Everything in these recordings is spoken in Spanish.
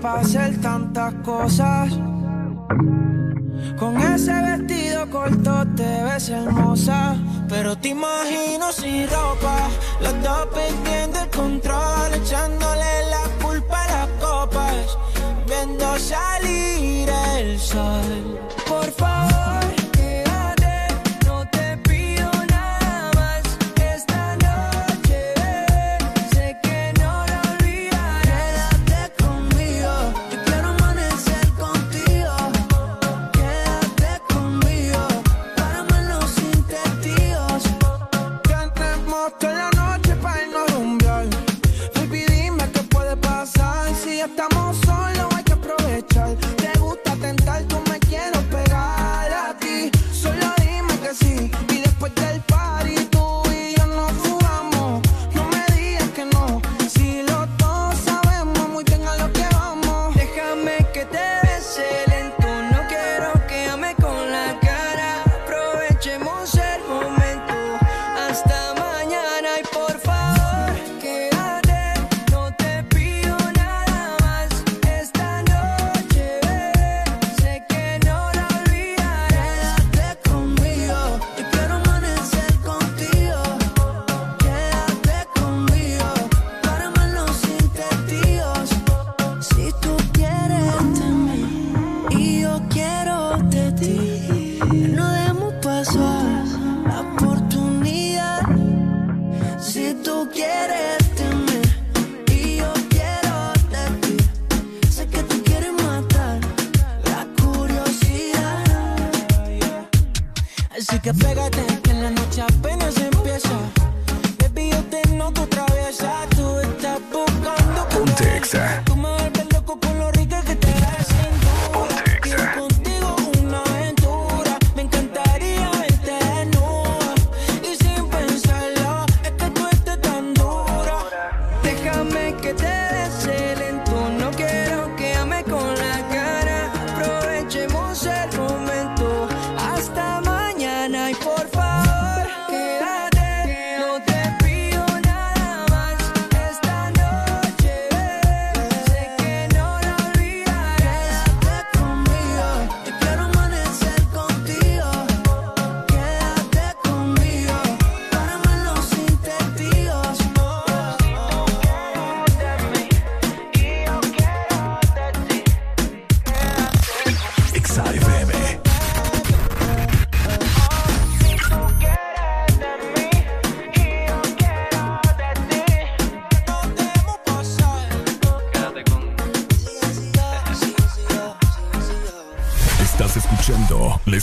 para hacer tantas cosas. Con ese vestido corto te ves hermosa. Pero te imagino sin ropa, los dos perdiendo el control, echándole la culpa a las copas, viendo salir el sol. Por favor.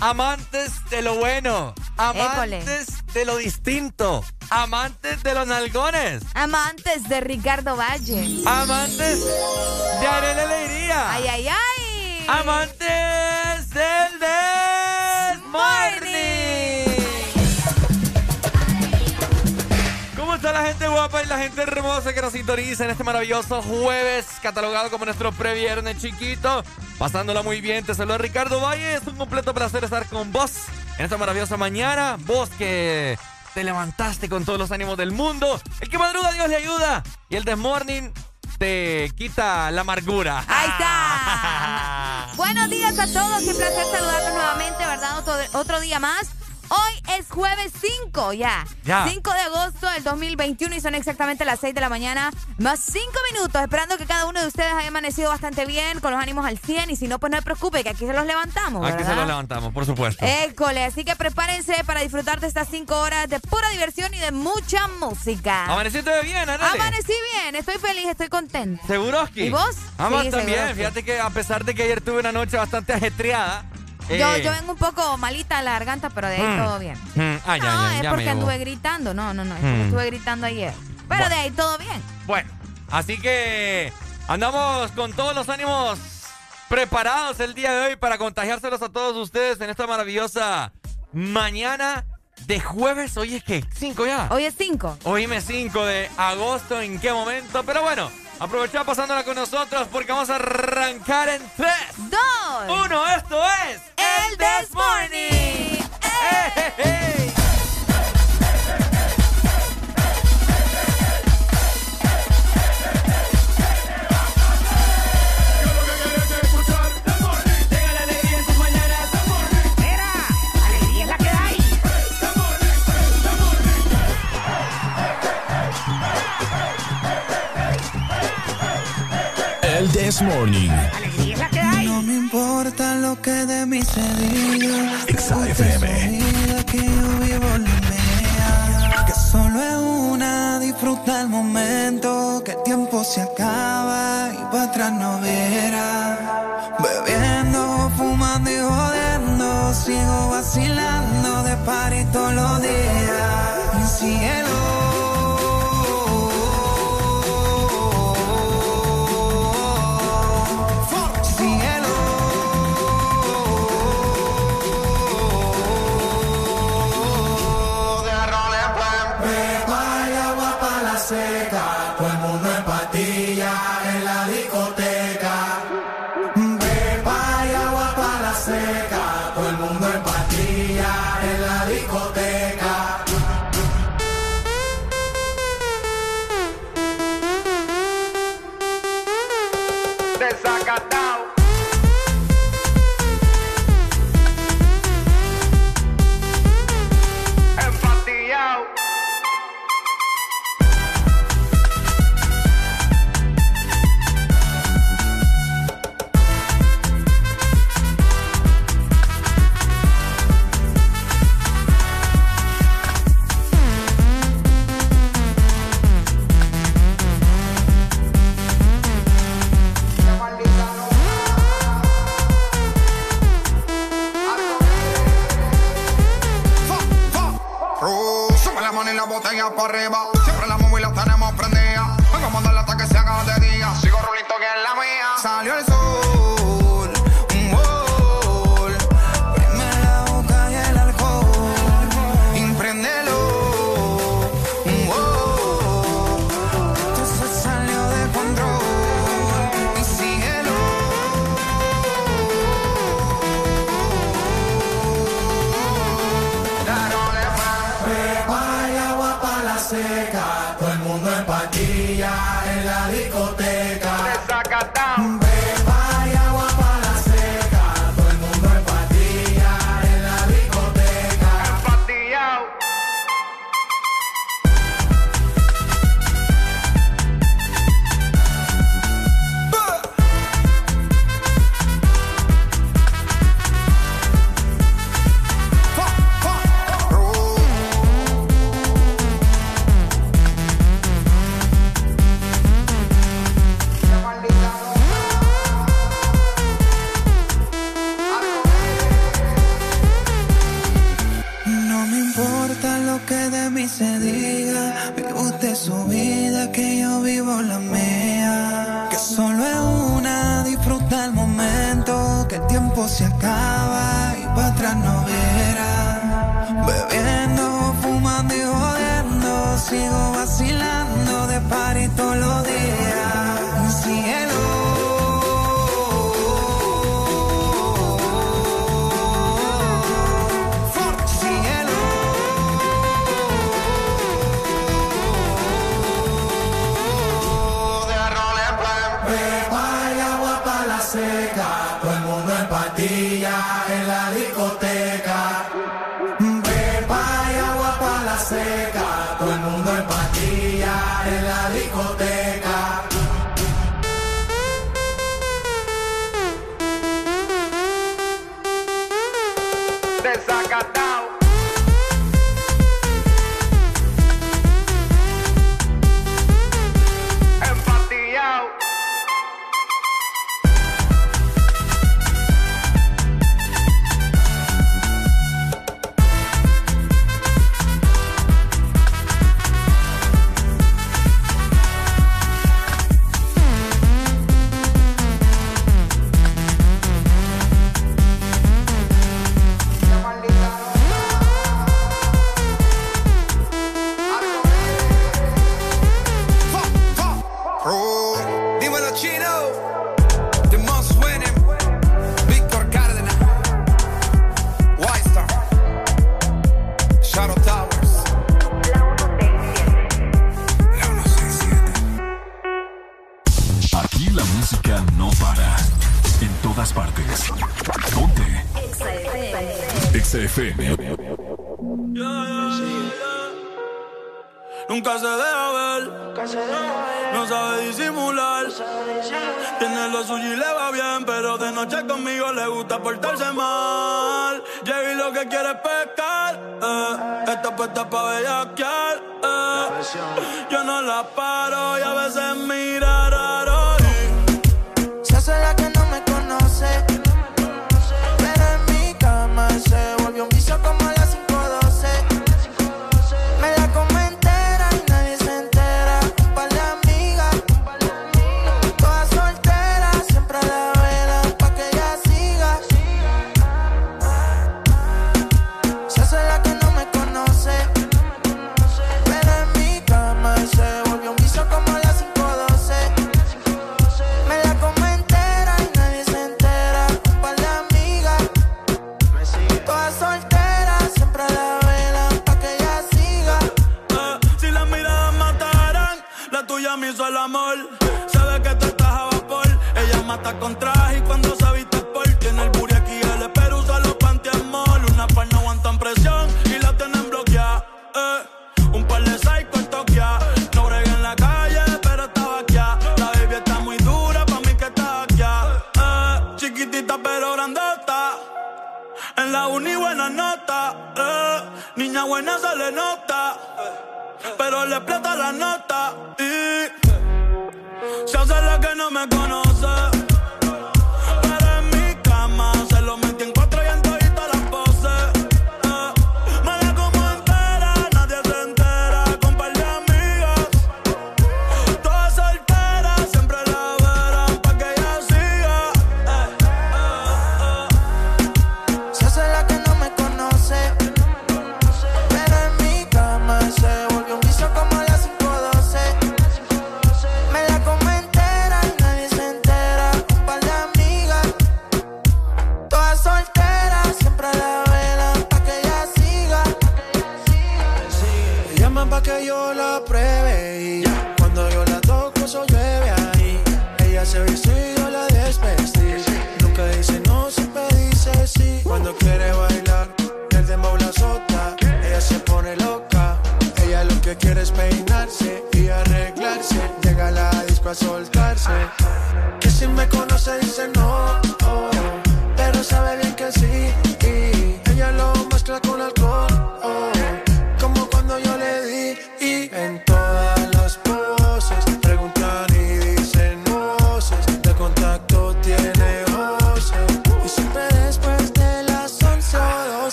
Amantes de lo bueno. Amantes de lo distinto. Amantes de los nalgones. Amantes de Ricardo Valle. Amantes de Arena Alegría. Ay, ay, ay. Amantes del Des Morning. ¿Cómo está la gente guapa pues la gente hermosa que nos sintoniza en este maravilloso jueves, catalogado como nuestro previernes chiquito. Pasándola muy bien, te saluda Ricardo Valle. Es un completo placer estar con vos en esta maravillosa mañana. Vos que te levantaste con todos los ánimos del mundo. El que madruga, Dios le ayuda. Y el Desmorning te quita la amargura. Ahí está. Buenos días a todos. Qué placer saludarlos nuevamente, ¿verdad? otro día más Hoy es jueves 5 ya. 5 de agosto del 2021 y son exactamente las 6 de la mañana más 5 minutos. Esperando que cada uno de ustedes haya amanecido bastante bien, con los ánimos al 100 y si no, pues no se preocupe, que aquí se los levantamos. Aquí se los levantamos, por supuesto. École, así que prepárense para disfrutar de estas 5 horas de pura diversión y de mucha música. ¿Amaneciste bien, Ana? Amanecí bien, estoy feliz, estoy contenta. ¿Seguro, ¿Y vos? Vamos también. Fíjate que a pesar de que ayer tuve una noche bastante ajetreada, yo, yo vengo un poco malita la garganta, pero de ahí mm. todo bien. Mm. Ah, no, es porque anduve gritando. No, no, no. Es porque mm. estuve gritando ayer. Pero de ahí todo bien. Bueno, así que andamos con todos los ánimos preparados el día de hoy para contagiárselos a todos ustedes en esta maravillosa mañana de jueves. Hoy es que, ¿5 ya? Hoy es 5. Hoy me 5 de agosto. ¿En qué momento? Pero bueno. Aprovechá pasándola con nosotros porque vamos a arrancar en 3, 2, 1. Esto es El This Morning. This Morning. No me importa lo que de mí se diga. XAFM. Que yo vivo la mía. Que solo es una, disfruta el momento. Que el tiempo se acaba y para atrás no verá. Bebiendo, fumando y jodiendo. Sigo vacilando de par y todos los días. Mi cielo.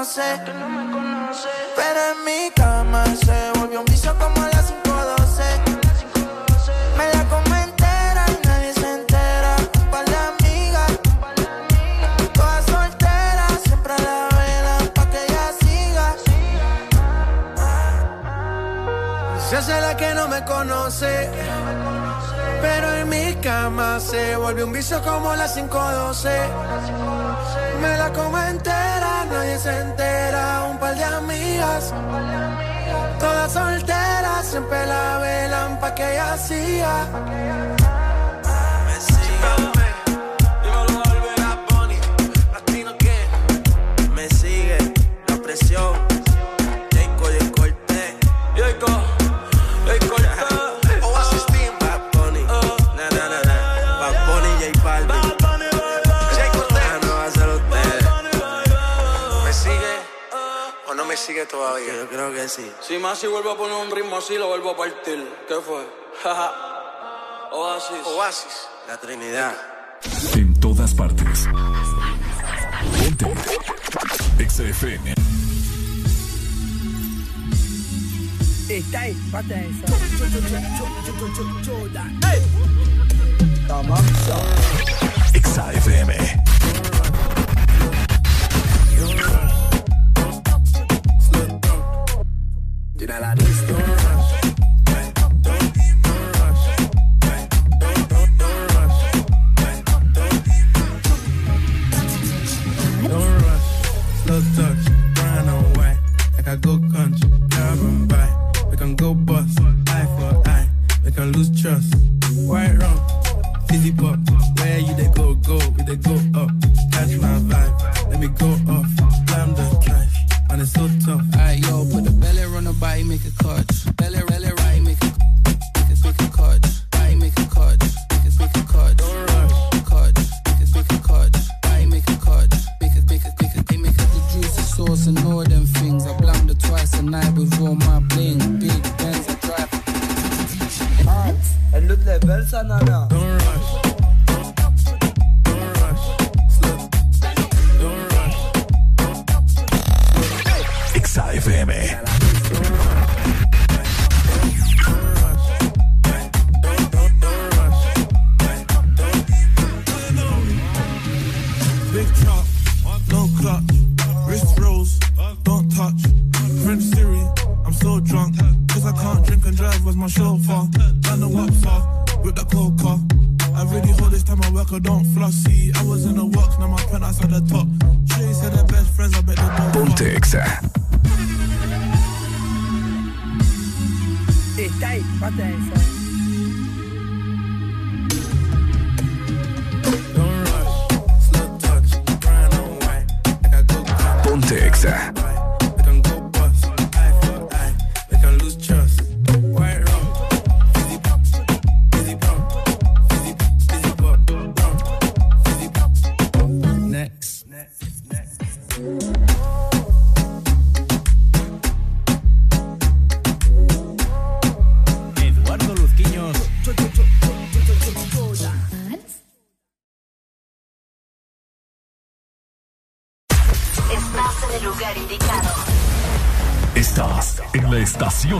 que no me conoce. Pero en mi cama se volvió un vicio como las 512. Me la come entera y nadie se entera. Pa' la amiga, toda soltera, siempre a la vela, pa' que ella siga. Se hace la que no me conoce. Pero en mi cama se volvió un vicio como las 512 se entera, un par de amigas. Todas solteras, siempre la velan pa' que ella hacía. conocí lo vuelvo a partir. ¿Qué fue? Oasis. Oasis. La Trinidad. En todas partes. Ponte. XFM. Está ahí, pata esa.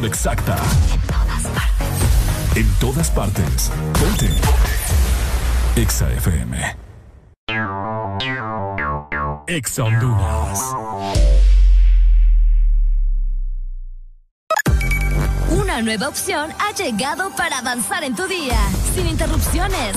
Exacta. En todas partes. En todas partes. Ponte. Exa FM. Exa Honduras. Una nueva opción ha llegado para avanzar en tu día, sin interrupciones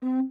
うん。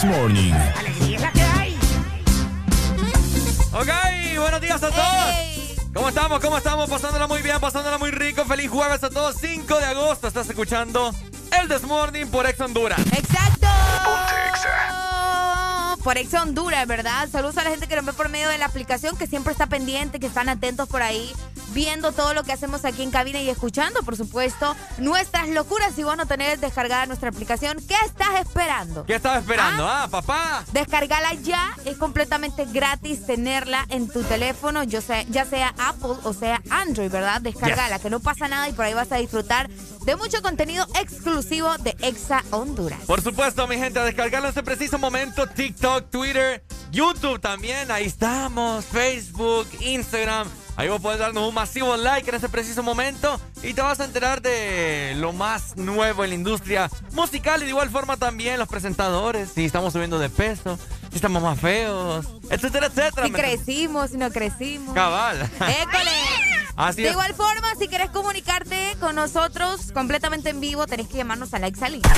This Morning. Ok, buenos días a todos. ¿Cómo estamos? ¿Cómo estamos? Pasándola muy bien, pasándola muy rico. Feliz jueves a todos. 5 de agosto. Estás escuchando el This Morning por Ex Honduras. Exacto. Por Ex Honduras, ¿verdad? Saludos a la gente que nos ve por medio de la aplicación, que siempre está pendiente, que están atentos por ahí viendo todo lo que hacemos aquí en cabina y escuchando, por supuesto, nuestras locuras. Si vos no tenés descargada nuestra aplicación, ¿qué estás esperando? ¿Qué estás esperando? Ah, ah papá. Descargala ya, es completamente gratis tenerla en tu teléfono, yo sé, ya sea Apple o sea Android, ¿verdad? Descargala, que no pasa nada y por ahí vas a disfrutar de mucho contenido exclusivo de Exa Honduras. Por supuesto, mi gente, a descargarlo en este preciso momento, TikTok, Twitter, YouTube también, ahí estamos, Facebook, Instagram. Ahí vos podés darnos un masivo like en este preciso momento y te vas a enterar de lo más nuevo en la industria musical y de igual forma también los presentadores, si estamos subiendo de peso, si estamos más feos, etcétera, etcétera. Si crecimos, si no crecimos. Cabal. École. Así de igual forma, si quieres comunicarte con nosotros completamente en vivo, tenés que llamarnos a la Exalina.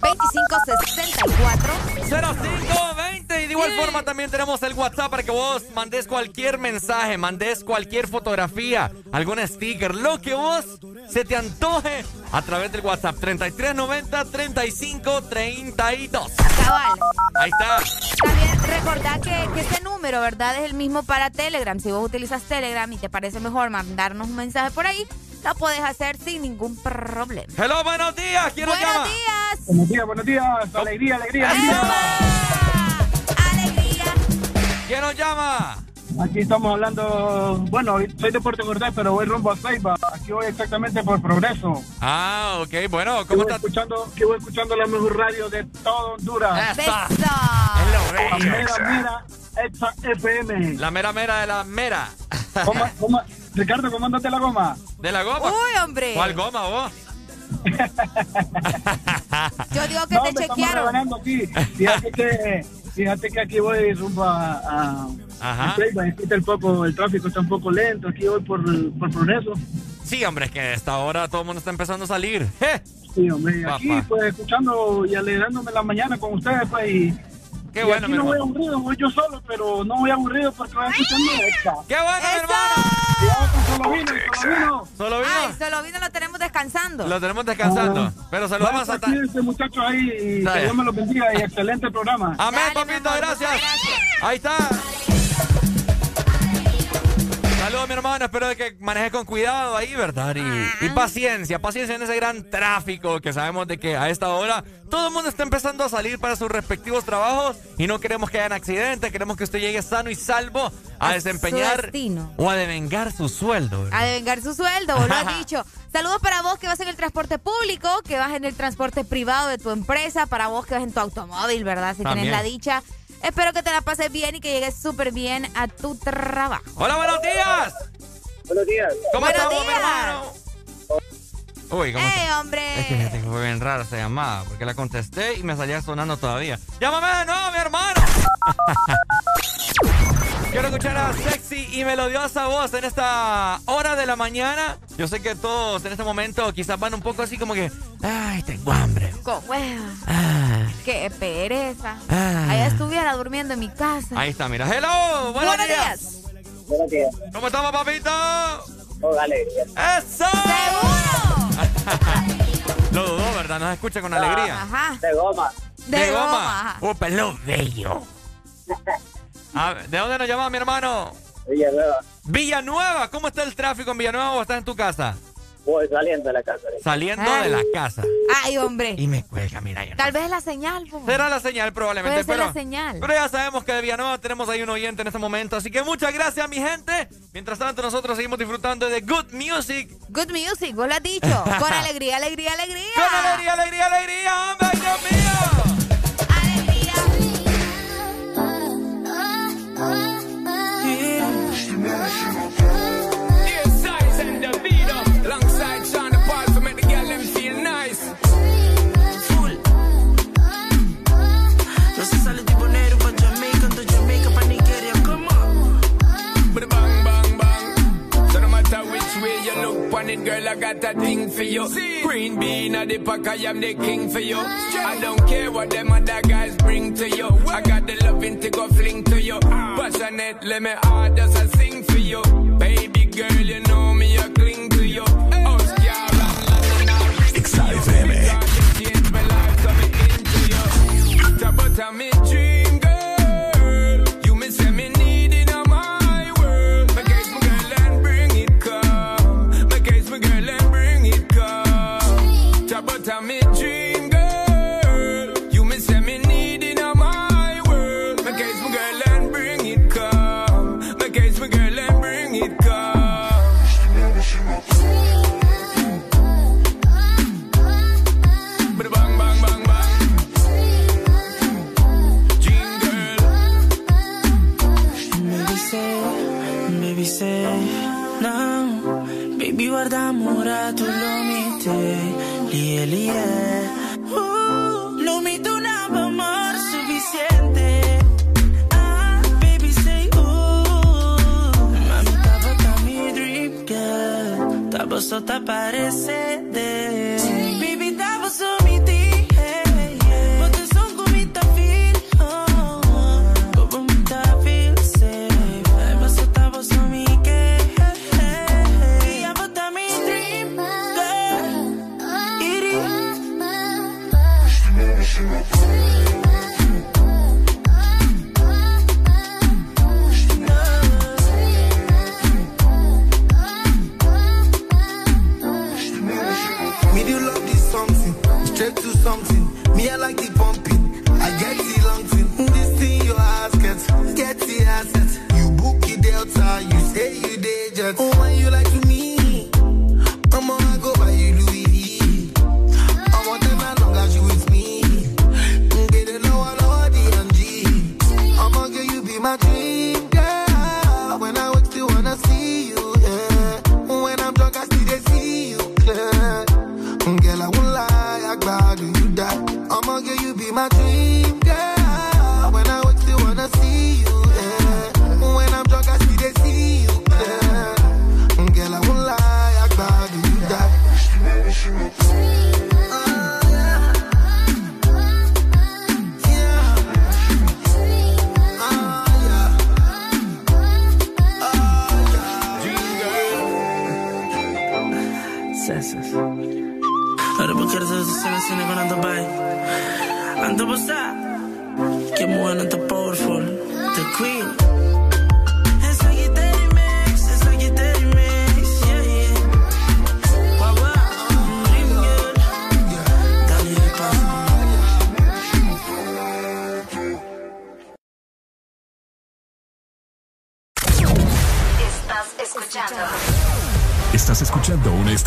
2564 0520 y de igual forma también tenemos el WhatsApp para que vos mandes cualquier mensaje, mandes cualquier fotografía, algún sticker, lo que vos se te antoje a través del WhatsApp 3390 3532. Cabal. Ahí está. También recordad que, que ese número, ¿verdad? Es el mismo para Telegram. Si vos utilizas Telegram y te parece mejor mandarnos un mensaje por ahí, lo puedes hacer sin ningún problema. Hello, buenos días. ¿Quién buenos llama? días. Buenos días, buenos días. Alegría, alegría. Alegría. ¿Quién nos llama? Aquí estamos hablando, bueno, soy de Puerto Cordés, pero voy rumbo a Ceiba. Aquí voy exactamente por Progreso. Ah, ok, bueno, ¿cómo estás? Escuchando, que voy escuchando la mejor radio de todo Honduras. ¡Eso! La mera, mera, Exa FM. La mera, mera de la mera. Ricardo, ¿cómo andas de la goma? ¿De la goma? Uy, hombre. ¿Cuál goma vos? Yo digo que te chequearon. Aquí. Fíjate que Fíjate que aquí voy rumbo a, a Ajá. el, poco, el tráfico está un poco lento, aquí voy por, por progreso. Sí, hombre, es que a esta hora todo el mundo está empezando a salir. Sí, hombre, aquí pues escuchando y alegrándome la mañana con ustedes, pues, y Qué bueno, aquí no voy aburrido, voy yo solo, pero no voy aburrido porque voy escuchando esta. ¡Qué bueno, mi hermano! Solo vino, solo vino. Solo vino. Ay, solo vino lo tenemos descansando. Lo tenemos descansando. Ah. pero saludamos a todos. este muchacho ahí y que Dios me lo bendiga y excelente programa. Amén, papito, gracias. Ahí está. Saludos, mi hermano. Espero que maneje con cuidado ahí, ¿verdad? Y, paciencia, paciencia en ese gran tráfico que sabemos de que a esta hora todo el mundo está empezando a salir para sus respectivos trabajos y no queremos que hayan accidentes. Queremos que usted llegue sano y salvo a, desempeñar o a devengar su sueldo. A devengar su sueldo, lo has dicho. Saludos para vos que vas en el transporte público, que vas en el transporte privado de tu empresa, para vos que vas en tu automóvil, ¿verdad? Si tienes la dicha Espero que te la pases bien y que llegues súper bien a tu trabajo. Hola, buenos días. Buenos días. ¿Cómo Buenos estamos, días. hermano? Uy, ¿cómo ¡Ey, está? hombre! Es que fue bien rara esa llamada, porque la contesté y me salía sonando todavía. ¡Llámame de nuevo, mi hermano! Quiero escuchar a sexy y melodiosa voz en esta hora de la mañana. Yo sé que todos en este momento quizás van un poco así como que, ay, tengo hambre. Con hueva. Ah, Qué pereza. Ah. Allá estuviera durmiendo en mi casa. ahí está, mira. Hello, buenos, Buenos días. días. Buenos días. ¿Cómo estamos, papito? Oh, dale. ¡Eso! ¡Seguro! Lo dudó, ¿verdad? Nos escucha con alegría. Ajá. De goma. De, goma. ajá. ¡Oh, pelo bello! A ver, ¿De dónde nos llama mi hermano? Villanueva. Villanueva. ¿Cómo está el tráfico en Villanueva o estás en tu casa? Voy saliendo de la casa. Saliendo Ay. de la casa. Ay, hombre. Y me cuelga, mira. ya no. Tal vez es la señal, po. Será la señal probablemente, Puede ser pero, la señal. pero ya sabemos que de Villanueva tenemos ahí un oyente en este momento. Así que muchas gracias, mi gente. Mientras tanto, nosotros seguimos disfrutando de Good Music. Good music, vos lo has dicho. Con alegría, alegría, alegría. Con alegría, alegría, alegría, hombre, Dios mío. Girl, I got a thing for you. Green bean at the pack, I am the king for you. I don't care what them other guys bring to you. I got the loving to go fling to you. Let me hard as I sing for you. Baby girl, you know me, I cling to you. Me Tava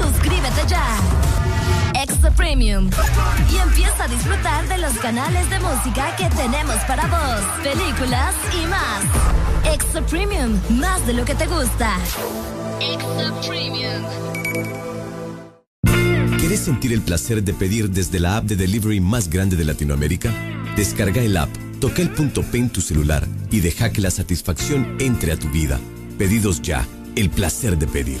Suscríbete ya. Extra Premium. Y empieza a disfrutar de los canales de música que tenemos para vos, películas y más. Extra Premium, más de lo que te gusta. Extra Premium. ¿Quieres sentir el placer de pedir desde la app de delivery más grande de Latinoamérica? Descarga el app, toca el punto P en tu celular y deja que la satisfacción entre a tu vida. Pedidos ya, el placer de pedir.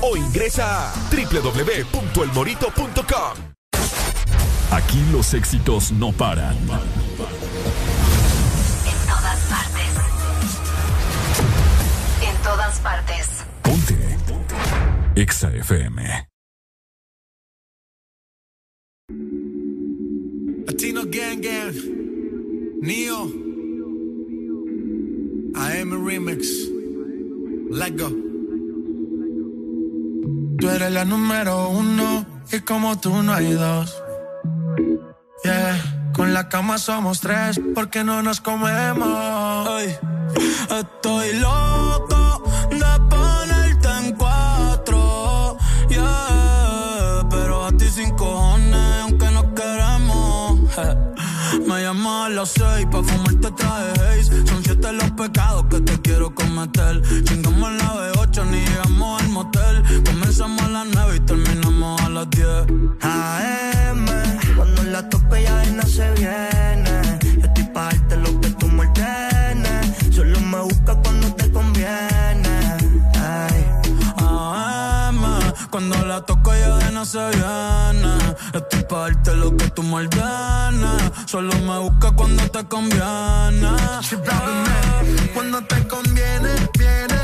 o ingresa a www.elmorito.com. Aquí los éxitos no paran. En todas partes. En todas partes. Ponte. Exa FM. Latino Gang Gang. Neo. I am a remix. Let go. Tú eres la número uno y como tú no hay dos. Yeah, con la cama somos tres porque no nos comemos. estoy loco de ponerte en cuatro. Yeah, pero a ti sin cojones aunque no queremos. Me llamas a las seis pa' fumarte traje haze. Son siete los pecados que te quiero cometer. Chingamos la B8 Comenzamos a las nueve y terminamos a las 10. AM, cuando la tope ya de no se viene. Yo estoy pa' darte lo que tú me Solo me busca cuando te conviene. Ay. AM, cuando la toco ya de no se viene. Estoy pa' darte lo que tú me Solo me busca cuando te conviene. Cuando te conviene, viene.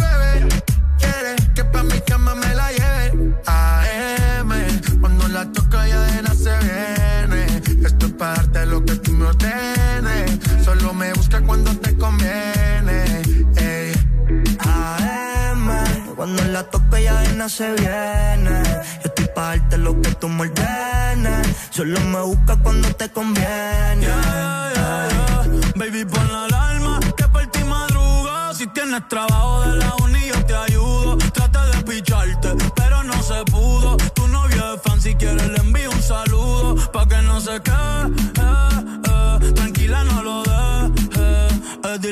Solo me busca cuando te conviene. Ey. AM, cuando la toca ya nada se viene. Yo estoy pa' darte lo que tú me ordenes. Solo me busca cuando te conviene. Baby, pon la alarma que por ti madruga. Si tienes trabajo de la uni, yo te ayudo. Trata de picharte, pero no se pudo. Tu novio es fan, si quieres le envío un saludo. Pa' que no se quede,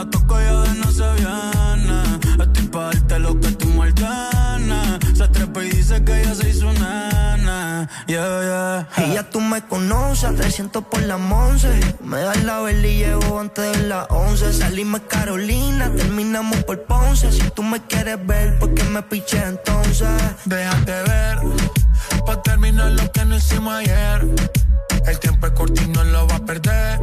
La toco de no se viene. Estoy pa' darte lo que tú me Se trepa y dice que ya se hizo nana. Yeah, yeah. Y ya tú me conoces, 300 por la 11. Me das la vela y llevo antes de las 11. Salimos Carolina, terminamos por Ponce. Si tú me quieres ver, ¿por qué me piché entonces? Déjate ver, pa' terminar lo que no hicimos ayer. El tiempo es corto y no lo va a perder.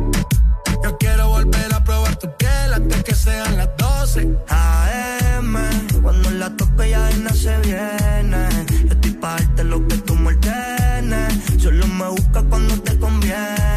Yo quiero volver a probar tu piel antes que sean las 12. AM, cuando la toque ya no se viene. Yo estoy parte lo que tú me Solo me busca cuando te conviene.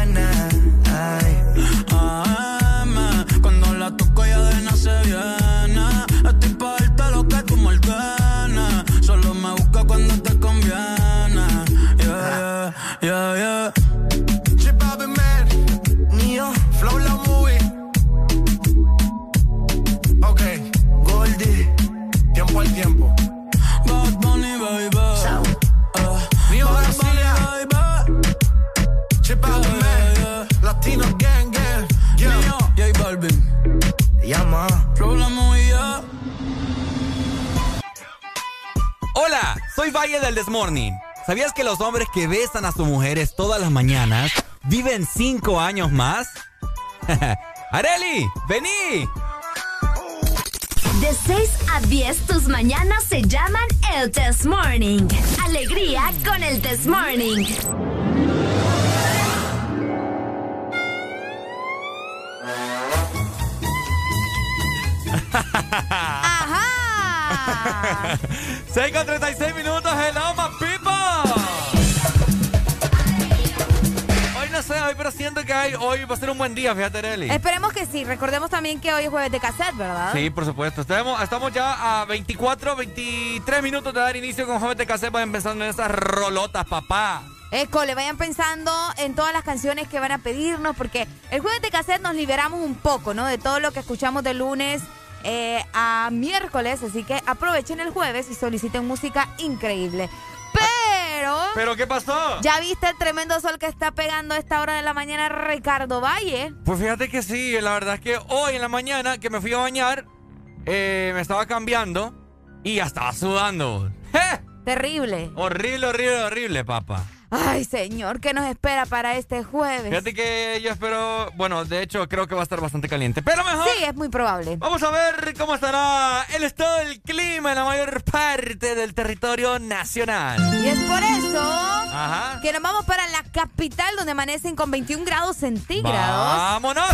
Hola, soy Valle del Desmorning. ¿Sabías que los hombres que besan a sus mujeres todas las mañanas viven cinco años más? ¡Areli! ¡Vení! De 6 a 10 tus mañanas se llaman el Test Morning. Alegría con el Test Morning. 6 con 36 minutos, hello, my people. Hoy no sé, hoy pero siento que hay, hoy va a ser un buen día, fíjate, Nelly. Esperemos que sí. Recordemos también que hoy es jueves de cassette, ¿verdad? Sí, por supuesto. Estamos, estamos ya a 24, 23 minutos de dar inicio con jueves de cassette. Vayan pensando en esas rolotas, papá. le vayan pensando en todas las canciones que van a pedirnos, porque el jueves de cassette nos liberamos un poco, ¿no? De todo lo que escuchamos de lunes eh, a miércoles, así que aprovechen el jueves y soliciten música increíble. Pero. ¿Pero qué pasó? ¿Ya viste el tremendo sol que está pegando a esta hora de la mañana Ricardo Valle? Pues fíjate que sí, la verdad es que hoy en la mañana que me fui a bañar, eh, me estaba cambiando y ya estaba sudando. Terrible. Horrible, horrible, horrible, papá. Ay, señor, ¿qué nos espera para este jueves? Fíjate que yo espero, bueno, de hecho creo que va a estar bastante caliente, pero mejor. Sí, es muy probable. Vamos a ver cómo estará el estado del clima en la mayor parte del territorio nacional. Y es por eso que nos vamos para la capital donde amanecen con 21 grados centígrados. ¡Vámonos!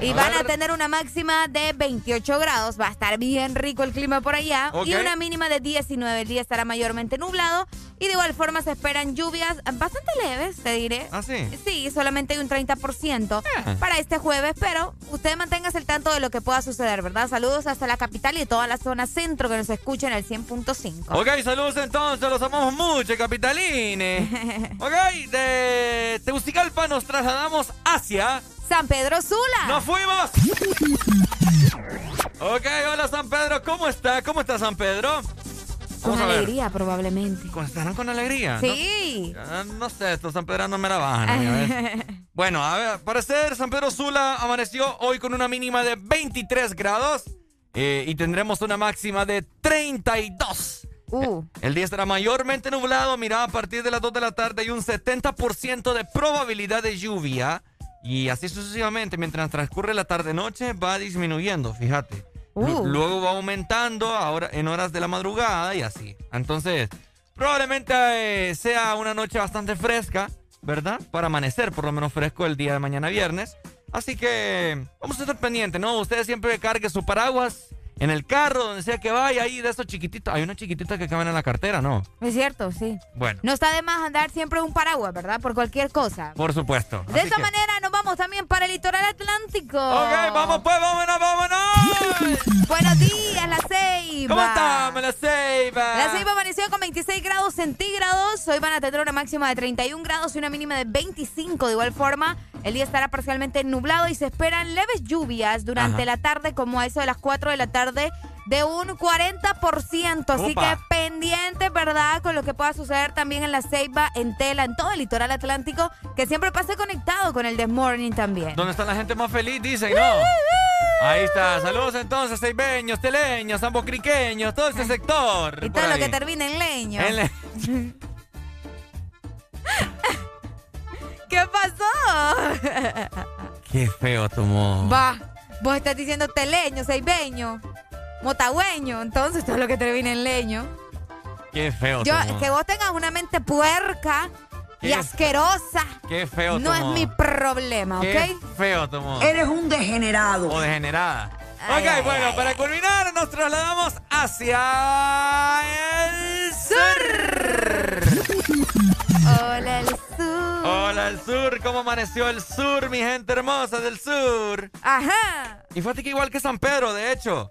Y van a tener una máxima de 28 grados. Va a estar bien rico el clima por allá. Y una mínima de 19. El día estará mayormente nublado. Y de igual forma se esperan lluvias bastante leves, te diré. ¿Ah, sí? Sí, solamente hay un 30% ah. para este jueves, pero usted manténgase al tanto de lo que pueda suceder, ¿verdad? Saludos hasta la capital y toda la zona centro que nos escuchen el 100.5. Ok, saludos entonces, los amamos mucho, capitalines. ok, de Tegucigalpa nos trasladamos hacia... San Pedro Sula. ¡Nos fuimos! ok, hola San Pedro, ¿cómo está? ¿Cómo está San Pedro? Con alegría, probablemente. ¿Estarán con alegría? Sí. No, sé, estos San Pedro no me la bajan. bueno, a ver, parecer San Pedro Sula amaneció hoy con una mínima de 23 grados eh, y tendremos una máxima de 32. Uh. El día estará mayormente nublado. Mira, a partir de las 2 de la tarde hay un 70% de probabilidad de lluvia. Y así sucesivamente, mientras transcurre la tarde-noche, va disminuyendo, fíjate. Uh. Luego va aumentando ahora en horas de la madrugada y así. Entonces, probablemente eh, sea una noche bastante fresca, ¿verdad? Para amanecer por lo menos fresco el día de mañana viernes. Así que vamos a estar pendientes, ¿no? Ustedes siempre carguen su paraguas en el carro, donde sea que vaya, ahí de estos chiquititos. Hay una chiquitita que caben en la cartera, ¿no? Es cierto, sí. Bueno. No está de más andar siempre un paraguas, ¿verdad? Por cualquier cosa. Por supuesto. De esta manera nos vamos también para el litoral atlántico. Ok, vamos pues, vámonos, vámonos. Buenos días, La Ceiba. ¿Cómo estamos, La Ceiba? La Ceiba amaneció con 26 grados centígrados. Hoy van a tener una máxima de 31 grados y una mínima de 25. De igual forma, el día estará parcialmente nublado y se esperan leves lluvias durante la tarde, como a eso de las 4 de la tarde de un 40%. Así que pendiente, ¿verdad? Con lo que pueda suceder también en la Ceiba, en Tela, en todo el litoral atlántico, que siempre pase conectado con el The Morning también. ¿Dónde está la gente más feliz? Dicen, ¿no? Ahí está. Saludos entonces, ceibeños, teleños, ambocriqueños, todo ese sector. Y todo lo que termina en leño. ¿Qué pasó? Qué feo tomó. Va, vos estás diciendo teleño, ceibeño, motagüeño, entonces todo lo que termina en leño. Qué feo Yo, Que vos tengas una mente puerca y asquerosa. Qué feo No es mi problema, ¿ok? Qué feo tomó. Eres un degenerado. O degenerada. Ok, bueno, para culminar nos trasladamos hacia el sur. Hola, el sur. Hola, el sur. ¿Cómo amaneció el sur, mi gente hermosa del sur? Ajá. Y fue que igual que San Pedro, de hecho.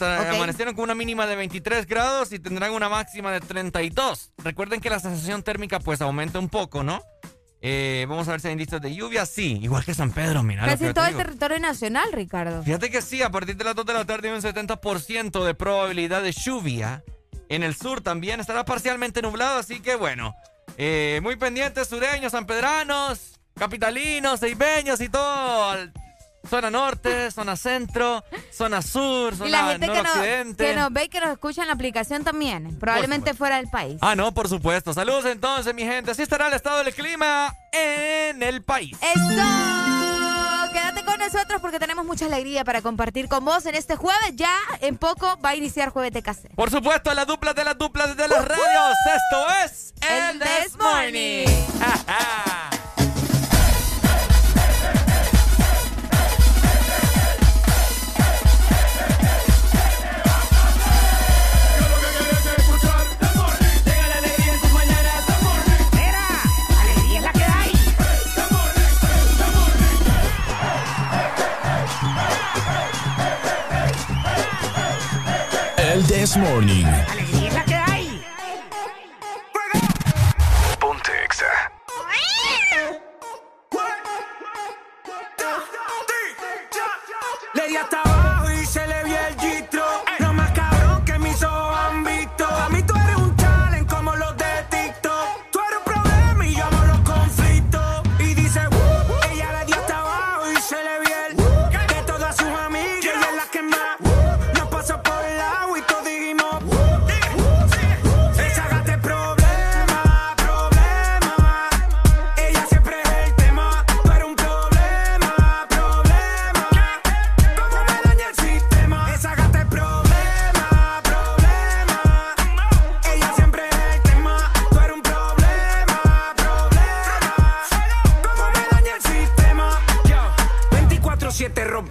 Amanecieron con una mínima de 23 grados y tendrán una máxima de 32. Recuerden que la sensación térmica pues aumenta un poco, ¿no? Eh, vamos a ver si hay indicios de lluvia. Sí, igual que San Pedro, mira. Casi todo el territorio nacional, Ricardo. Fíjate que sí, a partir de las 2 de la tarde hay un 70% de probabilidad de lluvia. En el sur también estará parcialmente nublado, así que bueno, eh, muy pendientes sureños, sanpedranos, capitalinos, seibeños y todo. Zona norte, zona centro, zona sur, zona y la gente que, que nos ve y que nos escucha en la aplicación también, probablemente fuera del país. Ah, no, por supuesto. Saludos entonces, mi gente. Así estará el estado del clima en el país. ¡Eso! Quédate con nosotros porque tenemos mucha alegría para compartir con vos en este jueves. Ya en poco va a iniciar Jueves de Case. Por supuesto, la dupla de las duplas de las radios. Esto es El, This Morning. El This Morning.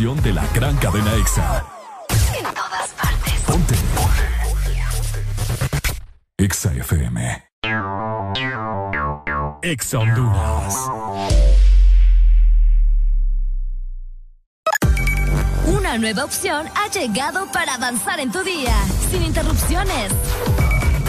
Estación de la gran cadena EXA. En todas partes. Ponte. EXA FM. EXA Honduras. Una nueva opción ha llegado para avanzar en tu día, sin interrupciones.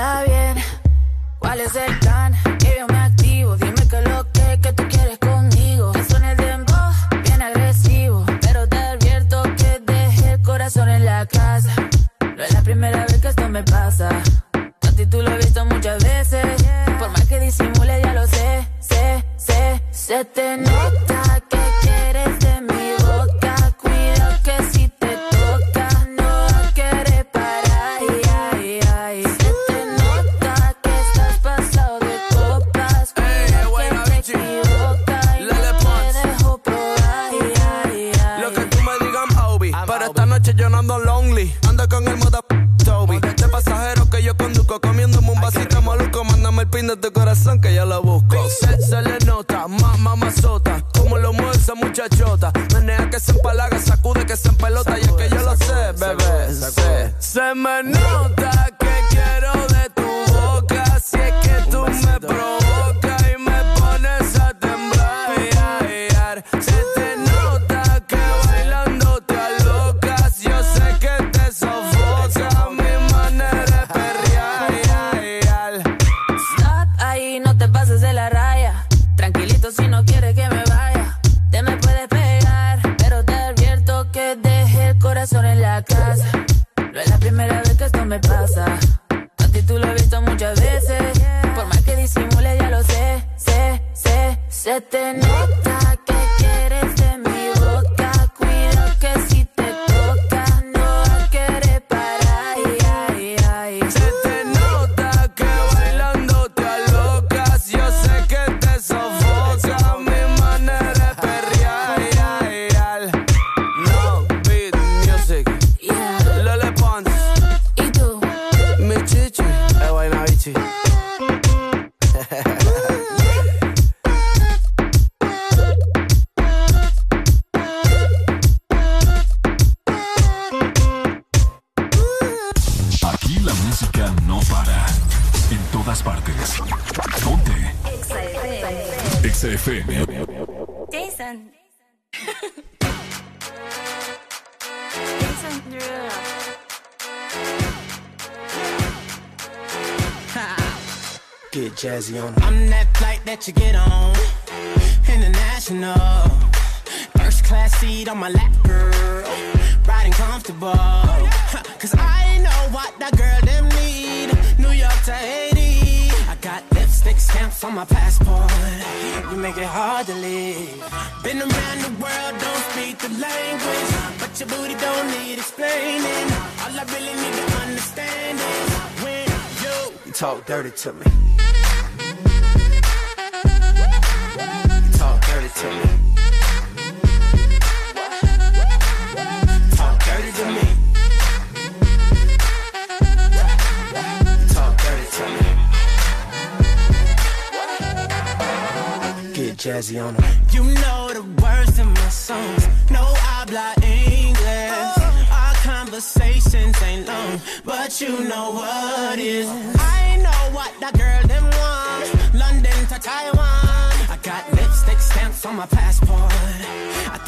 Pasarla bien. ¿Cuál es el plan? Que yo me activo. Dime que lo que, que tú quieres conmigo. Que suene el bien agresivo. Pero te advierto que dejé el corazón en la casa. No es la primera vez que esto me pasa. A ti tú lo he visto muchas veces. Por más que disimule, ya lo sé, sé, sé. Se te nota corazón que yo lo busco. Se, se le nota, más mamazota. Como lo mueve esa muchachota. Menea que se empalaga, sacude que se empelota. Y es que yo lo sé, bebé. sé. Se me nota to me.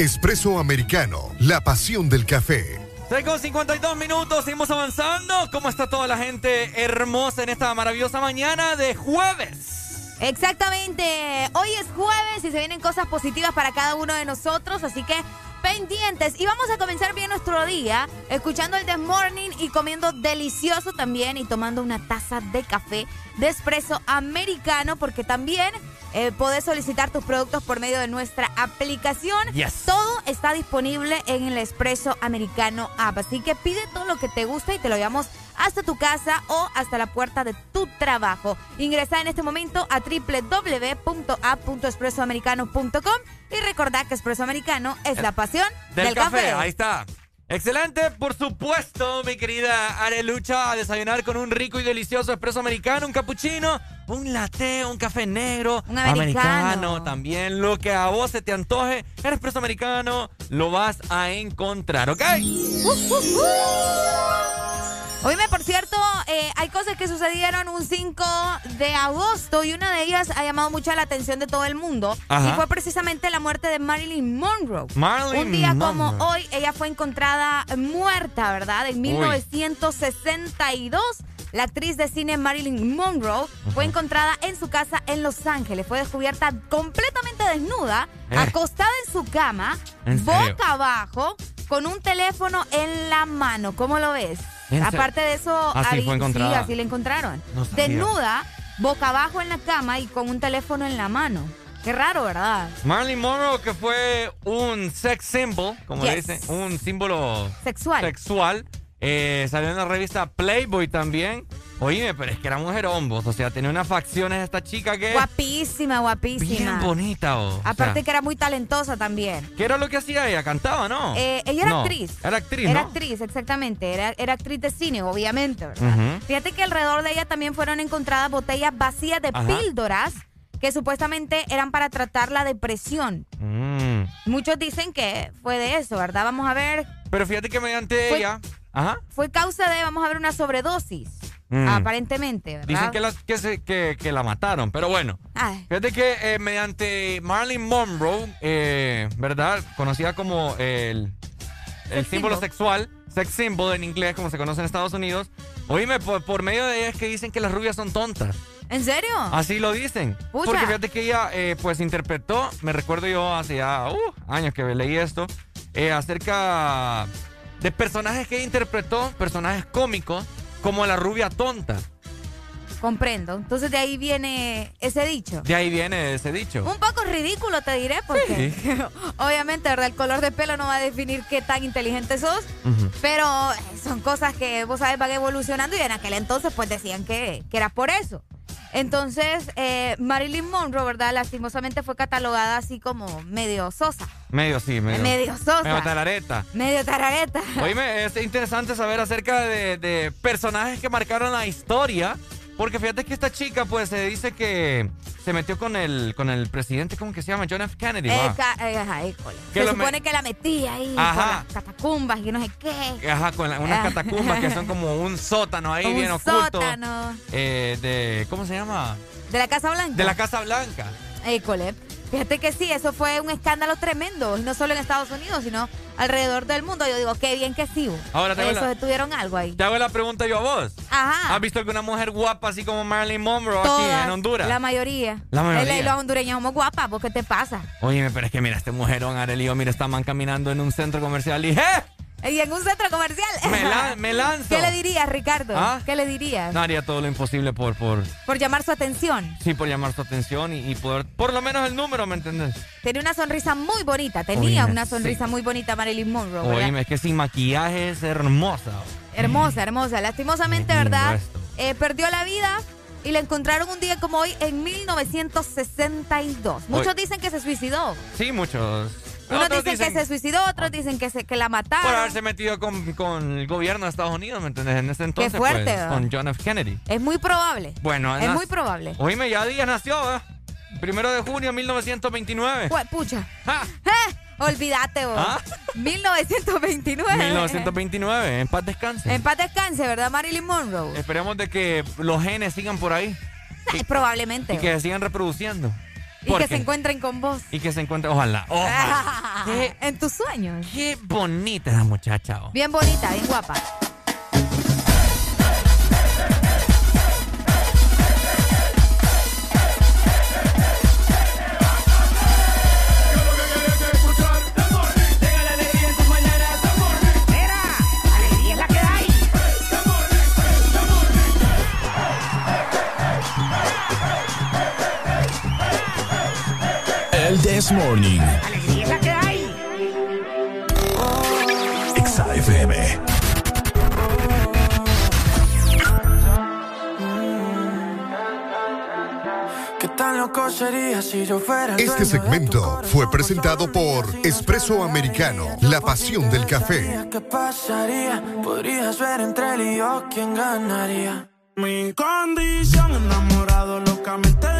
Espresso Americano, la pasión del café. 3 con 52 minutos, seguimos avanzando. ¿Cómo está toda la gente hermosa en esta maravillosa mañana de jueves? Exactamente. Hoy es jueves y se vienen cosas positivas para cada uno de nosotros, así que pendientes. Y vamos a comenzar bien nuestro día escuchando el The Morning y comiendo delicioso también y tomando una taza de café de espresso americano porque también eh, podés solicitar tus productos por medio de nuestra aplicación. Todo está disponible en el Espresso Americano App. Así que pide todo lo que te guste y te lo llevamos hasta tu casa o hasta la puerta de tu trabajo. Ingresa en este momento a www.app.espressoamericano.com y recordad que Espresso Americano es la pasión del, café. Ahí está. Excelente, por supuesto, mi querida Arelucha, a desayunar con un rico y delicioso espresso americano, un cappuccino, un latte, un café negro, un americano. también, lo que a vos se te antoje, el espresso americano lo vas a encontrar, ¿ok? Uh, uh, uh. Oíme, por cierto, eh, hay cosas que sucedieron un 5 de agosto y una de ellas ha llamado mucho la atención de todo el mundo. Y fue precisamente la muerte de Marilyn Monroe. un día como hoy, ella fue encontrada muerta, ¿verdad? En 1962. La actriz de cine Marilyn Monroe fue encontrada en su casa en Los Ángeles. Fue descubierta completamente desnuda, eh. acostada en su cama, boca abajo, con un teléfono en la mano. ¿Cómo lo ves? Aparte de eso, así, fue sí, así la encontraron. Desnuda, boca abajo en la cama y con un teléfono en la mano. Qué raro, ¿verdad? Marilyn Monroe, que fue un sex symbol, como le dicen, un símbolo sexual. sexual eh, salió en la revista Playboy también. Oíme, pero es que era mujer hombos. O sea, tenía unas facciones esta chica que. Guapísima, guapísima. Bien bonita, oh. Aparte que era muy talentosa también. ¿Qué era lo que hacía ella? ¿Cantaba, no? Eh, ella era actriz. Era actriz, Era actriz, exactamente. Era, era, actriz de cine, obviamente, ¿verdad? Fíjate que alrededor de ella también fueron encontradas botellas vacías de píldoras que supuestamente eran para tratar la depresión. Mm. Muchos dicen que fue de eso, ¿verdad? Vamos a ver. Pero fíjate que mediante ella. Ajá. Fue causa de, vamos a ver, una sobredosis. Mm. Aparentemente, ¿verdad? Dicen que la, que, que, la mataron, pero bueno. Fíjate que eh, mediante Marilyn Monroe, eh, ¿verdad? Conocida como el, el símbolo sexual, sex symbol en inglés, como se conoce en Estados Unidos. Oíme, por, por medio de ella es que dicen que las rubias son tontas. ¿En serio? Así lo dicen. Porque fíjate que ella, eh, pues, interpretó, me recuerdo yo hace ya uh, años que leí esto, acerca de personajes que interpretó, personajes cómicos, como la rubia tonta. Comprendo. Entonces de ahí viene ese dicho. De ahí viene ese dicho. Un poco ridículo, te diré, porque obviamente, ¿verdad? El color de pelo no va a definir qué tan inteligente sos, pero son cosas que vos sabes van evolucionando y en aquel entonces pues decían que, que era por eso. Entonces, eh, Marilyn Monroe, ¿verdad? Lastimosamente fue catalogada así como medio sosa. Medio, sí, medio. Medio sosa. Medio tarareta. Medio tarareta. Oíme, es interesante saber acerca de, de personajes que marcaron la historia porque fíjate que esta chica, pues, se dice que se metió con el, con el presidente, ¿cómo que se llama? John F. Kennedy, eh, eh, se supone que la metía ahí ajá. con las catacumbas y no sé qué. Ajá, con unas catacumbas que son como un sótano ahí bien oculto. Sótano. Eh, de, ¿cómo se llama? De la Casa Blanca. De la Casa Blanca. École. Fíjate que sí, eso fue un escándalo tremendo, y no solo en Estados Unidos, sino alrededor del mundo. Yo digo, qué bien que sí. Ahora te Eso tuvieron algo ahí. Te hago la pregunta yo a vos. Ajá. ¿Has visto alguna mujer guapa así como Marilyn Monroe aquí en Honduras? La mayoría. La mayoría. los hondureños somos guapas, ¿por qué te pasa? Oye, pero es que mira, este mujerón, Arelio, mira, está man caminando en un centro comercial y ¡eh! Y en un centro comercial. Me, lanzo. ¿Qué le dirías, Ricardo? ¿Ah? ¿Qué le dirías? No, haría todo lo imposible por, por... Por llamar su atención. Sí, por llamar su atención y, poder... Por lo menos el número, ¿me entendés? Tenía una sonrisa muy bonita. Tenía una sonrisa muy bonita Marilyn Monroe, Oíme, es que sin maquillaje es hermosa. Hermosa, hermosa. Lastimosamente, ¿verdad? Eh, perdió la vida y la encontraron un día como hoy en 1962. Muchos dicen que se suicidó. Sí, muchos. Unos dicen, que se suicidó, otros dicen que, se, que la mataron. Por haberse metido con, el gobierno de Estados Unidos, ¿me entiendes? En ese entonces, Qué fuerte, pues, con John F. Kennedy. Es muy probable. Bueno, es muy probable. Oíme, ya Díaz nació, ¿eh? Primero de junio de 1929. Pues, pucha. ¿Eh? Olvídate vos. 1929. 1929, en paz descanse. En paz descanse, ¿verdad, Marilyn Monroe? Esperemos de que los genes sigan por ahí. probablemente. Y que se sigan reproduciendo. Y que se encuentren con vos. Y que se encuentren, ojalá. ojalá. en tus sueños. Qué bonita esa muchacha. Oh. Bien bonita, bien guapa. This Morning. Alegría que hay. FM. ¿Qué tan loco sería si yo fuera Este segmento fue presentado por Espresso Americano, la pasión del café. ¿Qué pasaría? Podrías ver entre él y yo quién ganaría. Mi condición enamorado locamente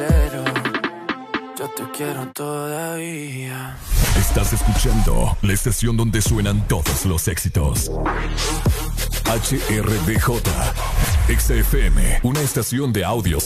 Sincero. Yo te quiero todavía. Estás escuchando la estación donde suenan todos los éxitos. HRDJ, XFM, una estación de audio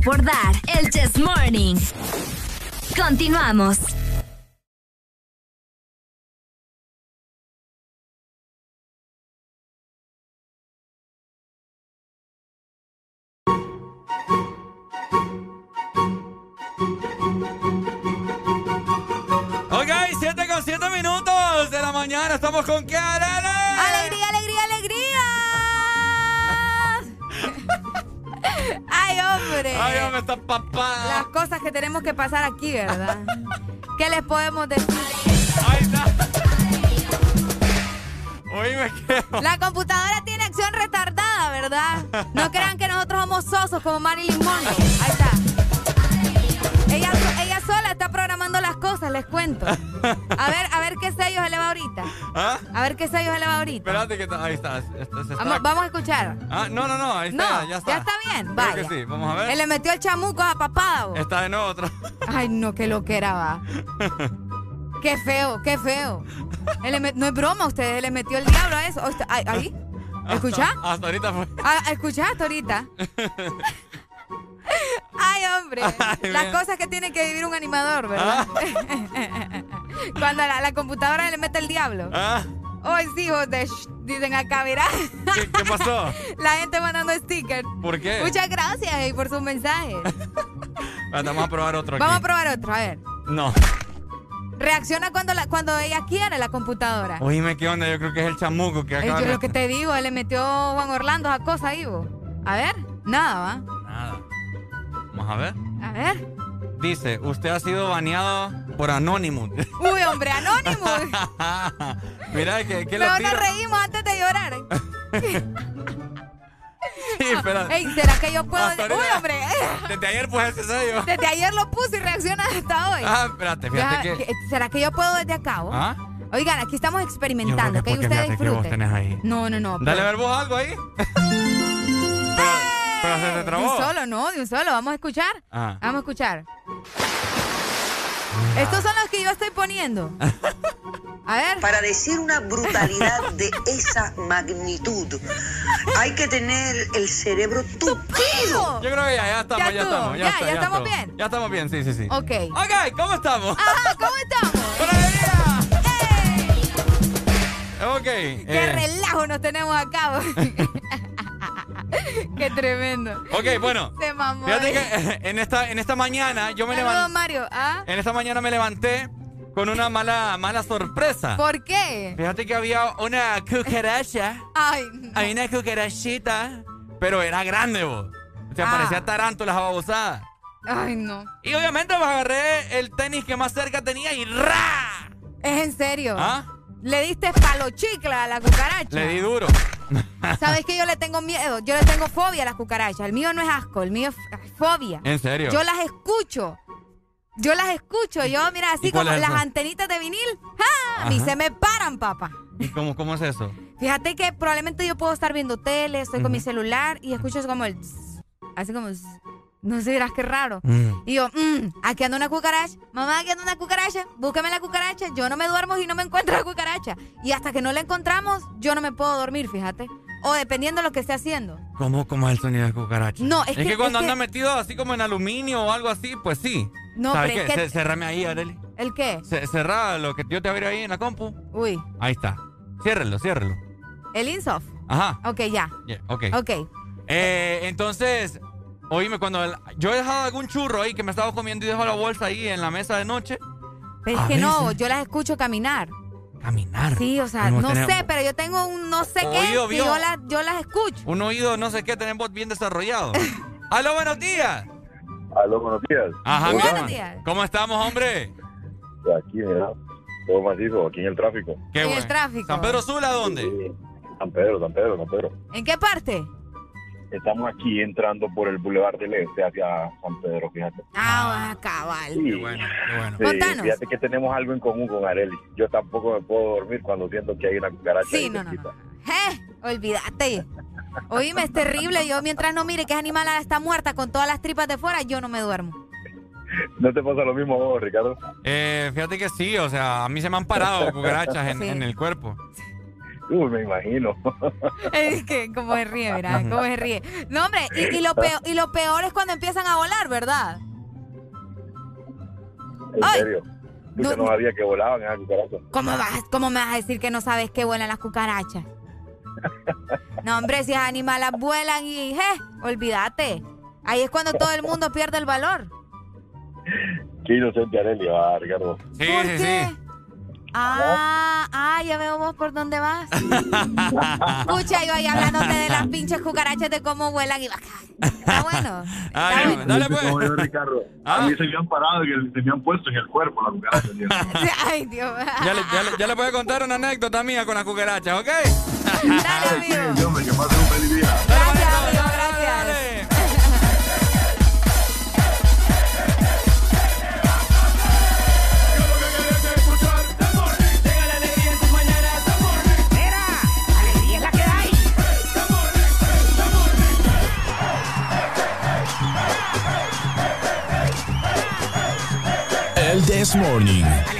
alegría por dar. El Chess Morning. Continuamos. Pasar aquí, ¿verdad? ¿Qué les podemos decir? Ahí está. Oíme, ¿qué? La computadora tiene acción retardada, ¿verdad? No crean que nosotros somos sosos como Marilyn Monroe. Ahí está. Ella, ella sola está programando las cosas, les cuento. A ver, a ver qué sello se le va ahorita. ¿Ah? A ver qué sello se le va ahorita. Espérate que ahí está. Esto se está- Vamos, vamos a escuchar. Ah, no, no, no, ahí está, No, ya, está. ya está bien, Creo vaya. que sí, vamos a ver. Él le metió el chamuco a papada. vos. Está de nuevo otro. Ay, no, qué lo que era, va. Qué feo, qué feo. Él le met- No es broma, ustedes le metió el diablo a eso. Ahí. ¿Escuchá? Hasta, hasta ahorita fue. Ah, ¿Escuchaste ahorita? Ay, hombre. Las cosas que tiene que vivir un animador, ¿verdad? Cuando a la, la computadora le mete el diablo. Ah, Hoy sí, hijos de dicen acá, mira. ¿qué, qué pasó? La gente mandando stickers. ¿Por qué? Muchas gracias eh, por sus mensajes. Vamos a probar otro aquí. Vamos a probar otro, a ver. No. Reacciona cuando, la, cuando ella quiere la computadora. Oíme, ¿qué onda? Yo creo que es el chamuco que acaba yo de... lo que te digo, él le metió Juan Orlando a cosa vos. A ver, nada, ¿va? Vamos a ver. A ver. Dice, usted ha sido baneado por Anonymous. Uy, hombre, anónimo. Mira, ¿qué, qué le Pero nos reímos antes de llorar. Sí. Ey, ¿será que yo puedo? Hasta Uy, ahorita- hombre. Desde ayer puse ese sello. Desde ayer lo puse y reacciona hasta hoy. Ah, espérate, fíjate Ya, que... ¿qué- ¿Será que yo puedo desde acá? vos? ¿Ah? Oigan, aquí estamos Yo creo experimentando, que que ustedes fíjate que vos disfruten. tenés ahí. No, no, no. Dale a pero- ver vos algo ahí. pero, pero se te De un solo, no, de un solo. Vamos a escuchar. Ah. Vamos a escuchar. Estos son los que yo estoy poniendo. A ver. Para decir una brutalidad de esa magnitud, hay que tener el cerebro tupido. Yo creo que ya, ya estamos, Ya estamos. ya, está, ya estamos bien. Ya estamos bien, sí, sí, sí. Ok. Ok, ¿cómo estamos? Ajá, ¿cómo estamos? Ok. ¡Qué eh, relajo nos tenemos acá! ¡Qué tremendo! ok, bueno. Se mamó. Fíjate eh. que en esta, en esta mañana yo me levanté. Mario. ¿Ah? En esta mañana me levanté con una mala, mala sorpresa. ¿Por qué? Fíjate que había una cucaracha. Ay, no. Hay una cucarachita, pero era grande, vos. O sea, Ah. parecía tarántula babosada. Ay, no. Y obviamente pues, agarré el tenis que más cerca tenía y ¡ra! ¿Es en serio? ¿Ah? Le diste palo chicla a la cucaracha. Le di duro. ¿Sabes que yo le tengo miedo? Yo le tengo fobia a las cucarachas. El mío no es asco, el mío es fobia. ¿En serio? Yo las escucho. Yo las escucho. Yo, mira, así ¿Y cuál como las antenitas de vinil. ¡ja! A mí se me paran, papá. ¿Y cómo, cómo es eso? Fíjate que probablemente yo puedo estar viendo tele, estoy con mi celular y escucho eso como el... Así como... No sé, verás qué raro. Mm. Y yo, mm, aquí anda una cucaracha. Mamá, aquí anda una cucaracha. Búsqueme la cucaracha. Yo no me duermo y no me encuentro la cucaracha. Y hasta que no la encontramos, yo no me puedo dormir, fíjate. O dependiendo de lo que esté haciendo. ¿Cómo, cómo es el sonido de cucaracha? No, es es que- que, cuando es que- anda metido así como en aluminio o algo así, pues sí. No, ¿Sabes pero qué? es que- Ce- Cerrame ahí, Areli. ¿El qué? Cerrá lo que yo te abrí ahí en la compu. Uy, Ahí está. Ciérrelo, ciérrelo. el Insoft. Ajá. Ok, ya. Yeah, ok. Ok. Eh, entonces, oíme, cuando el- yo he dejado algún churro ahí que me estaba comiendo y dejo la bolsa ahí en la mesa de noche. Pero es que no, yo las escucho caminar. Caminar. Sí, o sea, no sé, pero yo tengo un no sé Oído, qué que vio. yo las, yo las escucho. Un oído, no sé qué, tenemos bien desarrollado. ¡Aló, buenos días! Aló, buenos días. Ajá, ¿Cómo están? hermano. ¿Cómo estamos, hombre? Aquí, mira, todo macizo, aquí en el tráfico. Qué En bueno. el tráfico. ¿San Pedro Sula dónde? San Pedro, San Pedro, San Pedro. ¿En qué parte? Estamos aquí entrando por el Boulevard del Este hacia San Pedro, fíjate. Ah, cabal. Sí. bueno, qué bueno. Sí, Contanos. fíjate que tenemos algo en común con Areli. Yo tampoco me puedo dormir cuando siento que hay una cucaracha Sí, no, no, cerquita. Eh, olvídate. Oíme, es terrible. Yo mientras no mire que esa animal está muerta con todas las tripas de fuera, yo no me duermo. ¿No te pasa lo mismo a vos, Ricardo? Eh, fíjate que sí, o sea, a mí se me han parado cucarachas en, Sí. en el cuerpo. Uy, me imagino. Es que, como se ríe, ¿verdad? Como se ríe. No, hombre, y, lo peor, y lo peor es cuando empiezan a volar, ¿verdad? En serio. no, no sabía que volaban esas cucarachas. ¿Cómo, vas, ¿Cómo me vas a decir que no sabes que vuelan las cucarachas? no, hombre, si esas animales vuelan y, je, olvídate. Ahí es cuando todo el mundo pierde el valor. Qué inocente Arelia va, Ricardo. Sí, sí, sí. Ah, ah, ya veo vos por dónde vas. Escucha, yo ahí hablándote de las pinches cucarachas, de cómo vuelan y va. Está bueno. Está bueno. Dale, pues. Ricardo. A ah. mí se me han parado y se me han puesto en el cuerpo las cucarachas. Ay, Dios. Ya le, ya, le, ya le contar una anécdota mía con las cucarachas, ¿ok? Dale, amigo. Dios, que pase un feliz día. This Morning.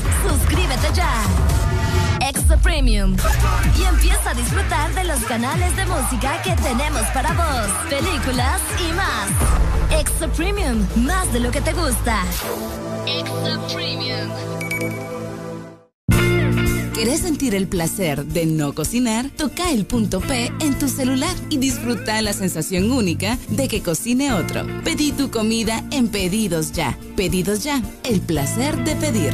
Suscríbete ya. Exa Premium. Y empieza a disfrutar de los canales de música que tenemos para vos, películas y más. Exa Premium, más de lo que te gusta. Exa Premium. ¿Querés sentir el placer de no cocinar? Toca el punto P en tu celular y disfruta la sensación única de que cocine otro. Pedí tu comida en Pedidos Ya. Pedidos Ya, el placer de pedir.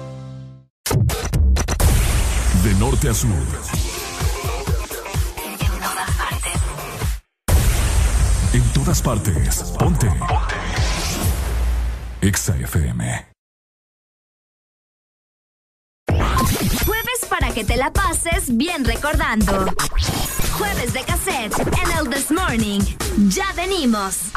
De norte a sur. En todas partes. Ponte. Ponte. Exa FM. Jueves para que te la pases bien recordando. Jueves de cassette en el This Morning. Ya venimos.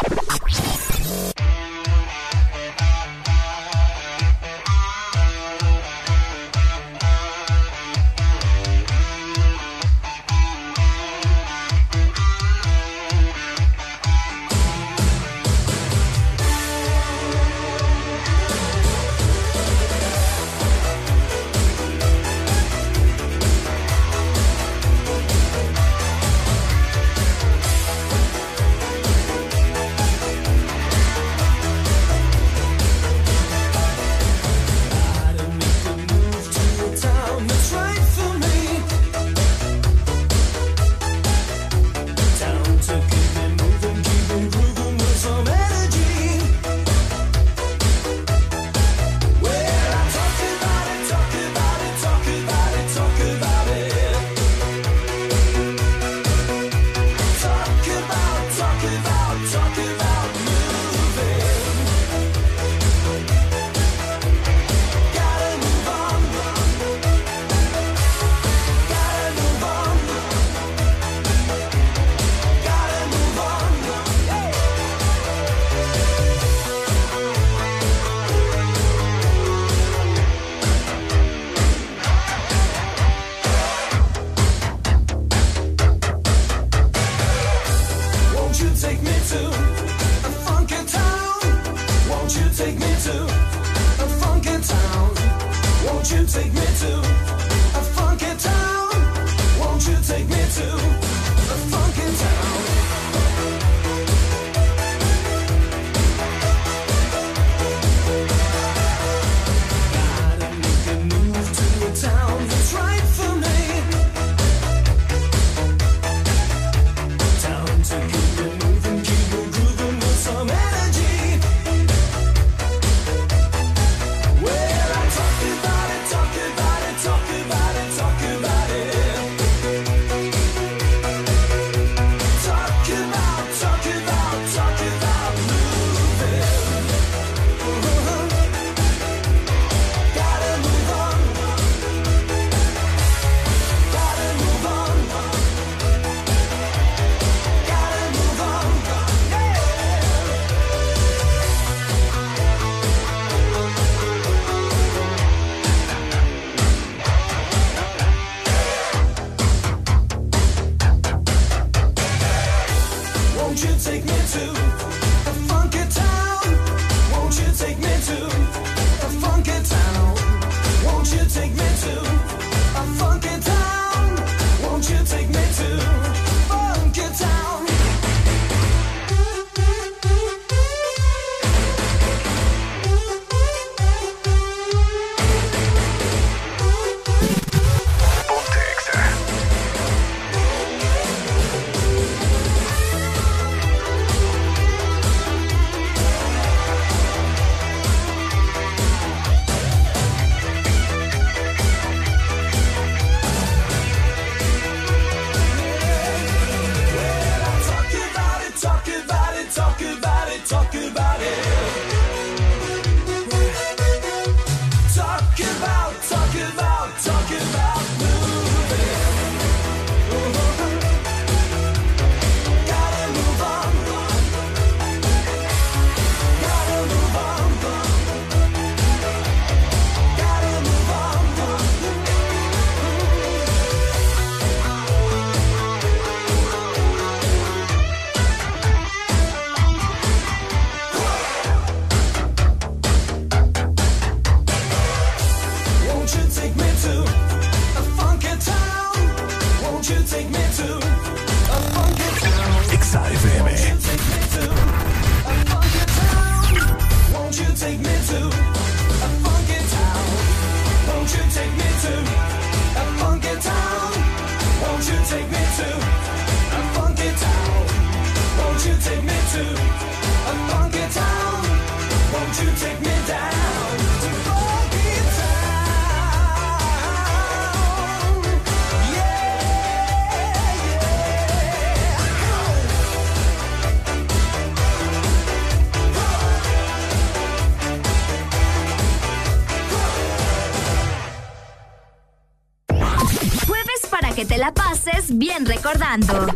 Bien recordando.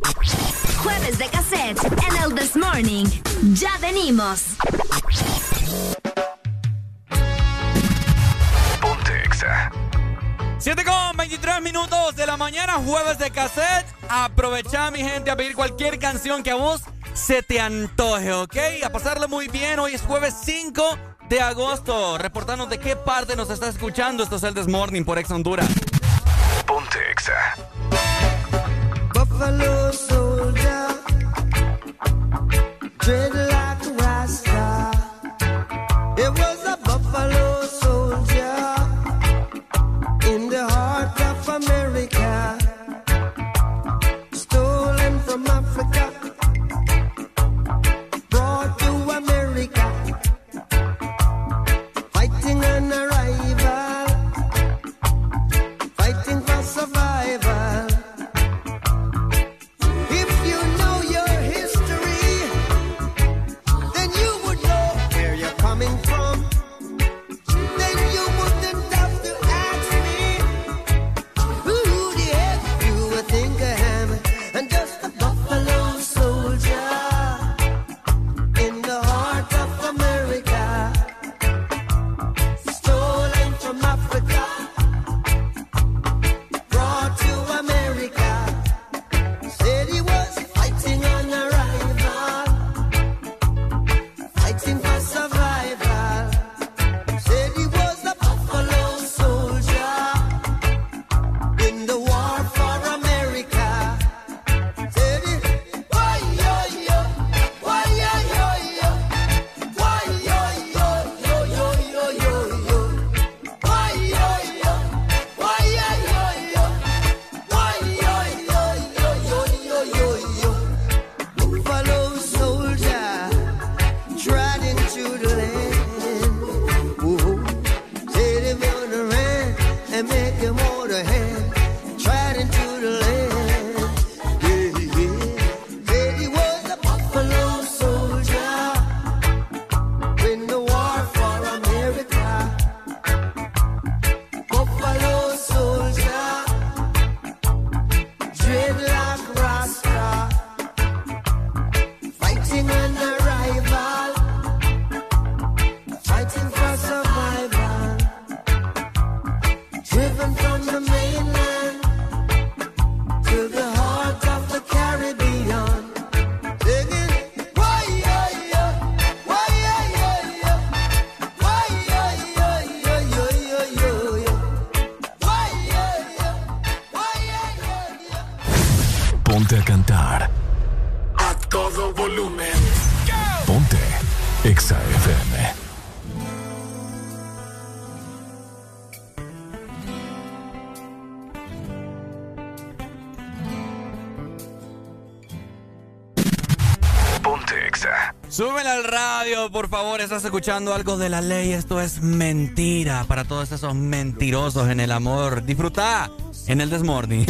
Jueves de cassette en el This Morning. Ya venimos. Ponte Exa. 7 con 23 minutos de la mañana, jueves de cassette. Aprovecha, mi gente, a pedir cualquier canción que a vos se te antoje, ¿ok? A pasarle muy bien. Hoy es jueves 5 de agosto. Reportanos de qué parte nos está escuchando. Esto es el This Morning por Ex Honduras. Ponte Exa. Buffalo estás escuchando algo de la ley, esto es mentira para todos esos mentirosos en el amor. Disfruta en el Desmorning.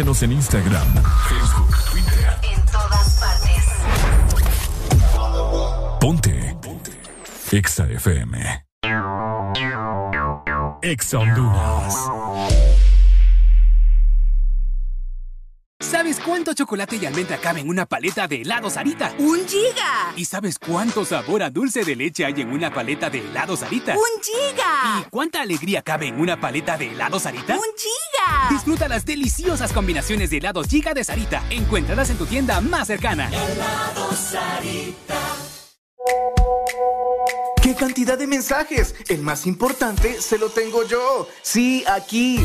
En Instagram, Facebook, Twitter. En todas partes. Ponte. Ponte. Exa FM. Exa Honduras. ¿Sabes cuánto chocolate y almendra cabe en una paleta de helado Sarita? ¡Un giga! ¿Y sabes cuánto sabor a dulce de leche hay en una paleta de helado Sarita? ¡Un giga! ¿Y cuánta alegría cabe en una paleta de helado Sarita? ¡Un giga! Disfruta las deliciosas combinaciones de helados Giga de Sarita. Encuéntralas en tu tienda más cercana. Helado Sarita. ¡Qué cantidad de mensajes! El más importante se lo tengo yo. Sí, aquí.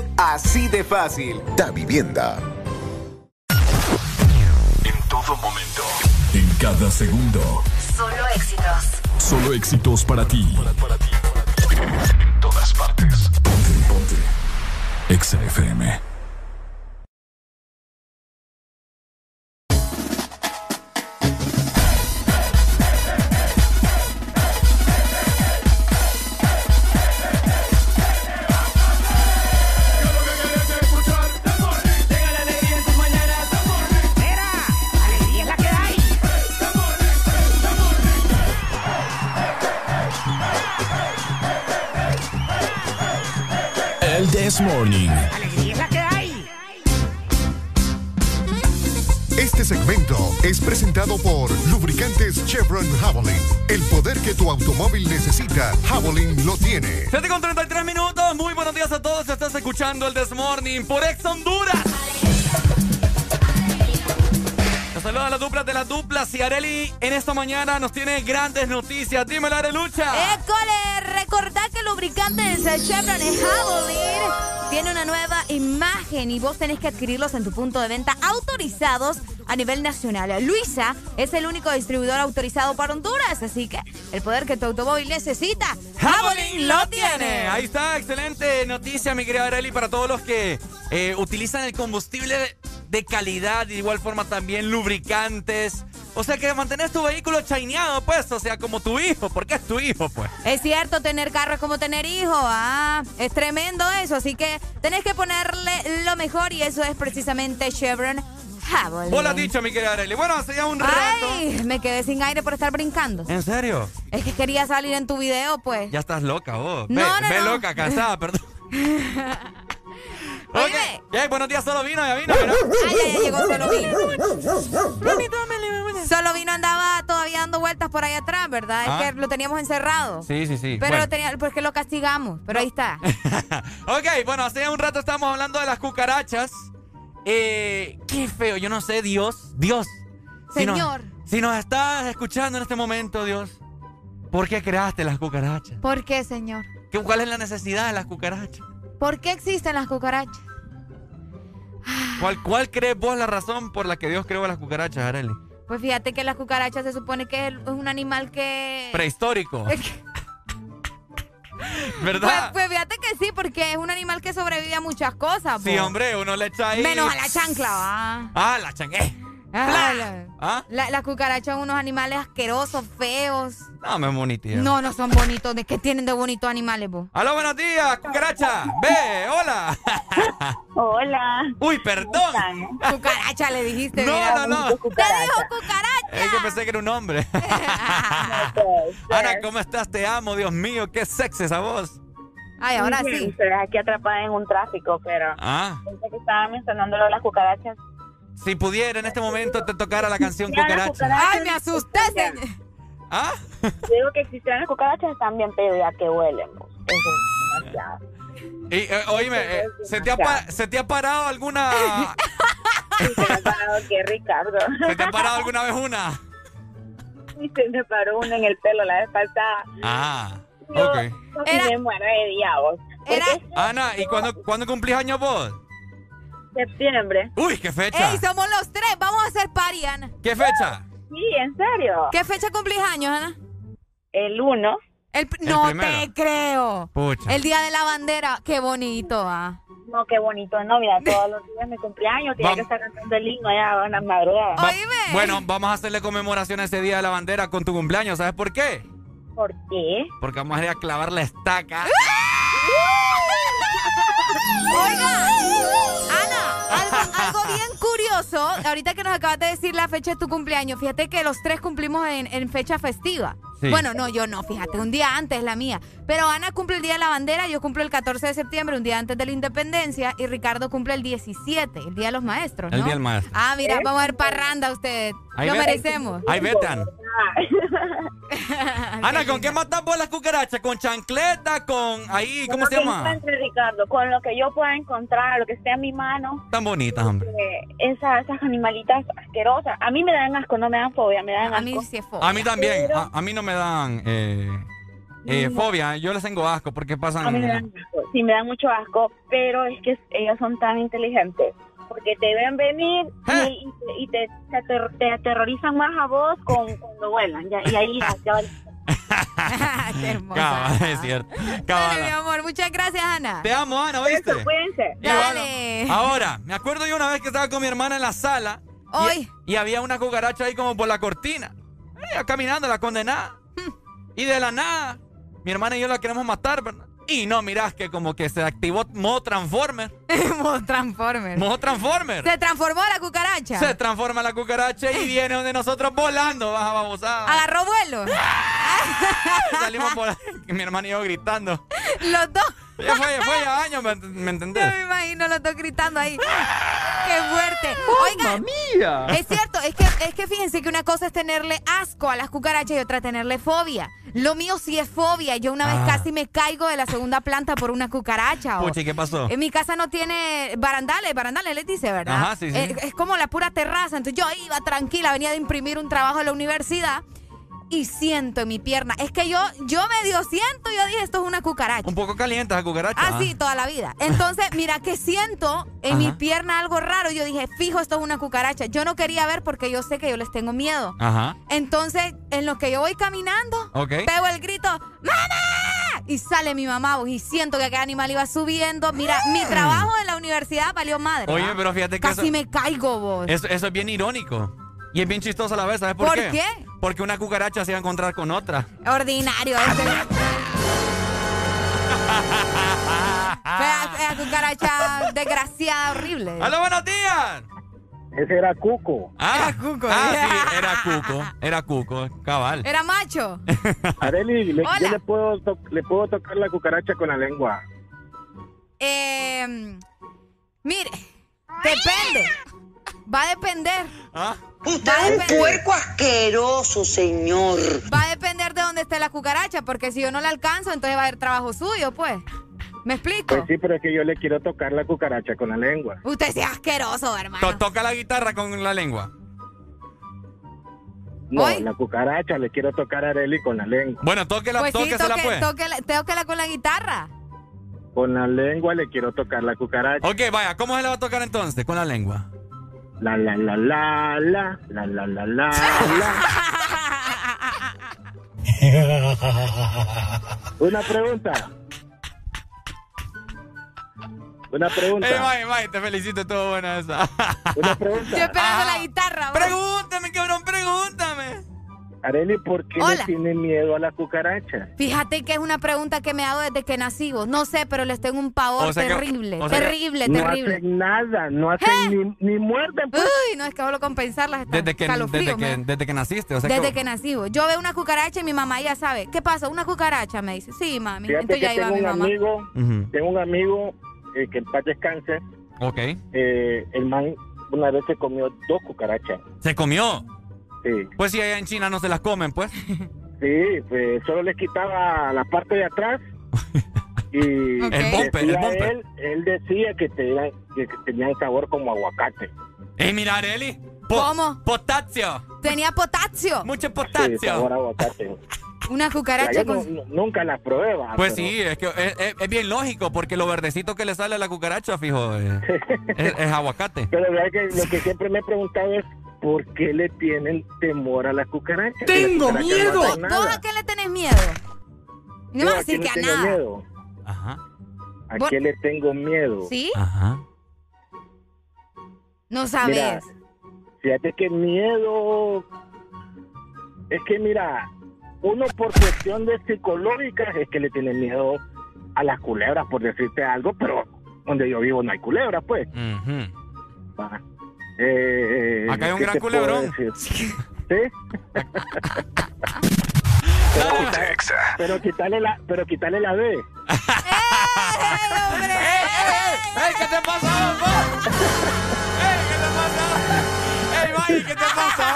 Así de fácil. Da vivienda. En todo momento. En cada segundo. Solo éxitos. Solo éxitos para ti. En todas partes. Ponte, ponte. Exa FM. Chevron Javelin. El poder que tu automóvil necesita, Javelin lo tiene. 7 con 33 minutos. Muy buenos días a todos. Estás escuchando el This Morning por Ex Honduras. las duplas de las duplas y Areli en esta mañana nos tiene grandes noticias. Dímelo, Arelucha. École, recordad que el lubricante de Chevron Javelin tiene una nueva imagen y vos tenés que adquirirlos en tu punto de venta autorizados a nivel nacional. Luisa es el único distribuidor autorizado para Honduras, así que el poder que tu automóvil necesita, Javelin lo tiene. Ahí está, excelente noticia, mi querida Areli, para todos los que eh, utilizan el combustible de calidad, de igual forma también lubricantes. O sea que mantenés tu vehículo chaineado, pues, o sea, como tu hijo, porque es tu hijo, pues. Es cierto, tener carro es como tener hijo, ah, es tremendo eso, así que tenés que ponerle lo mejor y eso es precisamente Chevron Javelin. Vos lo has dicho, mi querida Arely. Bueno, hace ya un rato. Ay, me quedé sin aire por estar brincando. ¿En serio? Es que quería salir en tu video, pues. Ya estás loca vos. No, ve, no, ve no. loca, cansada, perdón. Oye. Ok, buenos días, solo vino, ya vino, mira. Ay, ya, ya llegó Solo Vino. Solo Vino andaba todavía dando vueltas por ahí atrás, ¿verdad? Ah. Es que lo teníamos encerrado. Sí, sí, sí. Pero Bueno. lo tenía, pues que lo castigamos, pero ahí está. Ok, bueno, hace un rato estábamos hablando de las cucarachas. Eh, qué feo, yo no sé, Dios, Dios. si nos- Señor. si nos estás escuchando en este momento, Dios, ¿por qué creaste las cucarachas? ¿Por qué, señor? ¿Qué- ¿Cuál es la necesidad de las cucarachas? ¿Por qué existen las cucarachas? ¿Cuál, ¿Cuál crees vos la razón por la que Dios creó las cucarachas, Arely? Pues fíjate que las cucarachas se supone que es un animal que... Prehistórico. Es que- ¿Verdad? pues fíjate que sí, porque es un animal que sobrevive a muchas cosas. sí, po. hombre, uno le echa ahí. Menos a la chancla, va. Ah, la changue. Ah, la- ¿Ah? la- Las cucarachas son unos animales asquerosos, feos. No, me es bonitía. No, no son bonitos. ¿De qué tienen de bonitos animales, vos? Aló, buenos días, cucaracha. Ve, hola. Hola. Uy, perdón. Cucaracha le dijiste. No, mira. no, no. Te dijo cucaracha. Es que pensé que era un hombre. Ana, ¿cómo estás? Te amo, Dios mío. Qué sexy esa voz. Ay, ahora Bien, sí. Estoy aquí atrapada en un tráfico, pero Ah, pensé que estaba mencionando lo de las cucarachas. Si pudiera en este momento te tocara la canción Cucaracha. Ay, me asusté, señor. ¿Ah? Digo que existieran las cucarachas también, pero ya que huelen. Eso es demasiado. Y, eh, oíme, eh, ¿se, te ha pa- ¿se te ha parado alguna... Se me ha parado que Ricardo. ¿Se te ha parado alguna vez una? Y se me paró uno en el pelo la vez pasada. Ah, Yo ok. casi me muero de diablos. Era Ana, ¿y cuándo, ¿cuándo cumplís años vos? Septiembre. Uy, ¿qué fecha? Ey, somos los tres. Vamos a hacer party, Ana. ¿Qué fecha? Sí, en serio. ¿Qué fecha cumplís años, Ana? El 1. El, no primero. te creo. Pucha. El día de la bandera. Qué bonito, ah. No, qué bonito, no, mira, todos los días mi cumpleaños, Vam- que estar cantando el himno allá a una madrugada. Va- Bueno, vamos a hacerle conmemoración ese día de la bandera con tu cumpleaños. ¿Sabes por qué? ¿Por qué? Porque vamos a ir a clavar la estaca. Oiga, Ana, algo, algo bien curioso. Ahorita que nos acabas de decir la fecha de tu cumpleaños, fíjate que los tres cumplimos en, en fecha festiva. Sí. Bueno, no, yo no, fíjate, un día antes la mía. Pero Ana cumple el día de la bandera, yo cumplo el 14 de septiembre, un día antes de la independencia, y Ricardo cumple el 17, el día de los maestros, ¿no? El día del maestro. Ah, mira, vamos a ver parranda ustedes. Lo merecemos. Ahí vete, Ana. ¿con qué matas vos las cucarachas? ¿Con chancleta? ¿Con ahí? ¿Cómo Lo se que llama? encuentre, Ricardo, con lo que yo pueda encontrar, lo que esté a mi mano, Tan bonitas, hombre. eh, esas, esas animalitas asquerosas. A mí me dan asco, no me dan fobia, me dan asco. A mí sí es fobia. A mí también. Pero- A, a mí no me dan eh, eh, No. fobia. Yo les tengo asco porque pasan. A mí me dan asco, sí, me dan mucho asco, pero es que ellos son tan inteligentes. Porque te ven venir ¿Eh? y, y te- y te, te, ater- te aterrorizan más a vos con, cuando vuelan. Ya, y ahí ya, vale. Qué hermosa. Cabal, es cierto. Dale, Cabal. mi amor, muchas gracias, Ana. Te amo, Ana, ¿oíste? Eso, cuídense. Y bueno, Dale. ahora, me acuerdo yo una vez que estaba con mi hermana en la sala. y- Hoy. Y, había una cucaracha ahí como por la cortina. Ella caminando, la condenada. Y de la nada, mi hermana y yo la queremos matar, ¿verdad? Y no, mirás que como que se activó modo Transformer. Modo Transformer. Modo Transformer. Se transformó la cucaracha. Se transforma la cucaracha y viene donde nosotros volando, baja babosada. Agarró vuelo. Salimos por mi hermana y yo gritando. Los dos. Ya fue, fue ya años, ¿me, me Yo entendés? me imagino los dos gritando ahí. ¡Qué fuerte! Oiga, mía! Es cierto, es que, es que fíjense que una cosa es tenerle asco a las cucarachas y otra tenerle fobia. Lo mío sí es fobia. Yo una vez Ah. casi me caigo de la segunda planta por una cucaracha. Puchi, ¿qué pasó? En mi casa no tiene barandales, barandales les dice, ¿verdad? Ajá, sí, sí. Es, es como la pura terraza. Entonces yo iba tranquila, venía de imprimir un trabajo en la universidad y siento en mi pierna. Es que yo, yo medio siento, yo dije, esto es una cucaracha. Un poco caliente esa cucaracha. Ah, sí, toda la vida. Entonces, mira que siento en mi pierna algo raro. Yo dije, fijo, esto es una cucaracha. Yo no quería ver porque yo sé que yo les tengo miedo. Ajá. Entonces, en lo que yo voy caminando, Ok. pego el grito, ¡Mamá! Y sale mi mamá vos, y siento que aquel animal iba subiendo. Mira, mi trabajo en la universidad valió madre. Oye, ¿va? pero fíjate que Casi eso- me caigo vos. Eso, eso es bien irónico. Y es bien chistoso a la vez, ¿sabes por, ¿Por qué? qué? Porque una cucaracha se iba a encontrar con otra. Ordinario. Este. fea, fea cucaracha desgraciada, horrible. ¡Aló, buenos días! Ese era Cuco. Ah, Era Cuco. Ah, sí, era Cuco. Era Cuco, cabal. Era macho. Areli, le, Hola. yo le puedo, to- le puedo tocar la cucaracha con la lengua. Eh, mire, depende. Va a depender. ¿Ah? Usted es un puerco asqueroso, señor. Va a depender de dónde esté la cucaracha, porque si yo no la alcanzo, entonces va a haber trabajo suyo, pues. ¿Me explico? Pues sí, pero es que yo le quiero tocar la cucaracha con la lengua. Usted sea asqueroso, hermano. To- toca la guitarra con la lengua. No, Hoy. la cucaracha le quiero tocar a Areli con la lengua. Bueno, tóquela, Pues sí, tóquesela, toque, pues. tóquela, tóquela con la guitarra. Con la lengua le quiero tocar la cucaracha. Ok, vaya, ¿cómo se la va a tocar entonces? Con la lengua. La la la la la la la la la la. Una pregunta. Una pregunta. Eh, May, May, te felicito, estuvo buena esa. Una pregunta. Yo esperando Ajá. la guitarra. vos. Pregúntame, cabrón, pregúntame. Areli, ¿por qué Hola. le tiene miedo a la cucaracha? Fíjate que es una pregunta que me hago desde que nací. vos. No sé, pero les tengo un pavor O sea que- terrible. o sea que terrible, no terrible. hacen nada, no hacen ni, ni muerden. pues. Uy, no es que solo compensarlas. está Desde que, desde, que, desde que naciste, o sea Desde que- que nací. vos. Yo veo una cucaracha y mi mamá ya sabe. ¿Qué pasa? ¿Una cucaracha? Me dice. Sí, mami. Fíjate Entonces ya iba tengo mi un mamá. amigo, Ujú. tengo un amigo eh, que en paz descanse, Ok. eh, el man una vez se comió dos cucarachas. ¿Se comió? Sí. Pues si allá en China no se las comen, pues. Sí, pues solo les quitaba la parte de atrás y Ok. El bumper, el bumper. Él, él decía que, tenían, que tenían sabor como aguacate. ¡Eh, mira, Areli! Po- ¿Cómo? Potasio. Tenía potasio. Mucho Sí, potasio. sabor a aguacate. Una cucaracha con... nunca la va, Pues pero- sí, es que es, es- es bien lógico, porque lo verdecito que le sale a la cucaracha, fijo, eh, es, es aguacate. Pero la verdad que lo que siempre me he preguntado es ¿por qué le tienen temor a las cucarachas? ¡Tengo no miedo! hacen ¿Vos nada. a qué le tenés miedo? No vas a decir que a nada. miedo. Ajá. ¿A Vos- qué le tengo miedo? ¿Sí? Ajá. No sabes. Mira, fíjate que miedo es que mira, uno por cuestión de psicológica es que le tiene miedo a las culebras, por decirte algo, pero donde yo vivo no hay culebras, pues. Va. Eh, Acá hay un ¿qué gran culebrón. ¿Sí? pero, quitar- pero quitarle la, pero quitarle la B. ¡Ey, qué te pasa, vos? ¡Ey, qué te pasa! ¡Ey, May, qué te pasa!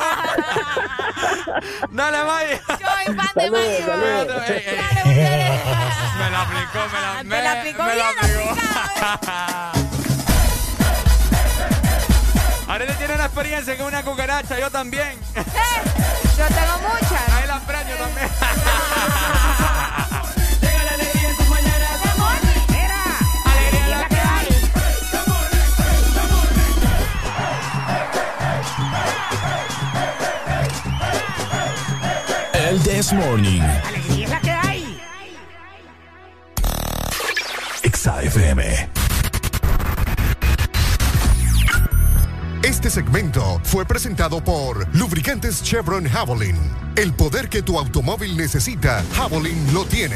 Dale, May. Soy fan de ey. Me la aplicó, me la, Te la aplicó me bien aplicó. Arely tiene una experiencia con una cucaracha, yo también. Yo tengo muchas. Ahí la premio también. El This Morning. Segmento fue presentado por Lubricantes Chevron Javelin. El poder que tu automóvil necesita, Javelin lo tiene.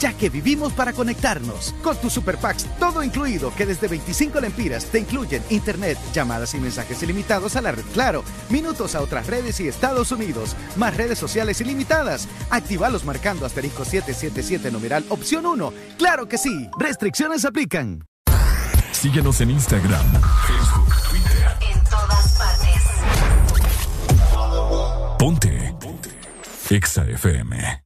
ya que vivimos para conectarnos. Con tu Super Packs, todo incluido, que desde 25 lempiras te incluyen internet, llamadas y mensajes ilimitados a la red Claro, minutos a otras redes y Estados Unidos, más redes sociales ilimitadas. Actívalos marcando asterisco 777 numeral opción 1. ¡Claro que sí! Restricciones aplican. Síguenos en Instagram, Facebook, Twitter. En todas partes. Ponte. Ponte. Exa FM.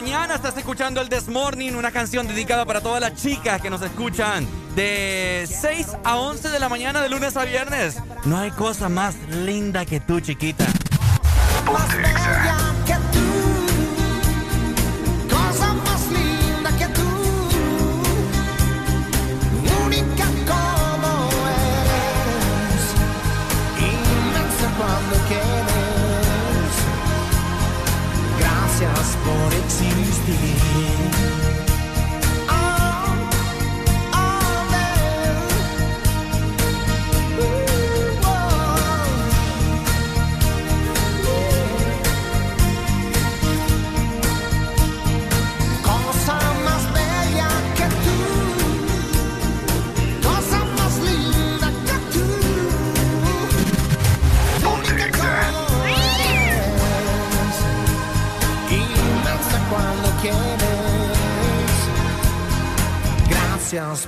Mañana. Estás escuchando el This Morning, una canción dedicada para todas las chicas que nos escuchan de 6 a 11 de la mañana de lunes a viernes. No hay cosa más linda que tú, chiquita.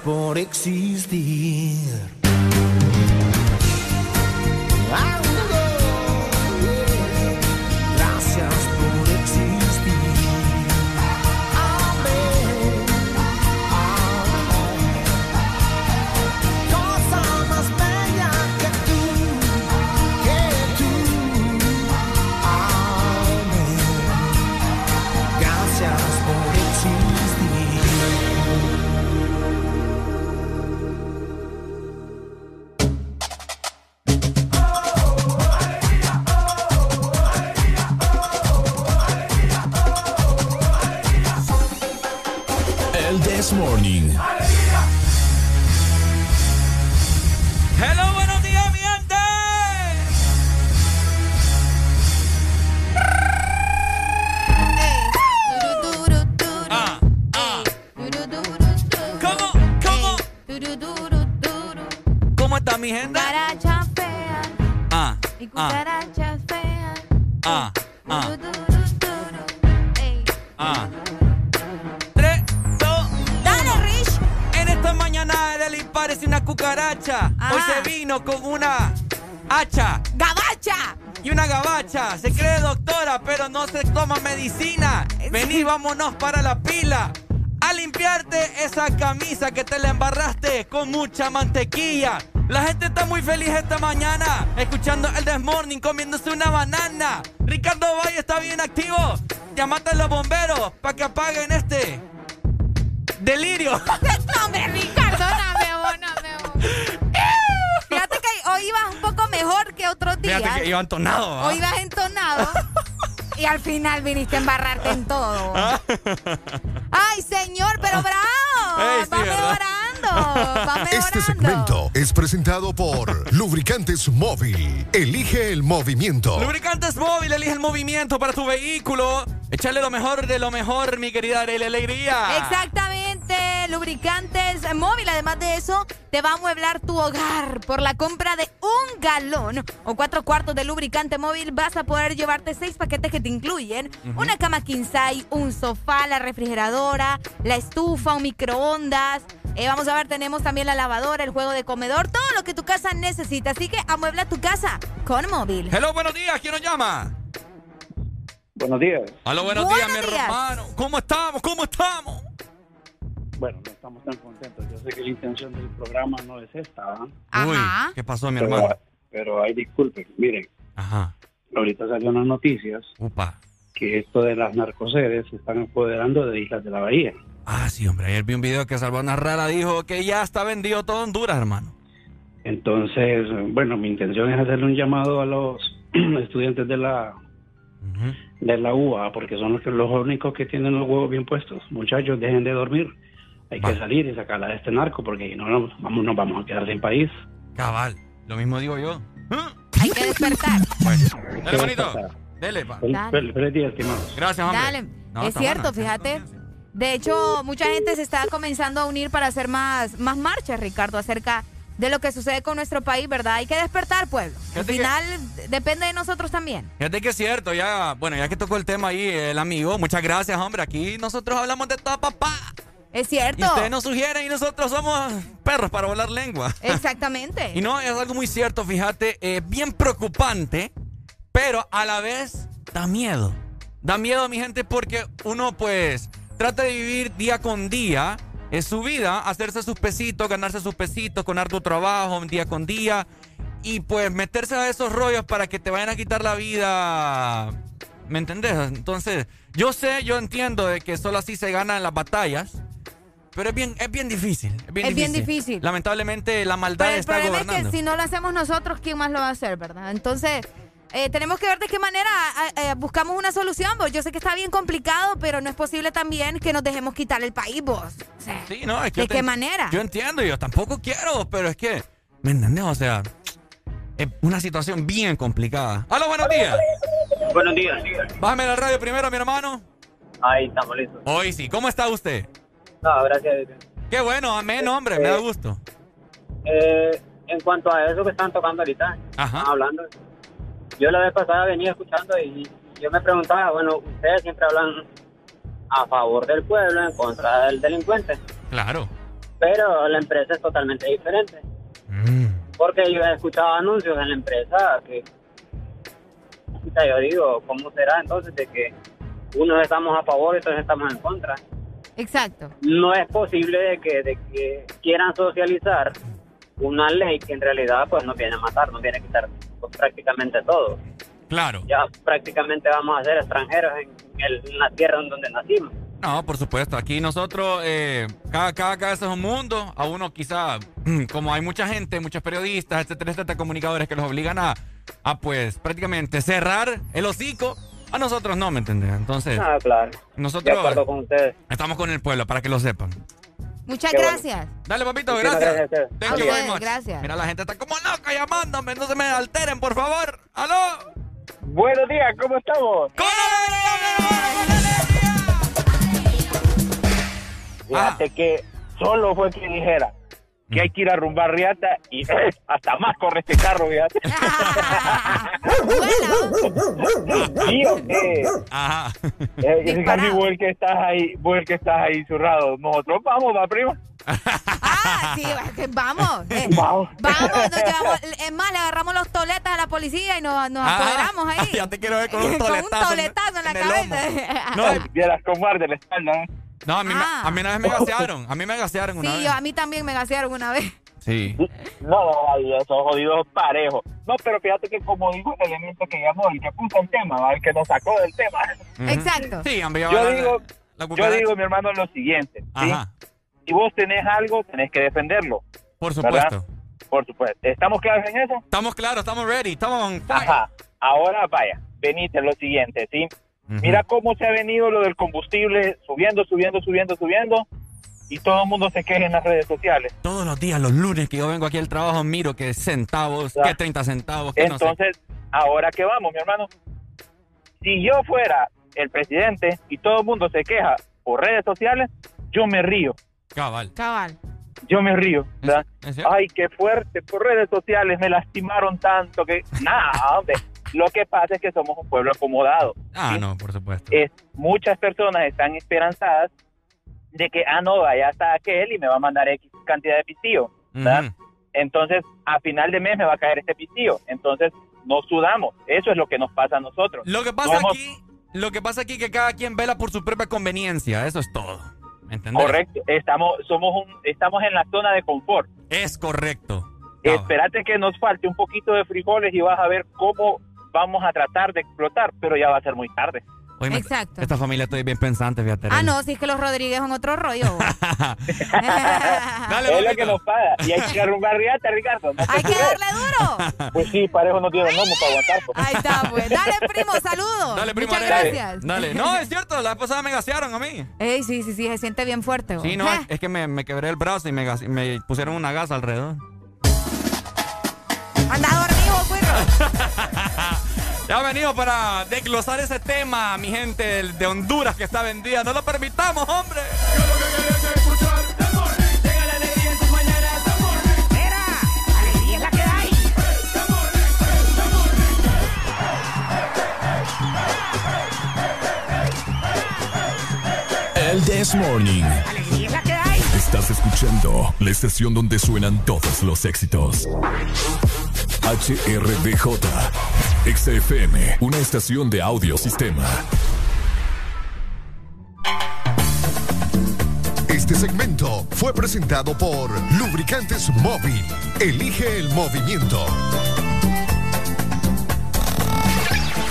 Por existir. Vámonos para la pila. A limpiarte esa camisa que te la embarraste con mucha mantequilla. La gente está muy feliz esta mañana, escuchando el Desmorning, comiéndose una banana. Ricardo Valle está bien activo. Llámate a los bomberos para que apaguen este delirio. No, hombre, Ricardo, dame vos, dame vos. Fíjate que hoy ibas un poco mejor que otros días. Fíjate que iba entonado. ¿va? Hoy ibas entonado. Y al final viniste a embarrarte en todo. Ay, señor, pero bravo. Sí, va mejorando. Va mejorando. Este segmento es presentado por Lubricantes Móvil. Elige el movimiento. Lubricantes móvil, elige el movimiento para tu vehículo. Échale lo mejor de lo mejor, mi querida Arely Alegría. Exactamente, lubricantes móvil. Además de eso, te va a amueblar tu hogar. Por la compra de un galón o cuatro cuartos de lubricante móvil, vas a poder llevarte seis paquetes que te incluyen: una cama king size, un sofá, la refrigeradora, la estufa, un microondas. Eh, vamos a ver, tenemos también la lavadora, el juego de comedor, todo lo que tu casa necesita. Así que amuebla tu casa con móvil. Hello, buenos días. ¿Quién nos llama? Buenos días. Aló, buenos, Buenos días, mi días. hermano. ¿Cómo estamos? ¿Cómo estamos? Bueno, no estamos tan contentos. Yo sé que la intención del programa no es esta, ¿verdad? Uy, ¿qué pasó, mi Pero- hermano? Pero hay disculpen. Miren, Ajá. ahorita salió unas noticias Upa. que esto de las narcosedes se están empoderando de Islas de la Bahía. Ah, sí, hombre. Ayer vi un video que Salvador Rara dijo que ya está vendido todo Honduras, hermano. Entonces, bueno, mi intención es hacerle un llamado a los estudiantes de la de la UA, porque son los, que, los únicos que tienen los huevos bien puestos. Muchachos, dejen de dormir. Hay que salir y sacarla de este narco, porque no, no vamos, nos vamos a quedar sin país. Cabal. Lo mismo digo yo. Hay que despertar. Dale, bonito. Dele, pa. Feliz, Dale. feliz- día, estimados. Gracias, hombre. Dale. No, es cierto, buena. fíjate. De hecho, mucha gente se está comenzando a unir para hacer más, más marchas, Ricardo, acerca de lo que sucede con nuestro país, ¿verdad? Hay que despertar, pueblo. Al Fíjate que- final depende de nosotros también. Fíjate que es cierto, ya, bueno, ya que tocó el tema ahí, el amigo, muchas gracias, hombre. Aquí nosotros hablamos de todo, papá. Es cierto. Y ustedes nos sugieren y nosotros somos perros para volar lengua. Exactamente. Y no, es algo muy cierto, fíjate, eh, bien preocupante, pero a la vez da miedo. Da miedo, mi gente, porque uno pues trata de vivir día con día en su vida, hacerse sus pesitos, ganarse sus pesitos con harto trabajo, día con día, y pues meterse a esos rollos para que te vayan a quitar la vida. ¿Me entendés? Entonces, yo sé, yo entiendo de que solo así se ganan las batallas. Pero es bien, es bien difícil. Es bien, Es bien difícil. Lamentablemente la maldad Pero el está problema gobernando. es que si no lo hacemos nosotros, ¿quién más lo va a hacer, verdad? Entonces, eh, tenemos que ver de qué manera eh, eh, buscamos una solución, vos. Yo sé que está bien complicado, pero no es posible también que nos dejemos quitar el país, vos. O sea, Sí, no, es que ¿De te- qué manera? Yo entiendo, yo tampoco quiero, pero es que, ¿me entendés? O sea, es una situación bien complicada. ¡Hola, buenos días! Buenos días. Bájame la radio primero, mi hermano. Ahí estamos listos. Hoy sí, ¿cómo está usted? No, gracias. Qué bueno, amén, hombre, me da gusto. Eh, en cuanto a eso que están tocando ahorita, están hablando, yo la vez pasada venía escuchando y yo me preguntaba, bueno, ustedes siempre hablan a favor del pueblo en contra del delincuente. Claro. Pero la empresa es totalmente diferente. Mm. Porque yo he escuchado anuncios en la empresa que... Yo digo, ¿cómo será entonces de que unos estamos a favor y otros estamos en contra? Exacto. No es posible de que, de que quieran socializar una ley que en realidad pues nos viene a matar, nos viene a quitar pues, prácticamente todo. Claro. Ya prácticamente vamos a ser extranjeros en, la tierra en donde nacimos. No, por supuesto. Aquí nosotros, eh, cada, cada cabeza es un mundo. A uno quizá, como hay mucha gente, muchos periodistas, etcétera, etcétera, comunicadores que los obligan a, a pues, prácticamente cerrar el hocico. A nosotros no, ¿me entiendes? Entonces, ah, claro. nosotros de acuerdo con ustedes. estamos con el pueblo, para que lo sepan. Muchas gracias. Dale, papito, gracias. gracias. gracias. Mira, la gente está como loca llamándome. No se me alteren, por favor. ¡Aló! Buenos días, ¿cómo estamos? Fíjate que solo fue que dijera que hay que ir a rumbar riata y hasta más corre este carro, fíjate. sí, Ajá. Eh, casi vos el que estás ahí, vos el que estás ahí zurrado. Nosotros vamos, va, prima. ah, sí, vamos. Eh, vamos. Vamos, nos llevamos, es más, le agarramos los toletas a la policía y nos, nos ah, apoderamos ahí. Ya te quiero ver con un toletazo. con un toletazo en, la cabeza. No, vieras con de la espalda. ¿eh? No, a mí, a mí una vez me gasearon. A mí me gasearon una sí, vez. Sí, a mí también me gasearon una vez. Sí. No, esos jodidos parejos. No, pero fíjate que como dijo el elemento que llamó, el que puso el tema, el que nos sacó del tema. Exacto. Sí, yo digo, yo digo, mi hermano, lo siguiente. Ajá. Si vos tenés algo, tenés que defenderlo. Por supuesto. Por supuesto. ¿Estamos claros en eso? Estamos claros, estamos ready, estamos Ajá. Ahora, vaya, venite lo siguiente, ¿sí? Mira cómo se ha venido lo del combustible subiendo, subiendo, subiendo, subiendo. Y todo el mundo se queja en las redes sociales. Todos los días, los lunes que yo vengo aquí al trabajo, miro que centavos, que 30 centavos, que Entonces, ahora que vamos, mi hermano. Si yo fuera el presidente y todo el mundo se queja por redes sociales, yo me río. Cabal. Cabal. Yo me río, ¿verdad? Ay, qué fuerte, por redes sociales me lastimaron tanto que... Nada, hombre. Lo que pasa es que somos un pueblo acomodado. Ah, no, por supuesto. Es, muchas personas están esperanzadas de que, ah, no, allá está aquel y me va a mandar X cantidad de pistillo, ¿verdad? Entonces, a final de mes me va a caer este pistillo. Entonces, no sudamos. Eso es lo que nos pasa a nosotros. Lo que pasa aquí, lo que pasa aquí es que cada quien vela por su propia conveniencia. Eso es todo. ¿Entendés? Correcto. Estamos, somos un, estamos en la zona de confort. Es correcto. Espérate que nos falte un poquito de frijoles y vas a ver cómo vamos a tratar de explotar, pero ya va a ser muy tarde. Exacto. Esta familia estoy bien pensante, fíjate. Ah, no, si es que los Rodríguez son otro rollo. Dale, es lo que nos paga. Y hay que arrumbar riata, Ricardo. hay que darle duro. Pues sí, parejo no tiene nombre para aguantar. Pues. Ahí está, pues. Dale, primo, saludos. Dale, primo. Muchas gracias. Dale. No, es cierto, la pasada me gasearon a mí. Ey, sí, sí, sí, se siente bien fuerte. Sí, no, es, que me, me, quebré el brazo y me, me pusieron una gasa alrededor. Ya ha venido para desglosar ese tema, mi gente de Honduras que está vendida. No lo permitamos, hombre. El This Morning. Alegría que hay. Estás escuchando la estación donde suenan todos los éxitos. HRDJ. XFM, una estación de audio sistema. Este segmento fue presentado por Lubricantes Móvil. Elige el movimiento.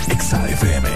XFM.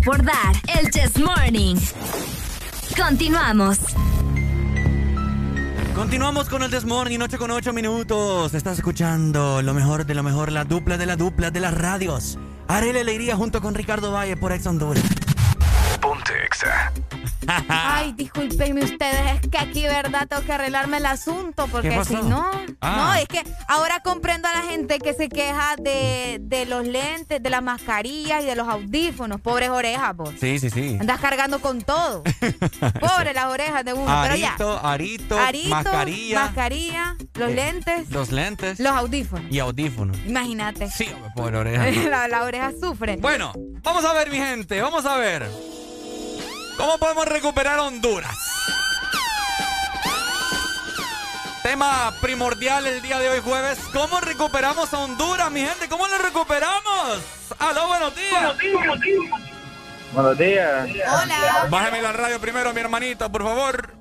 Por dar. El Chess Morning. Continuamos. Continuamos con el Desmorning, 8 con 8 minutos. Estás escuchando lo mejor de lo mejor, la dupla de la dupla de las radios. Arele Alegría junto con Ricardo Valle por Ex Honduras. Ponte Exa. Ay, discúlpenme ustedes, es que aquí, ¿verdad? Tengo que arreglarme el asunto, porque si no. Ah. No, es que ahora comprendo a la gente que se queja de, de los lentes, de las mascarillas y de los audífonos. Pobres orejas, vos. Sí, sí, sí. Andas cargando con todo. Pobres las orejas de uno. pero ya. Arito, arito, Arito, mascarilla. mascarilla, los Eh, lentes, Los lentes. los audífonos. Y audífonos. Imagínate. Sí, pobre oreja. la, la oreja sufre. Bueno, vamos a ver, mi gente, vamos a ver. ¿Cómo podemos recuperar Honduras? Tema primordial el día de hoy jueves. ¿Cómo recuperamos a Honduras, mi gente? ¿Cómo lo recuperamos? Aló, buenos días. Buenos días. Hola. Bájeme la radio primero, mi hermanito, por favor.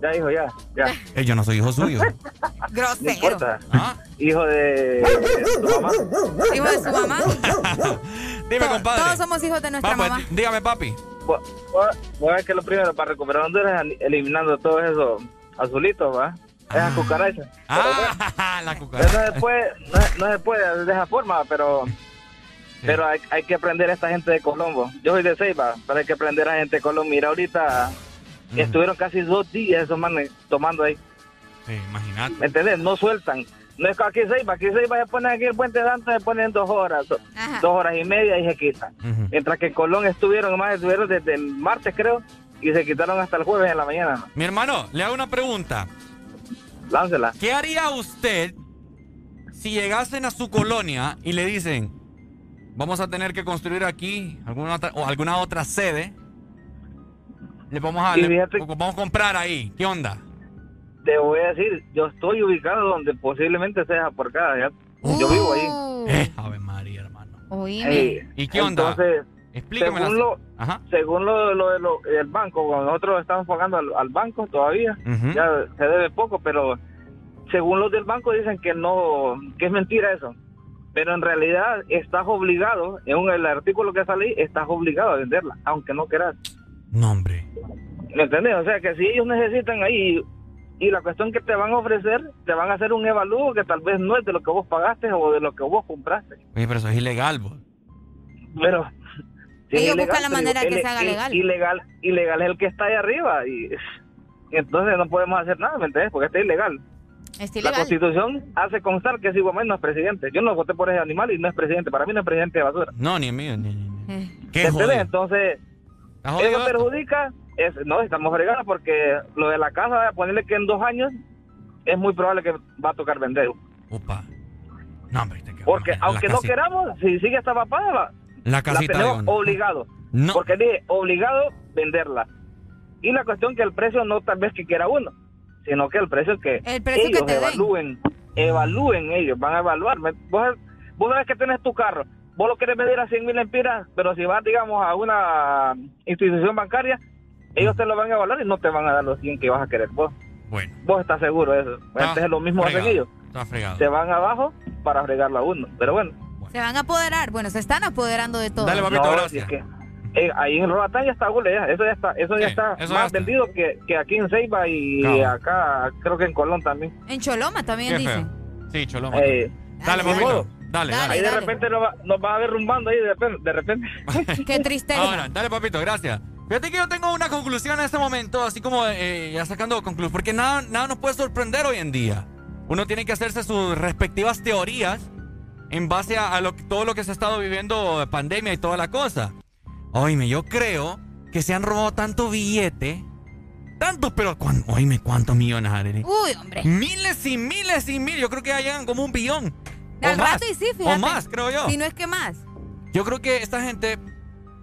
Ya, hijo, ya. ya. Eh, yo no soy hijo suyo. No Grosero. importa. ¿Ah? Hijo de tu mamá. Hijo de su mamá. Dime, compadre. Todos somos hijos de nuestra Va, pues, mamá. dí- dígame, papi. Voy voy a ver que lo primero para recuperar Honduras es eliminando todos esos azulitos, ¿va? Esas cucarachas. Ah, la cucaracha. no se puede, no, no se puede de esa forma, pero pero hay, hay que aprender a esta gente de Colombo. Yo soy de Ceiba, pero hay que aprender a gente de Colombo. Mira, ahorita estuvieron casi dos días esos manes tomando ahí. Sí, imagínate. ¿Me entiendes? No sueltan. No es que aquí se iba, aquí se iba, se pone aquí el puente de se ponen dos horas, do- dos horas y media y se quitan. Mientras que en Colón estuvieron, más estuvieron desde el martes creo, y se quitaron hasta el jueves en la mañana. Mi hermano, le hago una pregunta. Láncela. ¿Qué haría usted si llegasen a su colonia y le dicen, vamos a tener que construir aquí alguna otra, o alguna otra sede? Le vamos a, Y le- fíjate- vamos a comprar ahí. ¿Qué onda? Te voy a decir, yo estoy ubicado donde posiblemente sea por acá. Yo vivo ahí. Eh, Ave María, hermano. Oíme. Eh, ¿Y qué onda? Entonces, Explícame según lo, Ajá. según lo, lo, del banco, cuando nosotros estamos pagando al, al banco todavía, ya se debe poco, pero según los del banco dicen que no, que es mentira eso. Pero en realidad estás obligado, en un- el artículo que sale ahí, estás obligado a venderla, aunque no quieras. No, hombre. ¿Me entiendes? O sea, que si ellos necesitan ahí y la cuestión que te van a ofrecer, te van a hacer un evalúo que tal vez no es de lo que vos pagaste o de lo que vos compraste. Oye, pero eso es ilegal, vos. Pero si es Ellos ilegal, buscan la manera digo, que se haga legal. Ilegal, ilegal es el que está ahí arriba y, y entonces no podemos hacer nada, ¿me entiendes? Porque está ilegal. Está La ilegal. Constitución hace constar que si Gómez no es presidente. Yo no voté por ese animal y no es presidente. Para mí no es presidente de basura. No, ni mío, ni, ni-. Eh. Qué. Entonces, eso perjudica. Es, no, estamos fregados porque lo de la casa, ponerle que en dos años es muy probable que va a tocar vender. Upa. No, hombre, te Porque aunque no queramos, si sigue esta papada, la, La la casita de onda. obligado. No. Porque dije, obligado venderla. Y la cuestión que el precio no tal vez que quiera uno, sino que el precio que El precio que ellos den. evalúen, evalúen ellos, van a evaluar. Vos, vos sabes que tienes tu carro, vos lo quieres medir a 100 mil empiras, pero si vas, digamos, a una institución bancaria, ellos te lo van a evaluar y no te van a dar los 100 que vas a querer vos. Bueno. Vos estás seguro de eso. Ah, Entonces lo mismo hacen fregado. ellos. Está fregado. Se van abajo para fregarlo a uno. Pero bueno. Se van a apoderar. Bueno, se están apoderando de todo. No, si es que, eh, ahí en Roatán ya está Gule, ya. Eso ya está, eso ya está eso ya más está. vendido que, que aquí en Ceiba y acá, creo que en Colón también. En Choloma también dicen. Sí, Choloma. Eh, dale, papito. Dale, dale. ahí de repente nos va, nos va a ver rumbando ahí de repente. De repente. Qué tristeza. Ahora, dale, papito, gracias. Fíjate que yo tengo una conclusión en este momento, así como eh, ya sacando conclusión, porque nada, nada nos puede sorprender hoy en día. Uno tiene que hacerse sus respectivas teorías en base a, a lo, todo lo que se ha estado viviendo de pandemia y toda la cosa. Oíme, yo creo que se han robado tanto billete, tantos, pero cuán- oíme, ¿cuántos millones, Arely? Uy, hombre. Miles y miles y miles, yo creo que ya llegan como un billón. O Al más, rato y sí, fíjate. O más, creo yo. Si no es que más. Yo creo que esta gente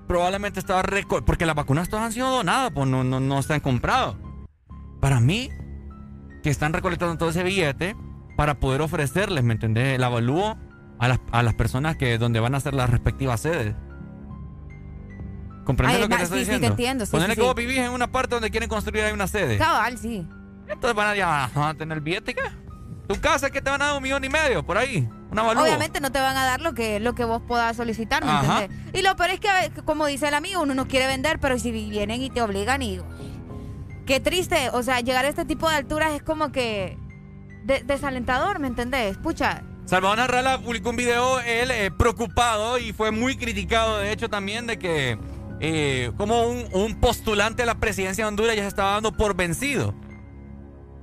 probablemente estaba reco- porque las vacunas todas han sido donadas, pues no, no, no se han comprado. Para mí, que están recolectando todo ese billete para poder ofrecerles, ¿me entendés? El avalúo a las, a las personas que donde van a hacer las respectivas sedes. ¿Comprendes Ay, lo que te estoy sí, sí, diciendo? te entiendo, sí, Ponerle sí, que sí. vos vivís en una parte donde quieren construir ahí una sede. Cabal, sí. Entonces van a, ya, van a tener billete, ¿qué? Tu casa que te van a dar un millón y medio, por ahí. Un avalúo. Obviamente no te van a dar lo que, lo que vos puedas solicitar, ¿me? Y lo peor es que, como dice el amigo, uno no quiere vender, pero si vienen y te obligan y... Qué triste, o sea, llegar a este tipo de alturas es como que de- desalentador, ¿me entendés? Pucha, Salvador Narrala publicó un video, él eh, preocupado y fue muy criticado, de hecho, también de que eh, como un, un postulante a la presidencia de Honduras ya se estaba dando por vencido.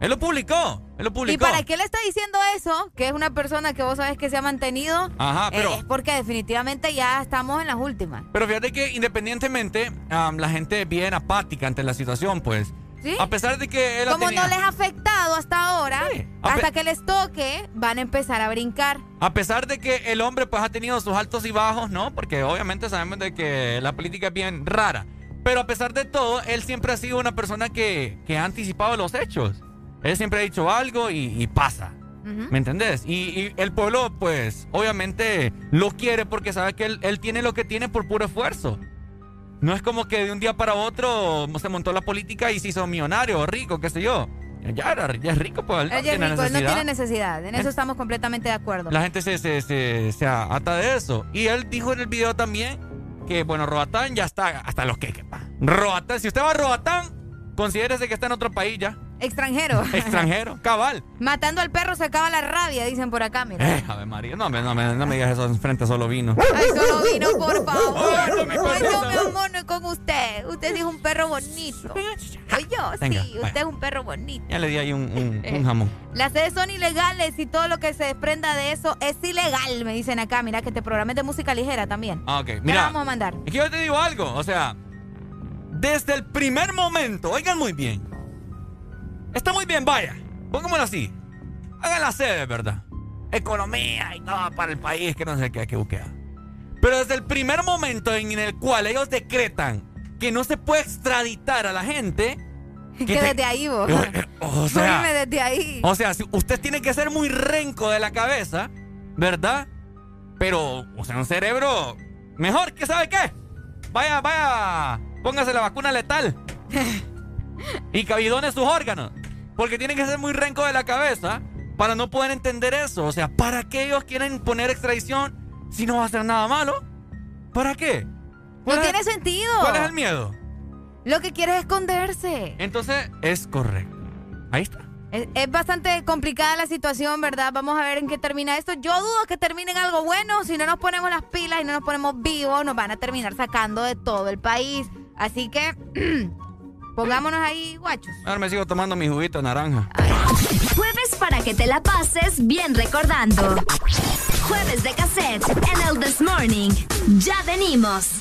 Él lo publicó, él lo ¿y publicó. para qué le está diciendo eso? Que es una persona que vos sabes que se ha mantenido. Ajá, eh, pero- es porque definitivamente ya estamos en las últimas. Pero fíjate que independientemente, am, la gente es bien apática ante la situación, pues. ¿Sí? A pesar de que él Como no les ha afectado hasta ahora, hasta que les toque, van a empezar a brincar. A pesar de que el hombre pues ha tenido sus altos y bajos, ¿no? Porque obviamente sabemos de que la política es bien rara. Pero a pesar de todo, él siempre ha sido una persona que, que ha anticipado los hechos. Él siempre ha dicho algo y, y pasa. ¿Me entendés? Y, y el pueblo pues obviamente lo quiere porque sabe que él, él tiene lo que tiene por puro esfuerzo. No es como que de un día para otro se montó la política y se hizo millonario o rico, qué sé yo. Ya, era, ya es rico, pues no tiene rico, él no necesidad. tiene necesidad. En eso Eh. estamos completamente de acuerdo. La gente se, se, se, se ata de eso. Y él dijo en el video también que, bueno, Roatán ya está hasta los que pa. Roatán, si usted va a Roatán, considérese que está en otro país ya. Extranjero. Extranjero, cabal. Matando al perro se acaba la rabia, dicen por acá, mira. Eh, Ave María, no, no, me, no me digas eso enfrente, solo vino. Ay, solo vino, por favor. Ay, no, mi, amor, no es con usted. Usted dijo un perro bonito. Soy yo, sí, usted es un perro bonito. Ya le di ahí un, un, eh, jamón. Las sedes son ilegales y todo lo que se desprenda de eso es ilegal, me dicen acá. Mira que te programes de música ligera también. Ah, ok. Mira. vamos a mandar? Es que yo te digo algo, o sea, desde el primer momento, oigan muy bien Está muy bien, vaya. Pongámoslo así. Hagan la sede, ¿verdad? Economía y todo para el país, que no sé qué, que buscar. Pero desde el primer momento en el cual ellos decretan que no se puede extraditar a la gente. Que, desde ahí vos. O sea, desde ahí. O sea, usted tiene que ser muy renco de la cabeza, ¿verdad? Pero, o sea, un cerebro mejor que sabe qué. Vaya, vaya, póngase la vacuna letal. y cabidone sus órganos. Porque tienen que ser muy renco de la cabeza para no poder entender eso. O sea, ¿para qué ellos quieren poner extradición si no va a hacer nada malo? ¿Para qué? No tiene sentido. ¿Cuál es el miedo? Lo que quiere es esconderse. Entonces, es correcto. Ahí está. Es, es, bastante complicada la situación, ¿verdad? Vamos a ver en qué termina esto. Yo dudo que termine en algo bueno. Si no nos ponemos las pilas y no nos ponemos vivos, nos van a terminar sacando de todo el país. Así que Pongámonos ahí, guachos. Ahora me sigo tomando mi juguito de naranja. Jueves para que te la pases bien recordando. Jueves de cassette en el This Morning. Ya venimos.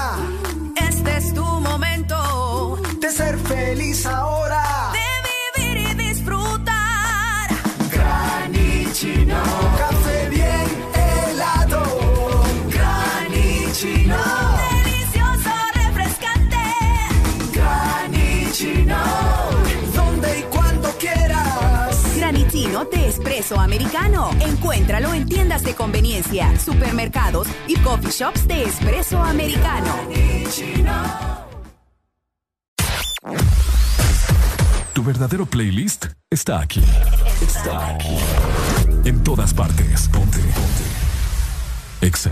americano. Encuéntralo en tiendas de conveniencia, supermercados y coffee shops de espresso americano. Tu verdadero playlist está aquí. Está aquí. En todas partes. Ponte. Ponte. Exa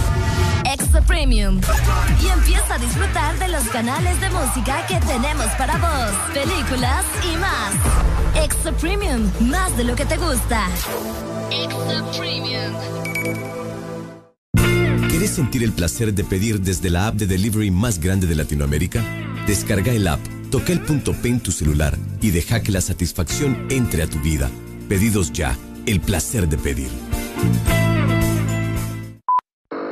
Premium. Y empieza a disfrutar de los canales de música que tenemos para vos, películas y más. Extra Premium, más de lo que te gusta. Extra Premium. ¿Quieres sentir el placer de pedir desde la app de delivery más grande de Latinoamérica? Descarga el app, toca el punto P en tu celular y deja que la satisfacción entre a tu vida. Pedidos ya, el placer de pedir.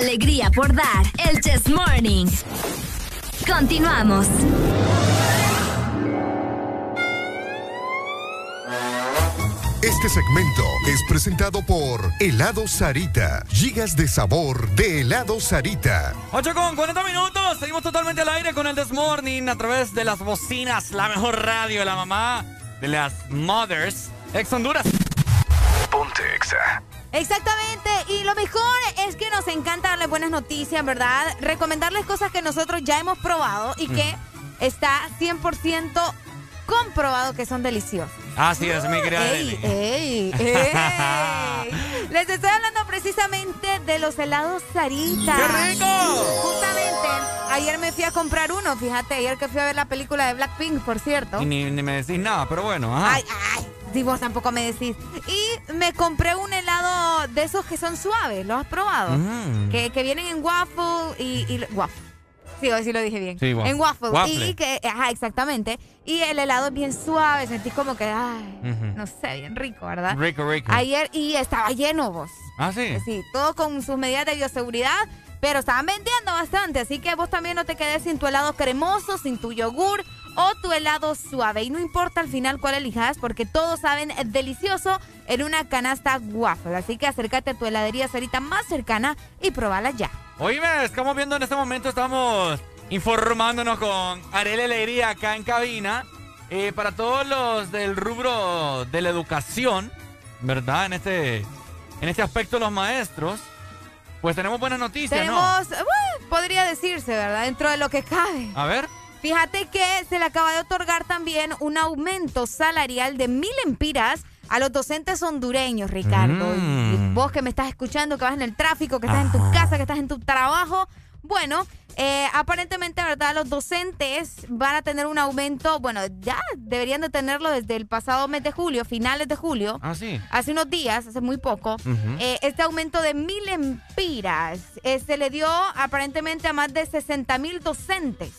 Alegría por dar. El Chess Morning. Continuamos. Este segmento es presentado por Helado Sarita. Gigas de sabor de Helado Sarita. 8 con 40 minutos. Seguimos totalmente al aire con el This Morning a través de las bocinas, la mejor radio de la mamá de las Mothers, ex Honduras. Ponte Exa. Exactamente, y lo mejor es que nos encanta darles buenas noticias, ¿verdad? Recomendarles cosas que nosotros ya hemos probado y que está 100% comprobado que son deliciosas. Así es, mi querida ¡Ey, ey, ey! Les estoy hablando precisamente de los helados Sarita. ¡Qué rico! Justamente, ayer me fui a comprar uno, fíjate, ayer que fui a ver la película de Blackpink, por cierto. Y ni, ni me decís nada, pero bueno, ajá. Ay, ay, si vos tampoco me decís. Y me compré un helado de esos que son suaves, ¿lo has probado? Mm. Que, que vienen en waffle y... y waffle. Sí, hoy sí lo dije bien. Sí, en waffle. waffle. Y que, ajá, exactamente. Y el helado es bien suave, sentís como que, ay, no sé, bien rico, ¿verdad? Rico, rico. Ayer, y estaba lleno vos. Ah, sí. Sí, todo con sus medidas de bioseguridad, pero estaban vendiendo bastante, así que vos también no te quedes sin tu helado cremoso, sin tu yogur o tu helado suave. Y no importa al final cuál elijas, porque todos saben delicioso en una canasta waffle. Así que acércate a tu heladería Sarita más cercana y probala ya. Oíme, estamos viendo en este momento, estamos informándonos con Arely Alegría acá en cabina. Eh, para todos los del rubro de la educación, ¿verdad? En este, en este aspecto, los maestros, pues tenemos buenas noticias, Tenemos, bueno, podría decirse, ¿verdad? Dentro de lo que cabe. ¿no? A ver. Fíjate que se le acaba de otorgar también un aumento salarial de mil empiras a los docentes hondureños, Ricardo. Mm. Y vos que me estás escuchando, que vas en el tráfico, que estás en tu casa, que estás en tu trabajo. Bueno, eh, aparentemente, ¿verdad? Los docentes van a tener un aumento, bueno, ya deberían de tenerlo desde el pasado mes de julio, finales de julio. Ah, sí. Hace unos días, hace muy poco, eh, este aumento de mil empiras eh, se le dio aparentemente a más de 60 mil docentes.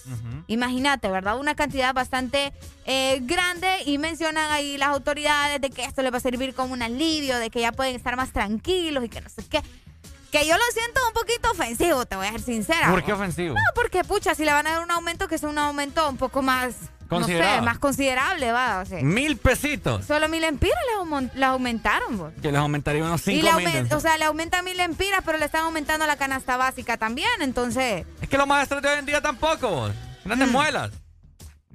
Imagínate, ¿verdad? Una cantidad bastante eh, grande y mencionan ahí las autoridades de que esto les va a servir como un alivio, de que ya pueden estar más tranquilos y que no sé qué. Que yo lo siento un poquito ofensivo, te voy a ser sincera. ¿Por qué ofensivo? No, porque pucha, si le van a dar un aumento que sea un aumento un poco más, no sé, más considerable, va. O sea, Mil pesitos. Solo mil empiras le aumentaron, vos. Que les aumentaría unos Y cinco le mil. o sea, le aumentan mil empiras, pero le están aumentando la canasta básica también, entonces... Es que los maestros de hoy en día tampoco, vos. Grandes muelas.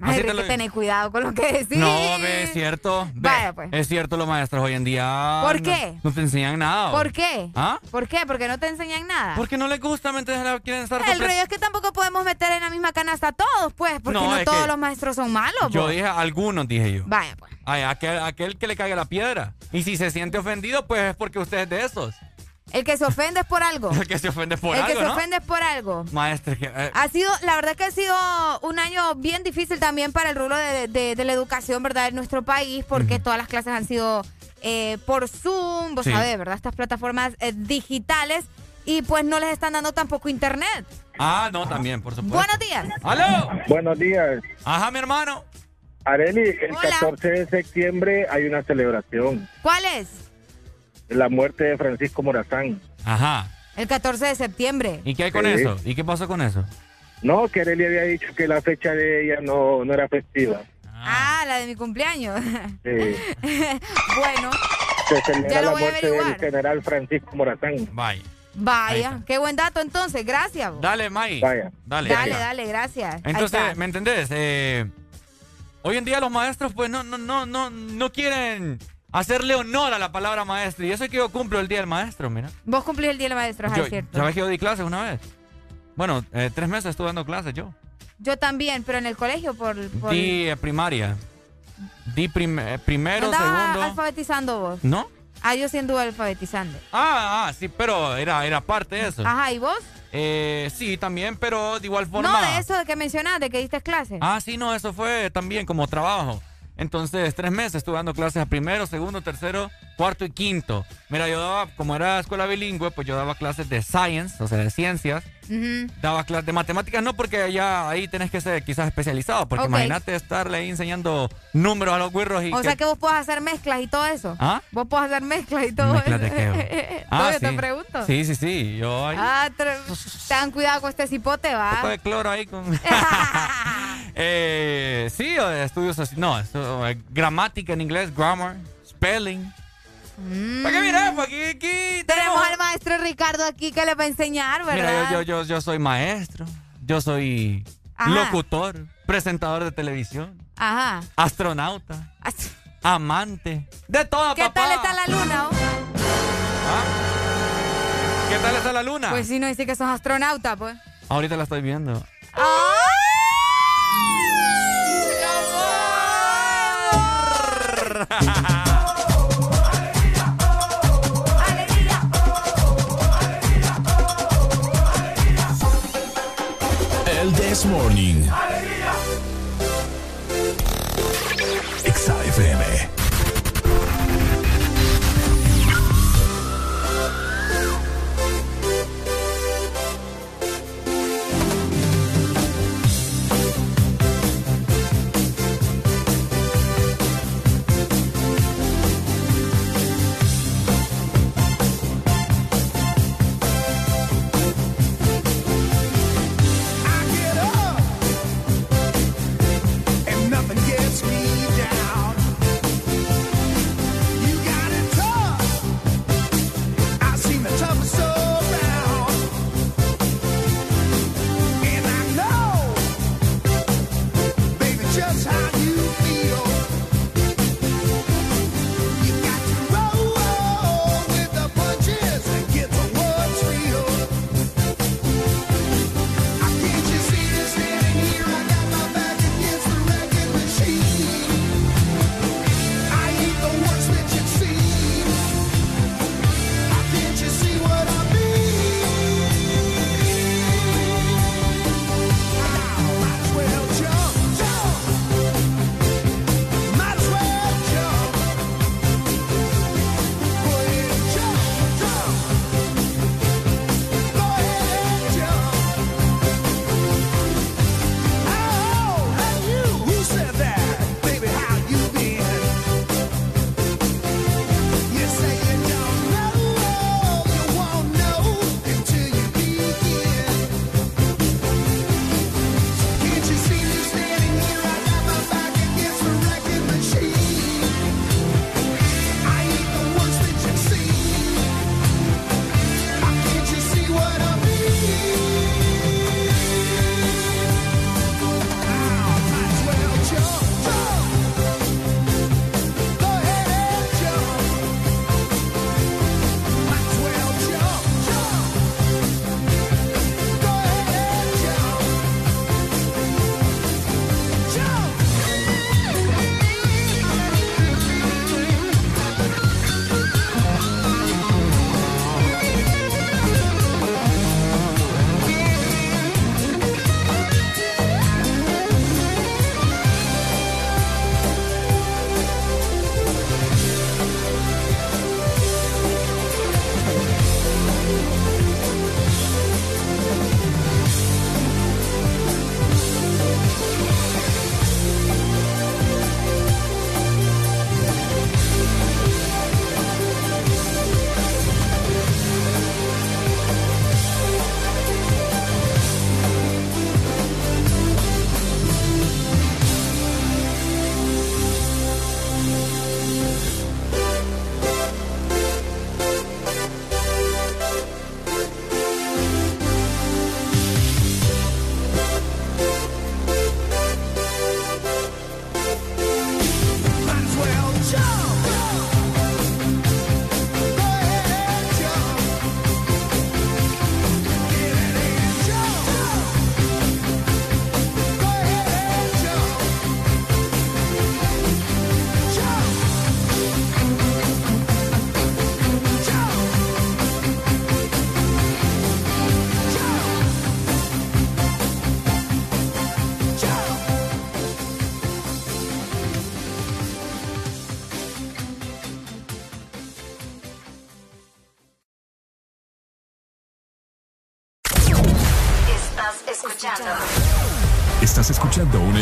Así te lo que tener cuidado con lo que decís. No, ve, es cierto. Ve, Vaya, pues. Es cierto, los maestros hoy en día. ¿Por no- qué? No, te enseñan nada. ¿Por qué? ¿Ah? ¿Por qué? Porque no te enseñan nada. Porque no les gusta, ¿me? Quieren estar El rollo es que tampoco podemos meter en la misma canasta a todos, pues, porque No, todos los maestros son malos. Yo vos. dije algunos, dije yo. Vaya, pues. Ay, aquel, aquel que le caiga la piedra. Y si se siente ofendido, pues es porque usted es de esos. El que se ofende es por algo. El que se ofende por El algo, que se ¿no? ofende es por algo. Maestro, que, eh, Ha sido, la verdad que ha sido un año bien difícil también para el rubro de, de- de la educación, ¿verdad? En nuestro país, porque todas las clases han sido eh, por Zoom, vos Sí. sabés, ¿verdad? Estas plataformas eh, digitales y pues no les están dando tampoco internet. Ah, no, también, por supuesto. Buenos días. ¡Aló! Buenos días. Ajá, mi hermano. Areli, el Hola. 14 de septiembre hay una celebración. ¿Cuál es? La muerte de Francisco Morazán. Ajá. El 14 de septiembre. ¿Y qué hay con Sí. eso? ¿Y qué pasó con eso? No, que Areli había dicho que la fecha de ella no, no era festiva. Ah, la de mi cumpleaños. Sí. bueno, Se Ya celebra lo la a muerte del general Francisco Morazán. Vaya. vaya, qué buen dato entonces, gracias. Dale, May. Vaya. Dale. Dale, dale, gracias. Entonces. ¿me entendés? Eh, hoy en día los maestros, pues, no, no, no, no, no quieren hacerle honor a la palabra maestro. Y eso es que yo cumplo el día del maestro, mira. Vos cumplís el día del maestro, Yo- es cierto. ¿Sabes que yo di clases una vez? Bueno, eh, tres meses estuve dando clases yo. Yo también, pero en el colegio por... por Di eh, primaria. Di prim- eh, ¿No primero, segundo. alfabetizando vos? ¿No? Ah, yo sí anduve alfabetizando. Ah, ah, sí, pero era, era parte de eso. Ajá, ¿y vos? Eh, sí, también, pero de igual forma. No, de eso que mencionaste, que diste clase. Ah, sí, no, eso fue también como trabajo. Entonces, tres meses estuve dando clases a primero, segundo, tercero, cuarto y quinto. Mira, yo daba, como era escuela bilingüe, pues yo daba clases de science, o sea, de ciencias. Daba clases de matemáticas, no porque ya ahí tenés que ser quizás especializado, porque imagínate estarle ahí enseñando números a los guirros y. O sea que vos podés hacer mezclas y todo eso. ¿Ah? Vos podés hacer mezclas y todo ¿Mezclas eso. de qué? ah, sí. te pregunto. Sí, sí, sí. Yo ahí. Ah, ten cuidado con este cipote, va. Un poco de cloro ahí con. eh, sí, estudios así. No, esto, eh, gramática en inglés, grammar, spelling. Mm. Para mira, pues aquí, aquí Tenemos al maestro Ricardo aquí que le va a enseñar, ¿verdad? Mira, yo, yo, yo soy maestro, yo soy Ajá. locutor, presentador de televisión, Ajá. astronauta, amante, de todo, ¿Qué papá. tal está la luna? oh? ¿Qué tal está la luna? Pues sí, no dice que sos astronauta, pues. Ahorita la estoy viendo. El This Morning.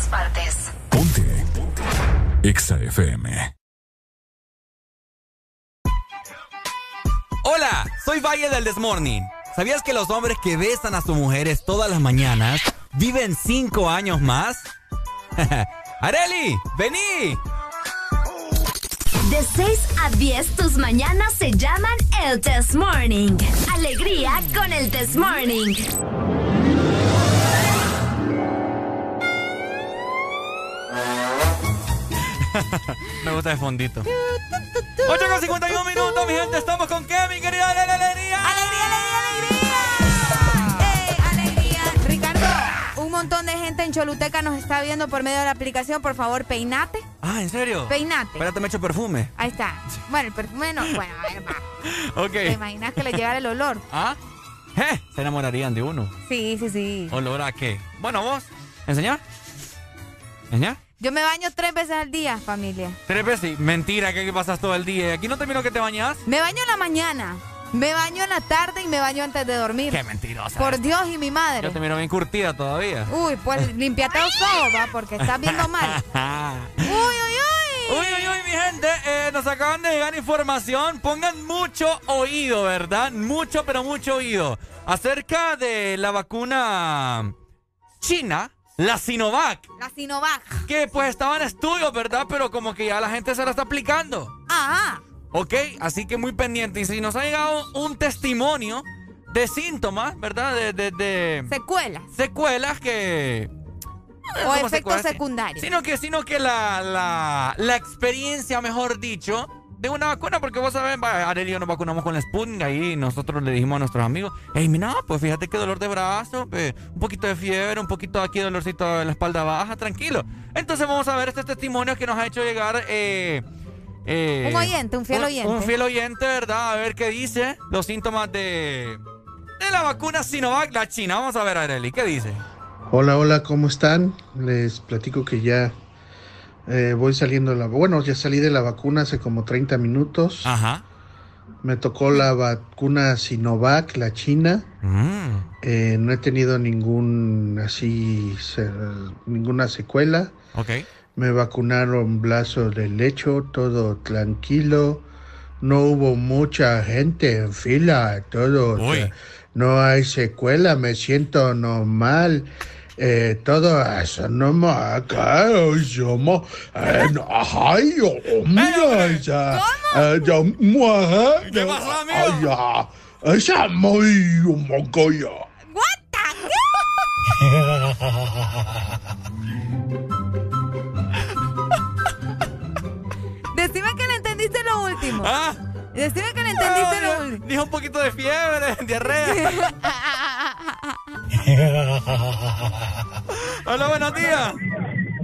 todas partes. Ponte. EXA FM. Hola, soy Valle del Desmorning. ¿Sabías que los hombres que besan a sus mujeres todas las mañanas viven cinco años más? ¡Areli! ¡Vení! De 6 a 10, tus mañanas se llaman el Test Morning. Alegría con el Test Morning. Me gusta el fondito. 8 con 51 minutos, mi gente. Estamos con qué, mi querida Alegría. ¡Alegría, alegría, alegría! ¡Eh, alegría! Ricardo, un montón de gente en Choluteca nos está viendo por medio de la aplicación. Por favor, peinate. Ah, ¿en serio? Peinate. Espérate, me echo perfume. Ahí está. Bueno, el perfume no. Bueno, a ver, va. Ok. ¿Te imaginas que le llegara el olor? ¿Ah? ¿Eh? Se enamorarían de uno. Sí, sí, sí. ¿Olor a qué? Bueno, vos. ¿Enseñar? ¿Enseñar? Yo me baño tres veces al día, familia. Tres veces. Mentira, que aquí pasas todo el día. Aquí no termino que te bañas. Me baño en la mañana, me baño en la tarde y me baño antes de dormir. Qué mentirosa. Por Dios y mi madre. Yo te miro bien curtida todavía. Uy, pues limpiate los ojos, va, porque estás viendo mal. Uy, uy, uy. Uy, uy, uy, mi gente, eh, nos acaban de llegar información. Pongan mucho oído, ¿verdad? Mucho, pero mucho oído. Acerca de la vacuna china, la Sinovac. La Sinovac. Que pues estaba en estudios, ¿verdad? Pero como que ya la gente se la está aplicando. Ajá. Ok, así que muy pendiente. Y si nos ha llegado un testimonio de síntomas, ¿verdad? De, de, de Secuelas. secuelas que... O ¿Cómo efectos secundarios. Sino que, sino que la, la, la experiencia, mejor dicho, de una vacuna, porque vos sabés, va, Arely y yo nos vacunamos con la Sputnik, ahí nosotros le dijimos a nuestros amigos, hey, mira, pues fíjate que dolor de brazo, pues, un poquito de fiebre, un poquito aquí dolorcito en la espalda baja, tranquilo. Entonces vamos a ver este testimonio que nos ha hecho llegar... Eh, eh, Un oyente, un fiel oyente. Un fiel oyente, ¿verdad? A ver qué dice los síntomas de, de la vacuna Sinovac, la China. Vamos a ver, Arely, ¿qué dice? Hola, hola, ¿cómo están? Les platico que ya eh, voy saliendo de la... Bueno, ya salí de la vacuna hace como 30 minutos. Ajá. Me tocó la vacuna Sinovac, la china. Eh, no he tenido ningún así, ninguna secuela. Ok. Me vacunaron brazo de lecho, todo tranquilo. No hubo mucha gente en fila, todo. No hay secuela, me siento normal. Eh, todo eso no me acá, somos. Eh, no, ay, ya, eh, ya, mujer, ¿Qué pasó, amigo? ay, ya, esa muy mocoya. Decime que le entendiste lo último. ¿Ah? Decime que le entendiste lo último. Dijo un poquito de fiebre, diarrea. Hola, buenos días.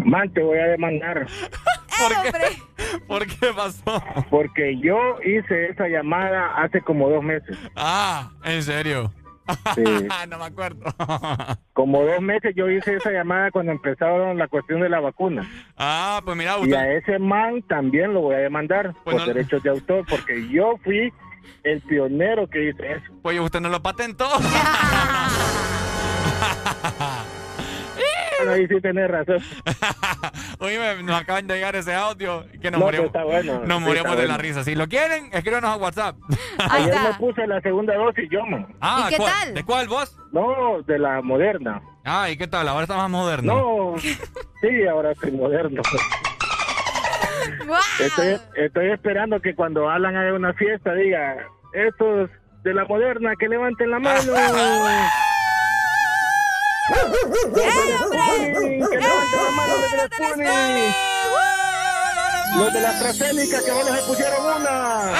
Man, te voy a demandar. ¿Por qué? ¿Por qué pasó? Porque yo hice esa llamada hace como dos meses. Ah, ¿en serio? Sí. no me acuerdo. Como dos meses yo hice esa llamada cuando empezaron la cuestión de la vacuna. Ah, pues mira, Y usted... a ese man también lo voy a demandar Pues por no- derechos de autor, porque yo fui el pionero que hice eso. Pues usted no lo patentó. Bueno, ahí sí tenés razón. Oye, nos acaban de llegar ese audio que nos No, morimos, bueno. nos Sí, morimos está de la bueno. risa. Si lo quieren, escríbanos a WhatsApp. Ayer me puse la segunda dosis yo, man. Ah, ¿Y qué ¿cuál- tal? ¿De cuál vos? No, de la moderna. Ah, ¿y qué tal? Ahora está más moderno. No, sí, ahora soy moderno. Estoy, estoy esperando que cuando Alan haga una fiesta diga, estos de la moderna, que levanten la mano. que levanten la mano los de la. Los de la AstraZeneca que vos les pusieron una.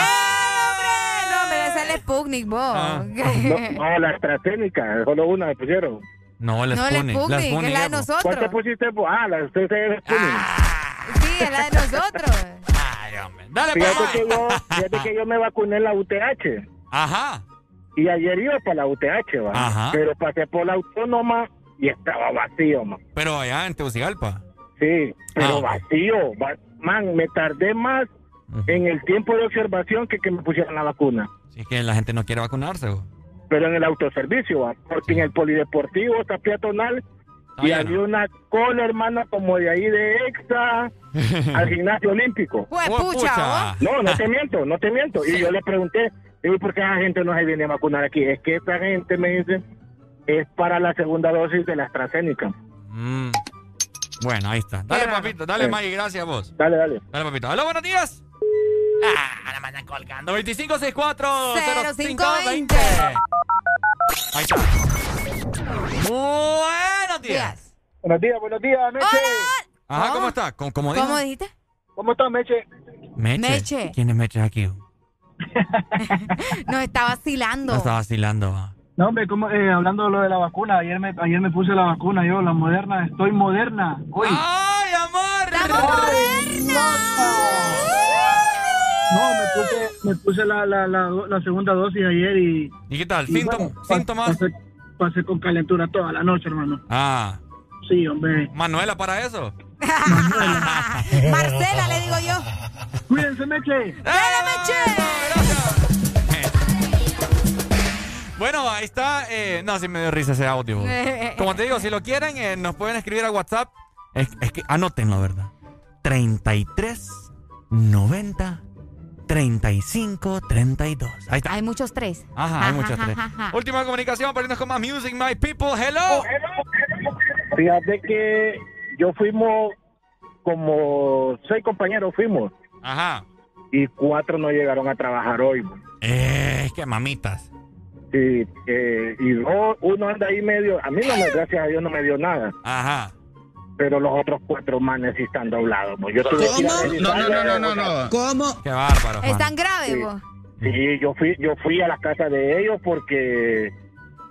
No, hombre, ese es el Sputnik, vos. Ah. No, no, la AstraZeneca, solo una me pusieron. No, la No, la Sputnik. Sputnik, Sputnik, es la de nosotros. ¿Cuál te pusiste? vos? Ah, la usted es Sputnik. Sí, es la de nosotros. Dale, pues, fíjate, papá. que yo, fíjate que yo me vacuné en la UTH. Ajá. Y ayer iba para la UTH, va. Ajá. Pero pasé por la autónoma y estaba vacío, man. Pero allá en Tegucigalpa. Sí, pero Ah. vacío. va- Man, me tardé más en el tiempo de observación que que me pusieran la vacuna. Si es que la gente no quiere vacunarse. Pero en el autoservicio, va. Porque en el polideportivo está peatonal y lleno. había una cola, hermana, como de ahí de EXA al gimnasio olímpico. Pues pucha. No, no te miento, no te miento. Y yo le pregunté, digo, ¿por qué esa gente no se viene a vacunar aquí? Es que esa gente me dice, es para la segunda dosis de la AstraZeneca. Mm. Bueno, ahí está. Dale, papito. Dale, Sí. Maggie. Gracias a vos. Dale, dale. Dale, papito. Hola, buenos días. Ah, la mandan colgando. 2564-0520. Ahí está. Buenos días. Buenos días, buenos días, Meche. Ajá, ¿cómo está? ¿Cómo, cómo? ¿Cómo dijiste? ¿Cómo estás, Meche? Meche. Meche. ¿Quién es Meche aquí? Nos está vacilando. No está vacilando. No, hombre, como, eh, hablando de lo de la vacuna, ayer me, ayer me puse la vacuna yo, la moderna, estoy moderna. Uy. ¡Ay, amor! No, me puse, me puse la, la, la, la segunda dosis ayer y... ¿Y qué tal? y ¿Síntom- bueno, pa- ¿Síntomas? Pasé, pasé con calentura toda la noche, hermano. Ah. Sí, hombre. ¿Manuela para eso? Marcela, le digo yo. Cuídense, Meche. ¡Dale, Meche! Bueno, ahí está. eh, no, sí me dio risa ese audio. Como te digo, si lo quieren, eh, nos pueden escribir a WhatsApp. Es, es que anótenlo, ¿verdad? 33 90 35 32. Ahí está. Hay muchos tres. Ajá, hay muchos tres. Última comunicación para irnos con más Music, my people. Hello. Fíjate que yo fuimos como seis compañeros fuimos Ajá. y cuatro no llegaron a trabajar hoy. Eh, es que mamitas. Sí, eh, y dos- uno anda ahí medio, a mí no me, gracias a Dios no me dio nada. Ajá. Pero los otros cuatro manes sí están doblados. Yo tuve que ir a ¿Cómo? No, no, no, no, no, no. ¿Cómo? Qué bárbaro. Juan. ¿Están graves, vos? Sí, yo fui, yo fui a la casa de ellos porque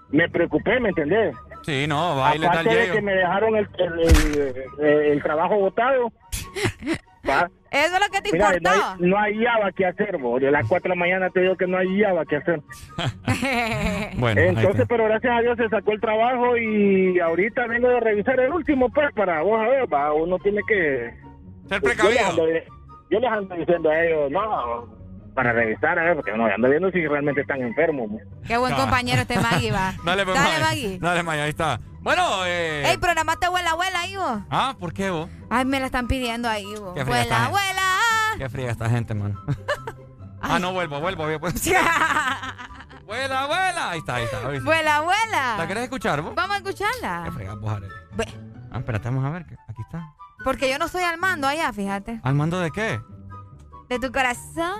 me preocupé, ¿me entendés? Sí, no, baile tal Aparte de que me dejaron el, el, el- el- el trabajo botado. ¿va? Eso es lo que te Mira, no importaba. hay, no hay llave que hacer, vos. De las 4 de la mañana te digo que no hay llave que hacer. Bueno, Entonces, pero gracias a Dios se sacó el trabajo y ahorita vengo de revisar el último, pues, para vos a ver, va, uno tiene que... Ser Yo les, precavido. ando, yo les ando diciendo a ellos, no, para revisar, a ver, porque no, ando viendo si realmente están enfermos. ¿no? Qué buen compañero este Maggie, va. Dale, pues, Dale, Maggie. Maggie. Dale, Maggie, ahí está. Bueno, eh. Ey, programaste abuela, abuela ahí, vos. Ah, ¿por qué vos? Ay, me la están pidiendo ahí, vos. Qué esta Abuela. Qué fría esta gente, man. ah, no, vuelvo, vuelvo. vuelvo. Abuela, abuela. Ahí está, ahí está. ahí está. Abuela, abuela. ¿La querés escuchar vos? Vamos a escucharla. Qué fría, vos. Ve. Ah, espérate, vamos a ver. Aquí está. Porque yo no soy al mando allá, fíjate. ¿Al mando de qué? De tu corazón.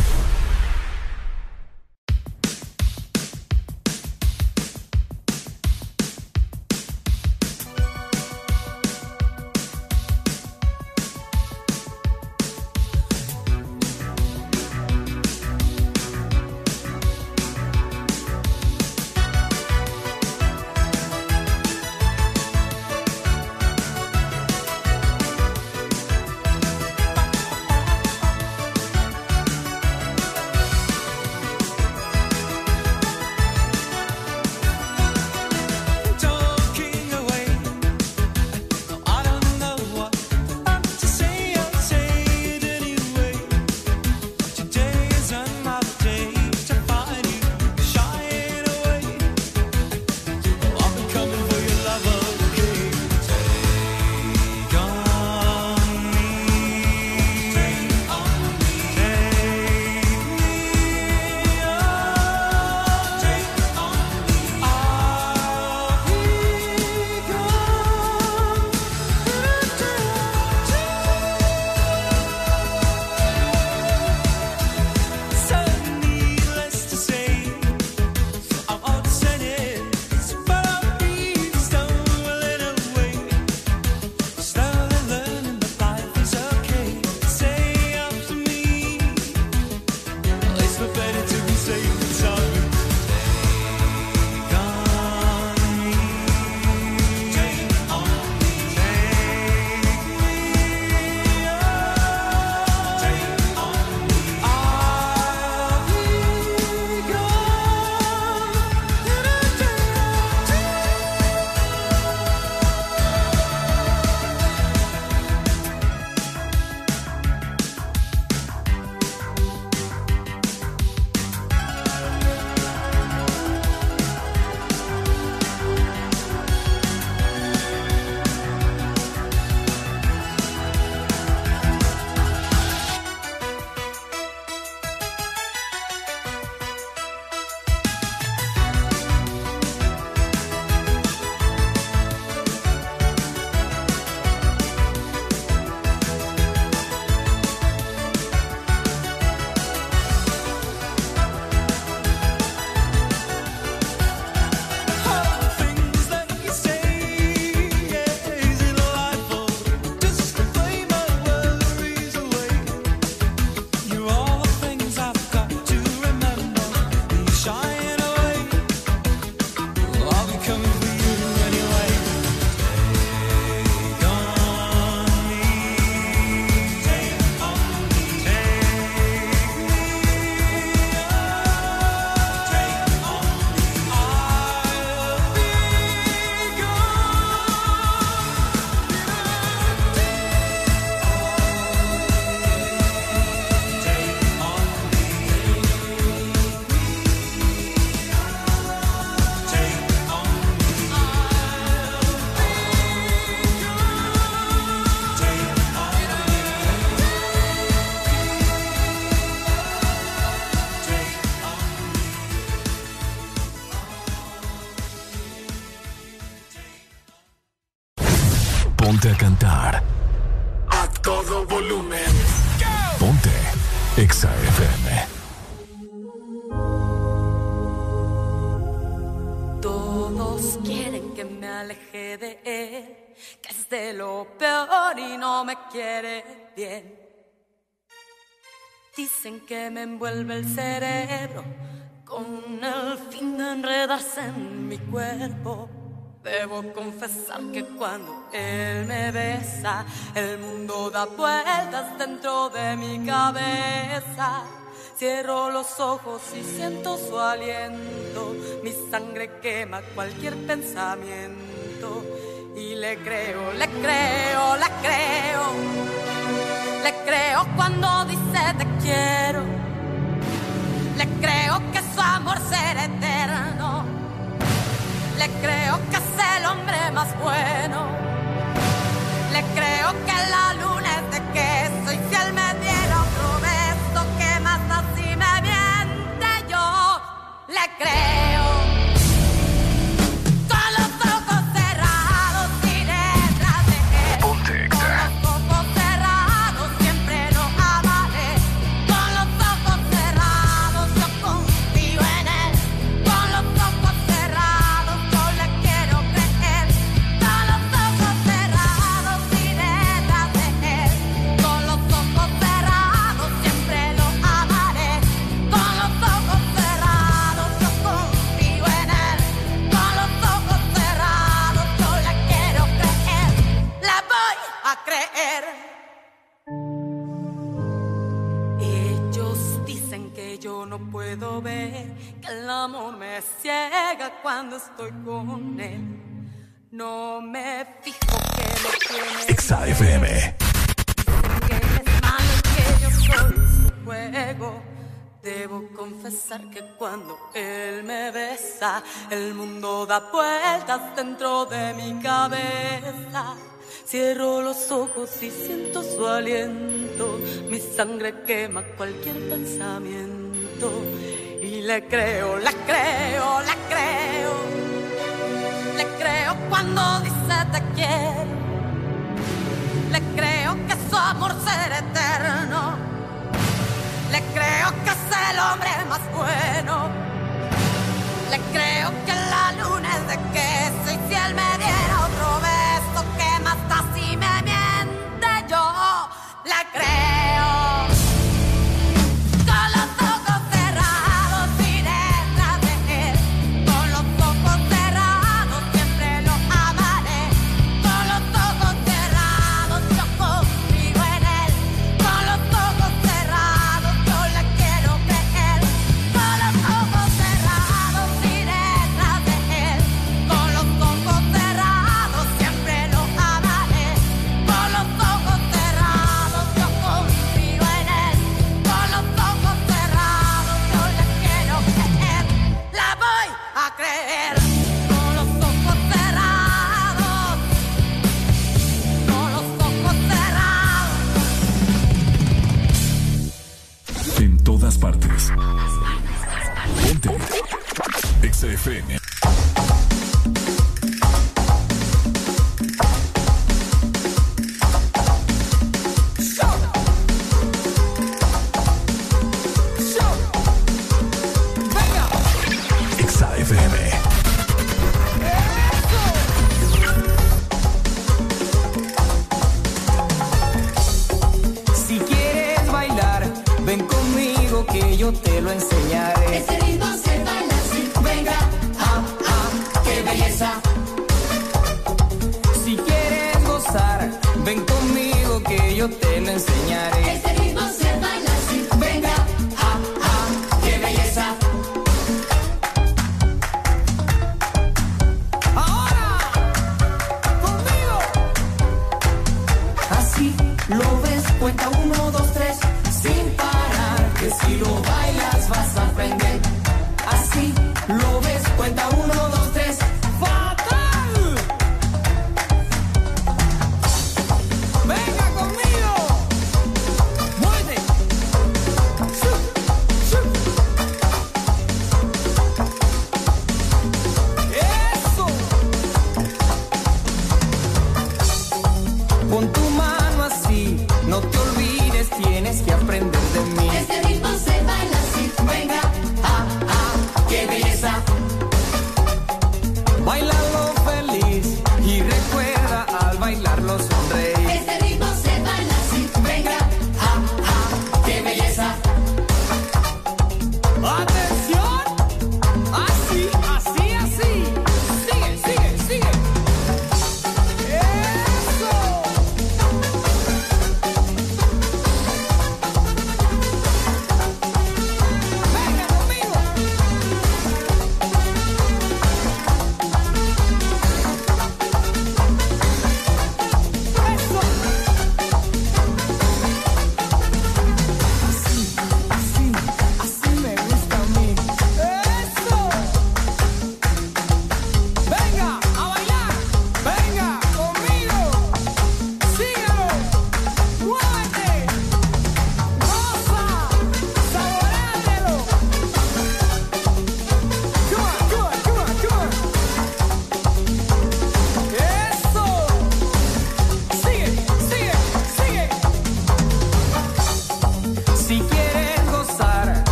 Que me envuelve el cerebro con el fin de enredarse en mi cuerpo. Debo confesar que cuando él me besa, el mundo da vueltas dentro de mi cabeza. Cierro los ojos y siento su aliento, mi sangre quema cualquier pensamiento. Y le creo, le creo, le creo, creo cuando dice te quiero. Le creo que su amor será eterno. Le creo que es el hombre más bueno. Le creo que la luna es de queso y si él me que cuando él me besa, el mundo da vueltas dentro de mi cabeza. Cierro los ojos y siento su aliento. Mi sangre quema cualquier pensamiento. Y le creo, le creo, le creo. Le creo cuando dice te quiero. Le creo que su amor será eterno. Le creo que es el hombre más bueno. Le creo que la luna es de queso y si él me diera otro beso, que da si me miente yo? Le creo. Exa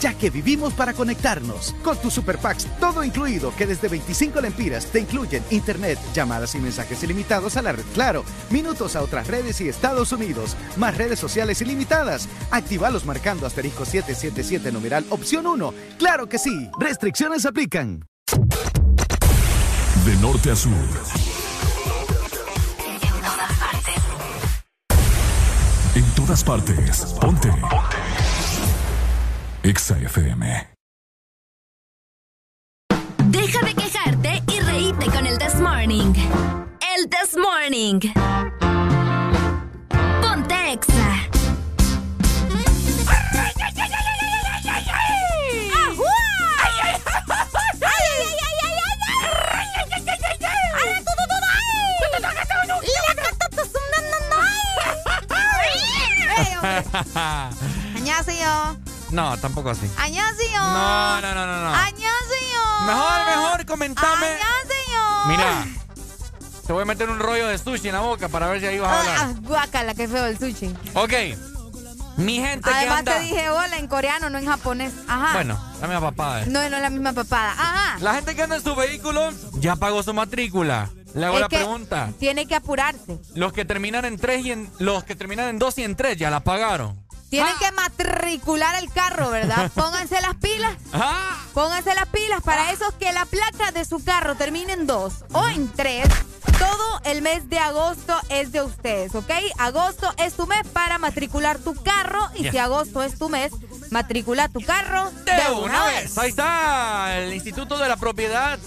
ya que vivimos para conectarnos. Con tu Super Packs, todo incluido, que desde 25 lempiras te incluyen internet, llamadas y mensajes ilimitados a la red Claro, minutos a otras redes y Estados Unidos, más redes sociales ilimitadas. Actívalos marcando asterisco 777 numeral opción 1. ¡Claro que sí! Restricciones aplican. De norte a sur. En todas partes. Ponte. Ponte. Exa. Sushi en la boca para ver si ahí vas a hablar. Ah, guácala, qué feo el sushi. Ok. Mi gente que Además anda... te dije hola en coreano, no en japonés. Ajá. Bueno, la misma papada. eh. No, no es la misma papada. Ajá. La gente que anda en su vehículo ya pagó su matrícula. Le hago Es la que pregunta. Tiene que apurarse. Los que terminan en 3 y en los que terminan en 2 y en 3 ya la pagaron. Tienen que matricular el carro, ¿verdad? Pónganse las pilas. Ah. Pónganse las pilas para esos que la placa de su carro termine en dos o en tres. Todo el mes de agosto es de ustedes, ¿ok? Agosto es tu mes para matricular tu carro y si agosto es tu mes, matricula tu carro de, una, vez. Ahí está. El Instituto de la Propiedad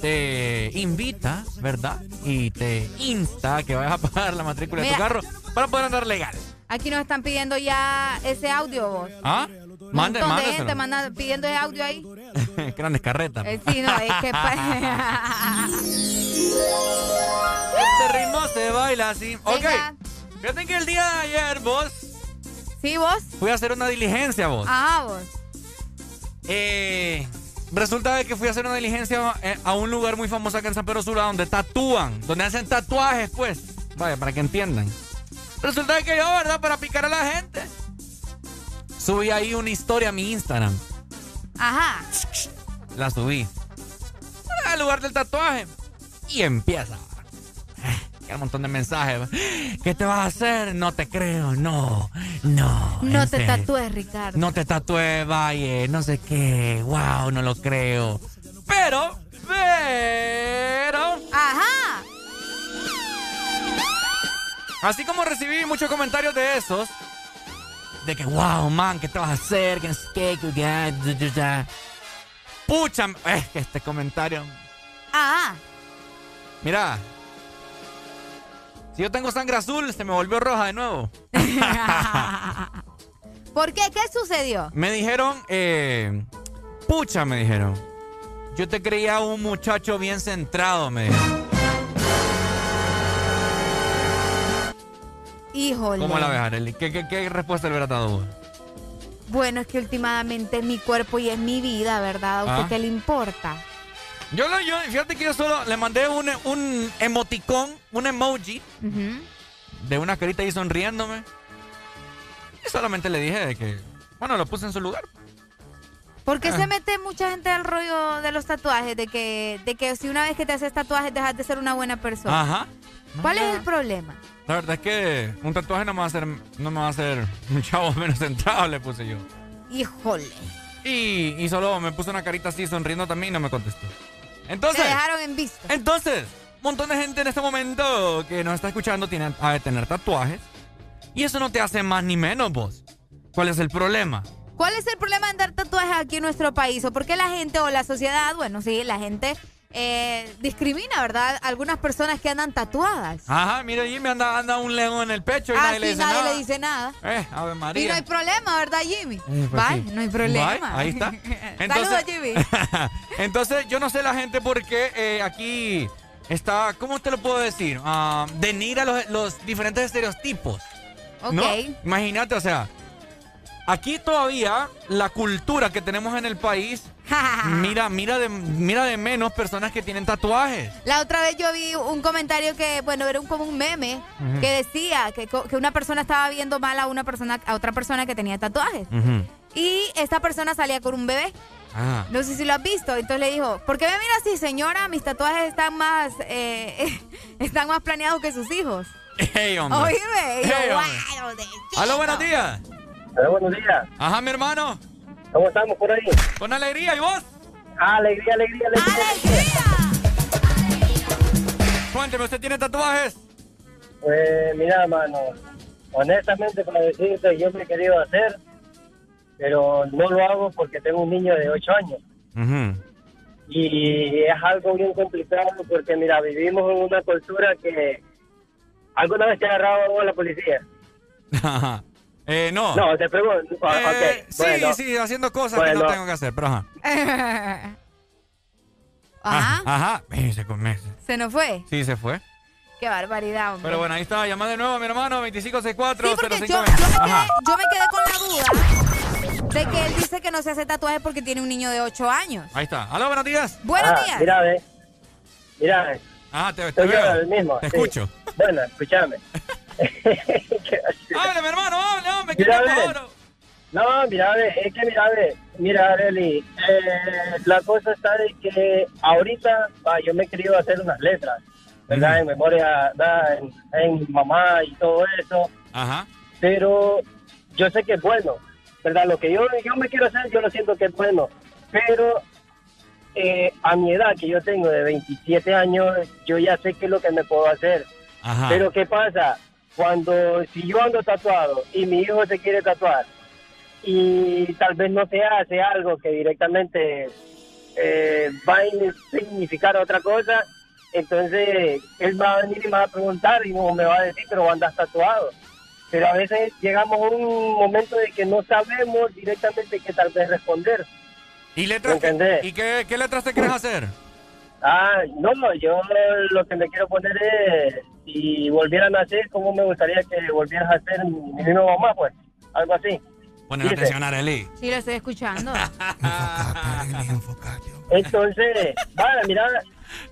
te invita, ¿verdad? Y te insta que vayas a pagar la matrícula de tu carro para poder andar legal. Aquí nos están pidiendo ya ese audio, vos. ¿Ah? Un Mande, montón de gente manda, pidiendo ese audio ahí. Grandes carretas. Eh, sí, no, es que... Este ritmo se baila así. Ok. Venga. Fíjate que el día de ayer vos ¿Sí, vos? fui a hacer una diligencia vos. Ajá, vos. Eh, Resulta de que fui a hacer una diligencia eh, a un lugar muy famoso acá en San Pedro Sula donde tatúan, donde hacen tatuajes, pues. Vaya, para que entiendan. Resulta de que yo, ¿verdad? Para picar a la gente. Subí ahí una historia a mi Instagram. Ajá. La subí. Al lugar del tatuaje. Y empieza. Un montón de mensajes. ¿Qué te vas a hacer? No te creo, no, no. No te serio. tatúes, Ricardo. No te tatúes, Valle, no sé qué. Wow, no lo creo. Pero, pero. Ajá. Así como recibí muchos comentarios de esos, de que, wow, man, ¿qué te vas a hacer? Que qué. Pucha, es que este comentario. Ajá. Mira, si yo tengo sangre azul, se me volvió roja de nuevo. ¿Por qué? ¿Qué sucedió? Me dijeron, eh, pucha, me dijeron. Yo te creía un muchacho bien centrado, me dijeron. Híjole. ¿Cómo la ves, Arely? ¿Qué, qué, qué respuesta le hubiera dado? Bueno, es que últimamente es mi cuerpo y es mi vida, ¿verdad? ¿A usted Ah. qué le importa? Yo, lo, yo, fíjate que yo solo le mandé un, un emoticón, un emoji de una carita ahí sonriéndome. Y solamente le dije de que, bueno, lo puse en su lugar. ¿Por qué Ah. se mete mucha gente al rollo de los tatuajes? De que, de que si una vez que te haces tatuajes dejas de ser una buena persona. Ajá. ¿Cuál es el problema? La verdad es que un tatuaje no me va a hacer, no me va a hacer un chavo menos centrado, le puse yo. Híjole. Y, y solo me puso una carita así sonriendo también y no me contestó. Entonces, Te dejaron en visto. entonces, un montón de gente en este momento que nos está escuchando tiene a tener tatuajes. Y eso no te hace más ni menos vos. ¿Cuál es el problema? ¿Cuál es el problema de andar tatuajes aquí en nuestro país? ¿O por qué la gente o la sociedad, bueno, sí, la gente eh, discrimina, ¿verdad? Algunas personas que andan tatuadas. Ajá, mira, Jimmy anda, anda un león en el pecho y Ah, nadie le sí, dice nadie nada. le dice nada. Eh, Ave María. Y no hay problema, ¿verdad, Jimmy? Eh, pues Bye, sí. no hay problema. Bye, ahí está. Saludos, Jimmy. Entonces, yo no sé la gente por qué eh, aquí está, ¿cómo te lo puedo decir? Ah, denigra los, los diferentes estereotipos. ¿no? Ok. Imagínate, o sea, aquí todavía la cultura que tenemos en el país, mira, mira de, mira de menos personas que tienen tatuajes. La otra vez yo vi un comentario que, bueno, era un, como un meme que decía que, que una persona estaba viendo mal a una persona, a otra persona que tenía tatuajes. Y esta persona salía con un bebé. Ah. No sé si lo has visto. Entonces le dijo, ¿por qué me mira así, señora? Mis tatuajes están más, eh, están más planeados que sus hijos. Hey, hombre. Oíme. Yo, Hey, hombre. "Wow, de Aló, buenos días. Hola, buenos días. Ajá, mi hermano. ¿Cómo estamos por ahí? Con alegría, ¿y vos? alegría, alegría, alegría. Cuénteme, ¿usted tiene tatuajes? Pues mira, mano, honestamente para decirte, yo me he querido hacer, pero no lo hago porque tengo un niño de 8 años. Y es algo bien complicado porque, mira, vivimos en una cultura que... ¿Alguna vez te ha agarrado a la policía? Eh, no. No, te pregunto. ah, Eh, ok, sí, bueno. sí, haciendo cosas que Bueno. no tengo que hacer, pero ajá. Ajá. Ajá. Eh, se come- Se nos fue. Sí, se fue. Qué barbaridad, hombre. Pero bueno, ahí está. Llama de nuevo, mi hermano. 2564 Sí, porque yo, 05. yo me quedé, yo me quedé con la duda de que él dice que no se hace tatuajes porque tiene un niño de 8 años. Ahí está. Aló, buenos días. Buenos Ah, días. Mira, ve. Mira, ve. Ah, te, te Soy yo, veo. el mismo. Te sí. escucho. Bueno, escúchame. Hable, mi hermano, hable, hombre. ¿Qué Mira, tiempo ve. ahora? No, mira, es que mira, mira, Arely, eh, la cosa está de que ahorita va, yo me he querido hacer unas letras, ¿verdad? En memoria, ¿verdad? En, mamá y todo eso, Ajá. pero yo sé que es bueno, ¿verdad? Lo que yo, yo me quiero hacer, yo lo siento que es bueno, pero eh, a mi edad que yo tengo de 27 años, yo ya sé qué es lo que me puedo hacer. Ajá. Pero ¿qué pasa? Cuando, si yo ando tatuado y mi hijo se quiere tatuar y tal vez no se hace algo que directamente eh, va a significar otra cosa, entonces él va a venir y me va a preguntar y me va a decir, pero andas tatuado. Pero a veces llegamos a un momento de que no sabemos directamente qué tal vez responder. ¿Y letras? ¿Me entendés? ¿Y qué, qué letras te quieres hacer? Ah, no, no, yo lo que me quiero poner es, si volvieran a nacer, ¿cómo me gustaría que volvieras a ser mi misma mamá, pues? Algo así. Ponen atención a Arely. Sí, lo estoy escuchando. Entonces, vale, mira,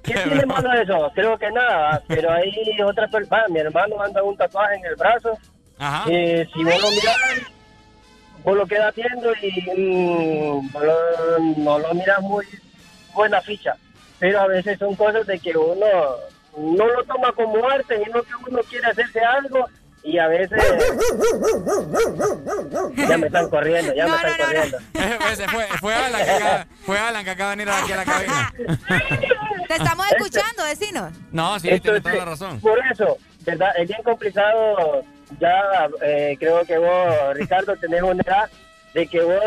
¿qué tiene malo eso? Creo que nada, pero hay otra persona, mi hermano anda un tatuaje en el brazo, Ajá. eh, si vos lo mirás, vos lo quedas viendo y mm, vos lo- no lo miras muy buena ficha, pero a veces son cosas de que uno no lo toma como arte, sino que uno quiere hacerse algo y a veces ya me están corriendo, ya me están corriendo. Ese fue, fue, Alan que acaba, fue Alan que acaba de venir aquí a la cabina. Te estamos escuchando, vecinos. No, sí, tiene toda la razón. Por eso, ¿verdad? Es bien complicado. Ya eh, creo que vos, Ricardo, tenés una edad de que vos,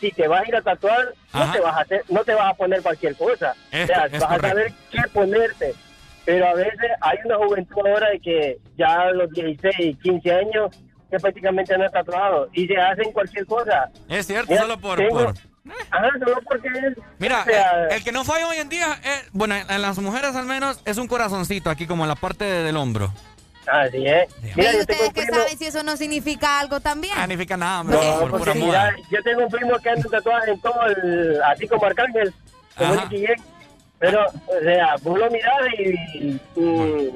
si te vas a ir a tatuar, no te vas a hacer, no te vas a poner cualquier cosa. Es- o sea, vas correcto. a saber qué ponerte. Pero a veces hay una juventud ahora de que ya a los 16, 15 años, que prácticamente no está tatuado y se hacen cualquier cosa. Es cierto, Mira, solo por... tengo- por- Ajá, solo porque es... Mira, o sea, el, el que no falla hoy en día, es- bueno, en, en las mujeres al menos, es un corazoncito aquí como en la parte de- del hombro. Así es. Mira, ¿Y yo tengo ustedes primo- saben si eso no significa algo también? No significa nada, hombre, No, por porque pura mira, yo tengo un primo que anda tatuaje en todo el, así como Arcángel, como Ajá. Pero, o sea, vos lo mirás y, y, y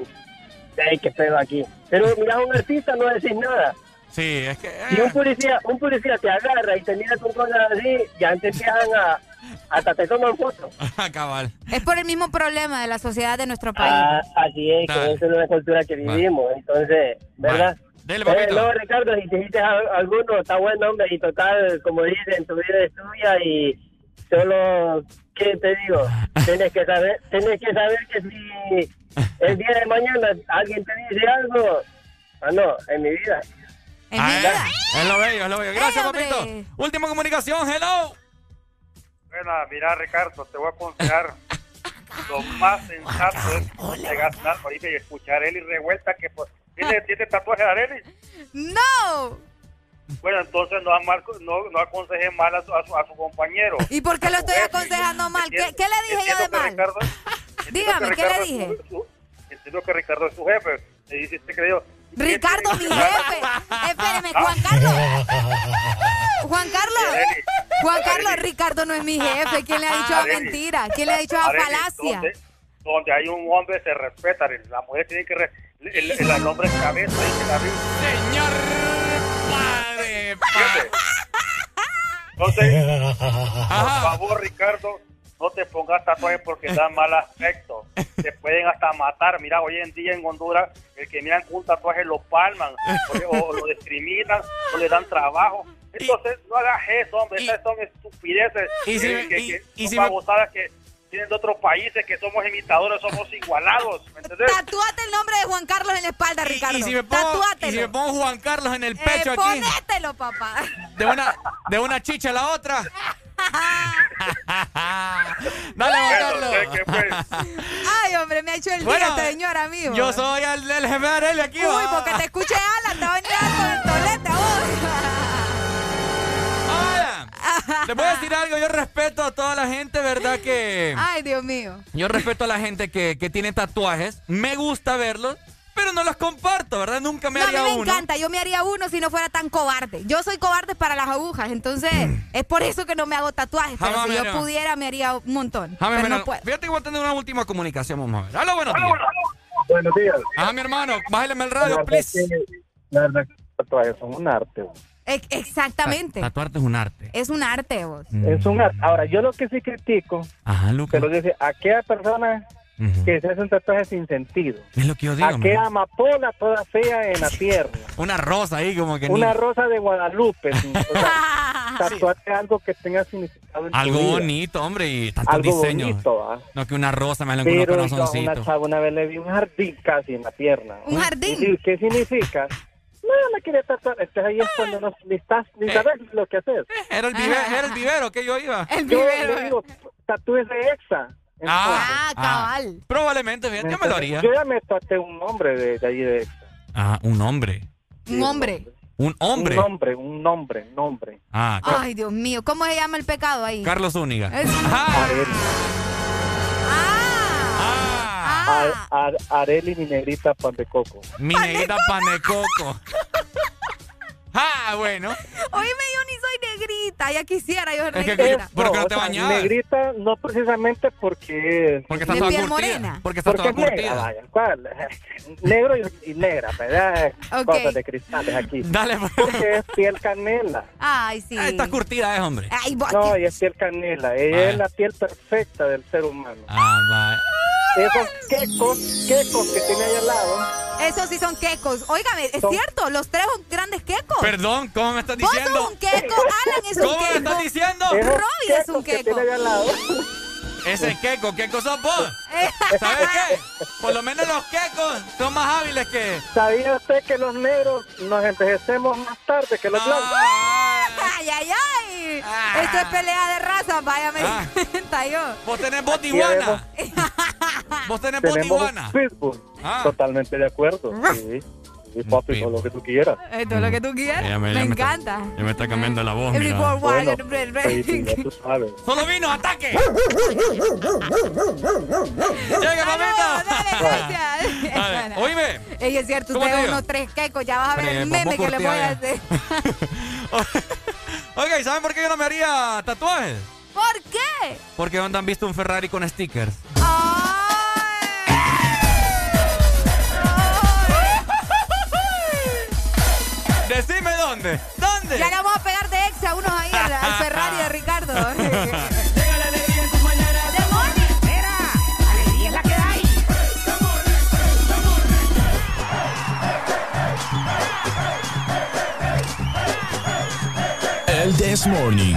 ay, qué pedo aquí. Pero mirás a un artista, no decís nada. Sí, es que... Si un policía, un policía te agarra y te mira con cosas así, ya te empiezan a, hasta te toman fotos. Cabal. Es por el mismo problema de la sociedad de nuestro país. Ah, así es, que esa es una cultura que vivimos, entonces, ¿verdad? Dele, Eh, no, Ricardo, si te dijiste a- alguno, está bueno, hombre, y total, como dicen, tu vida es tuya y solo, ¿qué te digo? Tienes que saber, tienes que saber que si el día de mañana alguien te dice algo, ah, no, en mi vida. Ah, es, es lo bello, es lo bello. Gracias, Eh, hombre. papito. Última comunicación, hello. Bueno, mira, Ricardo, te voy a aconsejar. Lo más sensato es llegar ahorita y escuchar a Eli revuelta que pues, ¿tiene, ¿tiene tatuaje de Arely? ¡No! Bueno, entonces no, no, no aconseje mal a su, a su, a su compañero. ¿Y por qué lo estoy aconsejando mal? ¿Qué, qué le dije yo de mal? Ricardo- Dígame, ¿qué le dije? su- su- entiendo que Ricardo es su jefe. Le dice usted que yo. Ricardo, mi jefe. Espéreme, Juan Carlos. Juan Carlos. Juan Carlos, Ricardo no es mi jefe. ¿Quién le ha dicho Arely. mentira? ¿Quién le ha dicho Arely, falacia? Donde, donde hay un hombre se respeta. La mujer tiene que... re- el, el, el hombre es cabeza y que la Señor. Entonces, por favor, Ricardo, no te pongas tatuajes porque dan mal aspecto. Te pueden hasta matar. Mira, hoy en día en Honduras, el que miran un tatuaje lo palman, o, o lo discriminan, o le dan trabajo. Entonces, no hagas eso, hombre. Esas son estupideces y si que, me- que- y- que y si me- que tienen de otros países, que somos imitadores, somos igualados. ¿Me entendés? Tatúate el nombre de Juan Carlos en la espalda, Ricardo. Y si me pongo, y Tatúatelo. si me pongo Juan Carlos en el pecho Eh, aquí, ponételo, papá. de una, de una chicha a la otra. Dale, Juan Carlos. Ay, hombre, me ha hecho el Bueno, día, señor amigo. Yo soy el, el jefe de Arely aquí. Uy, va. porque te escuché Alan, te va a con el tolete vos. Les voy a decir algo, yo respeto a toda la gente, ¿verdad? Que Ay, Dios mío. yo respeto a la gente que, que tiene tatuajes. Me gusta verlos, pero no los comparto, ¿verdad? Nunca me No, a mí haría me uno. encanta, yo me haría uno si no fuera tan cobarde. Yo soy cobarde para las agujas, entonces es por eso que no me hago tatuajes. Pero Jamás si me yo haría. pudiera, me haría un montón. Déjame pero no puedo. Fíjate que voy a tener una última comunicación, vamos a ver. Hola, buenos días. Buenos días. Ajá, mi hermano, bájale el La radio, verdad please. que- La verdad que los tatuajes son un arte. güey. Ex- Exactamente. Tatuarte es un arte. Es un arte, vos. Es un arte. Ahora, yo lo que sí critico, Ajá, Lucas. se lo dice, aquella persona que se hace un tatuaje sin sentido. Es lo que yo digo, Aquella man. amapola toda fea en la pierna. Una rosa ahí como que Una ni- rosa de Guadalupe. o sea, tatuarte algo que tenga significado en tu Algo vida. bonito, hombre, y tantos Algo diseños. bonito, ¿ah? No que una rosa, me Pero yo a una chava una vez le vi un jardín casi en la pierna. ¿Un jardín? Y, ¿Qué significa? No, me quiere tatuar. Entonces ahí es cuando no, ni, estás, ni Eh. sabes lo que hacer. Era el vivero, era el vivero que yo iba. El Yo vivero. le digo, tatúese exa. Ah, Ah, cabal. Probablemente, fíjate, yo me lo haría. Yo ya me tatué un nombre de, de allí de exa. Ah, un hombre. Un hombre. Un hombre. Un nombre, un nombre, nombre. Ah, Ay, Dios mío. ¿Cómo se llama el pecado ahí? Carlos Zúñiga. Es- Areli. Ah. Ar- Ar- Areli, mi negrita, pan de coco. Mi negrita pan de coco. Ah, bueno. Oíme, yo ni soy negrita, ya quisiera yo ser Es que- negrita. ¿Por qué no o te sea, bañabas? Negrita no precisamente porque... Porque estás De toda piel curtida. morena. Porque estás Porque toda es negra, vaya. ¿Cuál? Negro y, y negra, ¿verdad? Ok. Cosas de cristales aquí. Dale, pues. Porque es piel canela. Ay, sí. Ah, Estás curtida, es, hombre. Ay, No, y es piel canela. Ella Ah. es la piel perfecta del ser humano. Ah, va. Esos quecos, quecos que tiene ahí al lado. Esos sí son quecos. Óigame, es Son- cierto, los tres son grandes quecos. Perdón, ¿cómo me estás Vos sos diciendo? un queco, Alan es un ¿Cómo me estás diciendo? Robbie es un que queco. tiene ahí al lado. Ese queco, ¿qué cosa vos? ¿Sabes qué? Por lo menos los quecos son más hábiles que. ¿Sabía usted que los negros nos envejecemos más tarde que los blancos? Ay, ay, ay. Esto es pelea de raza, vaya, me Ah. yo. Vos tenés botiguana. Vos tenés un pitbull. Ah. Totalmente de acuerdo. Sí. Sí, papi, todo lo que tú quieras. Esto es lo que tú quieras. Ya me- me ya me está- encanta. Ya me está cambiando la voz, Every mira. Bueno, sí, ya tú sabes. ¡Solo vino, ataque! ¡Llega, Saludos, mamita! dale, gracias. Dale. Oíme. Ey, es cierto, ¿Cómo usted te es digo? unos tres quecos, ya vas a ver el meme que le voy a hacer. Ok, ¿saben por qué yo no me haría tatuajes? ¿Por qué? Porque ¿dónde han visto un Ferrari con stickers? Decime dónde. ¿Dónde? Ya le vamos a pegar de ex a unos ahí al, al Ferrari de Ricardo. Llega la alegría en tus mañanas. ¡Demonio! Mira, alegría es la que hay. El This Morning.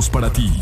Para ti.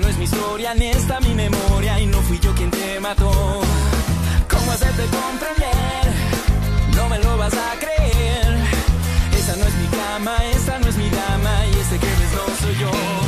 No es mi historia ni esta mi memoria y no fui yo quien te mató. ¿Cómo hacerte comprender? No me lo vas a creer. Esa no es mi cama, esta no es mi dama y este que ves no soy yo.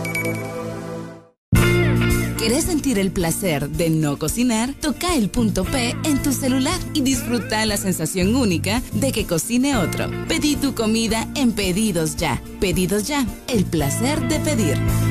¿Querés sentir el placer de no cocinar? Toca el punto P en tu celular y disfruta la sensación única de que cocine otro. Pedí tu comida en Pedidos Ya. Pedidos Ya, el placer de pedir.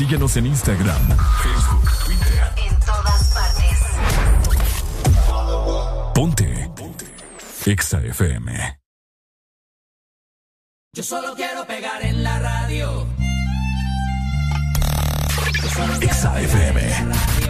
Síguenos en Instagram, Facebook, Twitter. En todas partes. Ponte. Ponte. Exa FM. Yo solo quiero pegar en la radio. Yo solo quiero Exa FM.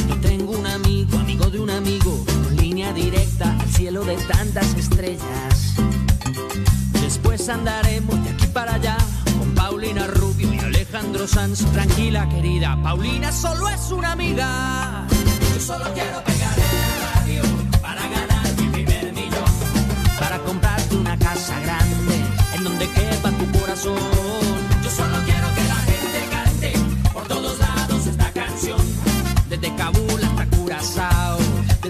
Un amigo, línea directa al cielo de tantas estrellas. Después andaremos de aquí para allá con Paulina Rubio y Alejandro Sanz. Tranquila, querida, Paulina solo es una amiga. Yo solo quiero pegar en la radio para ganar mi primer millón. Para comprarte una casa grande en donde quepa tu corazón. Yo solo quiero que la gente cante por todos lados esta canción. Desde Kabul hasta Curazao,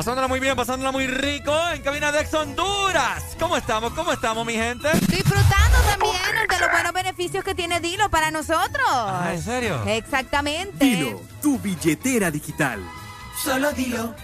Pasándola muy bien, pasándola muy rico en cabina de Ex Honduras. ¿Cómo estamos? ¿Cómo estamos, mi gente? Disfrutando también de los buenos beneficios que tiene Dilo para nosotros. Ah, ¿en serio? Exactamente. Dilo, tu billetera digital. Solo dilo.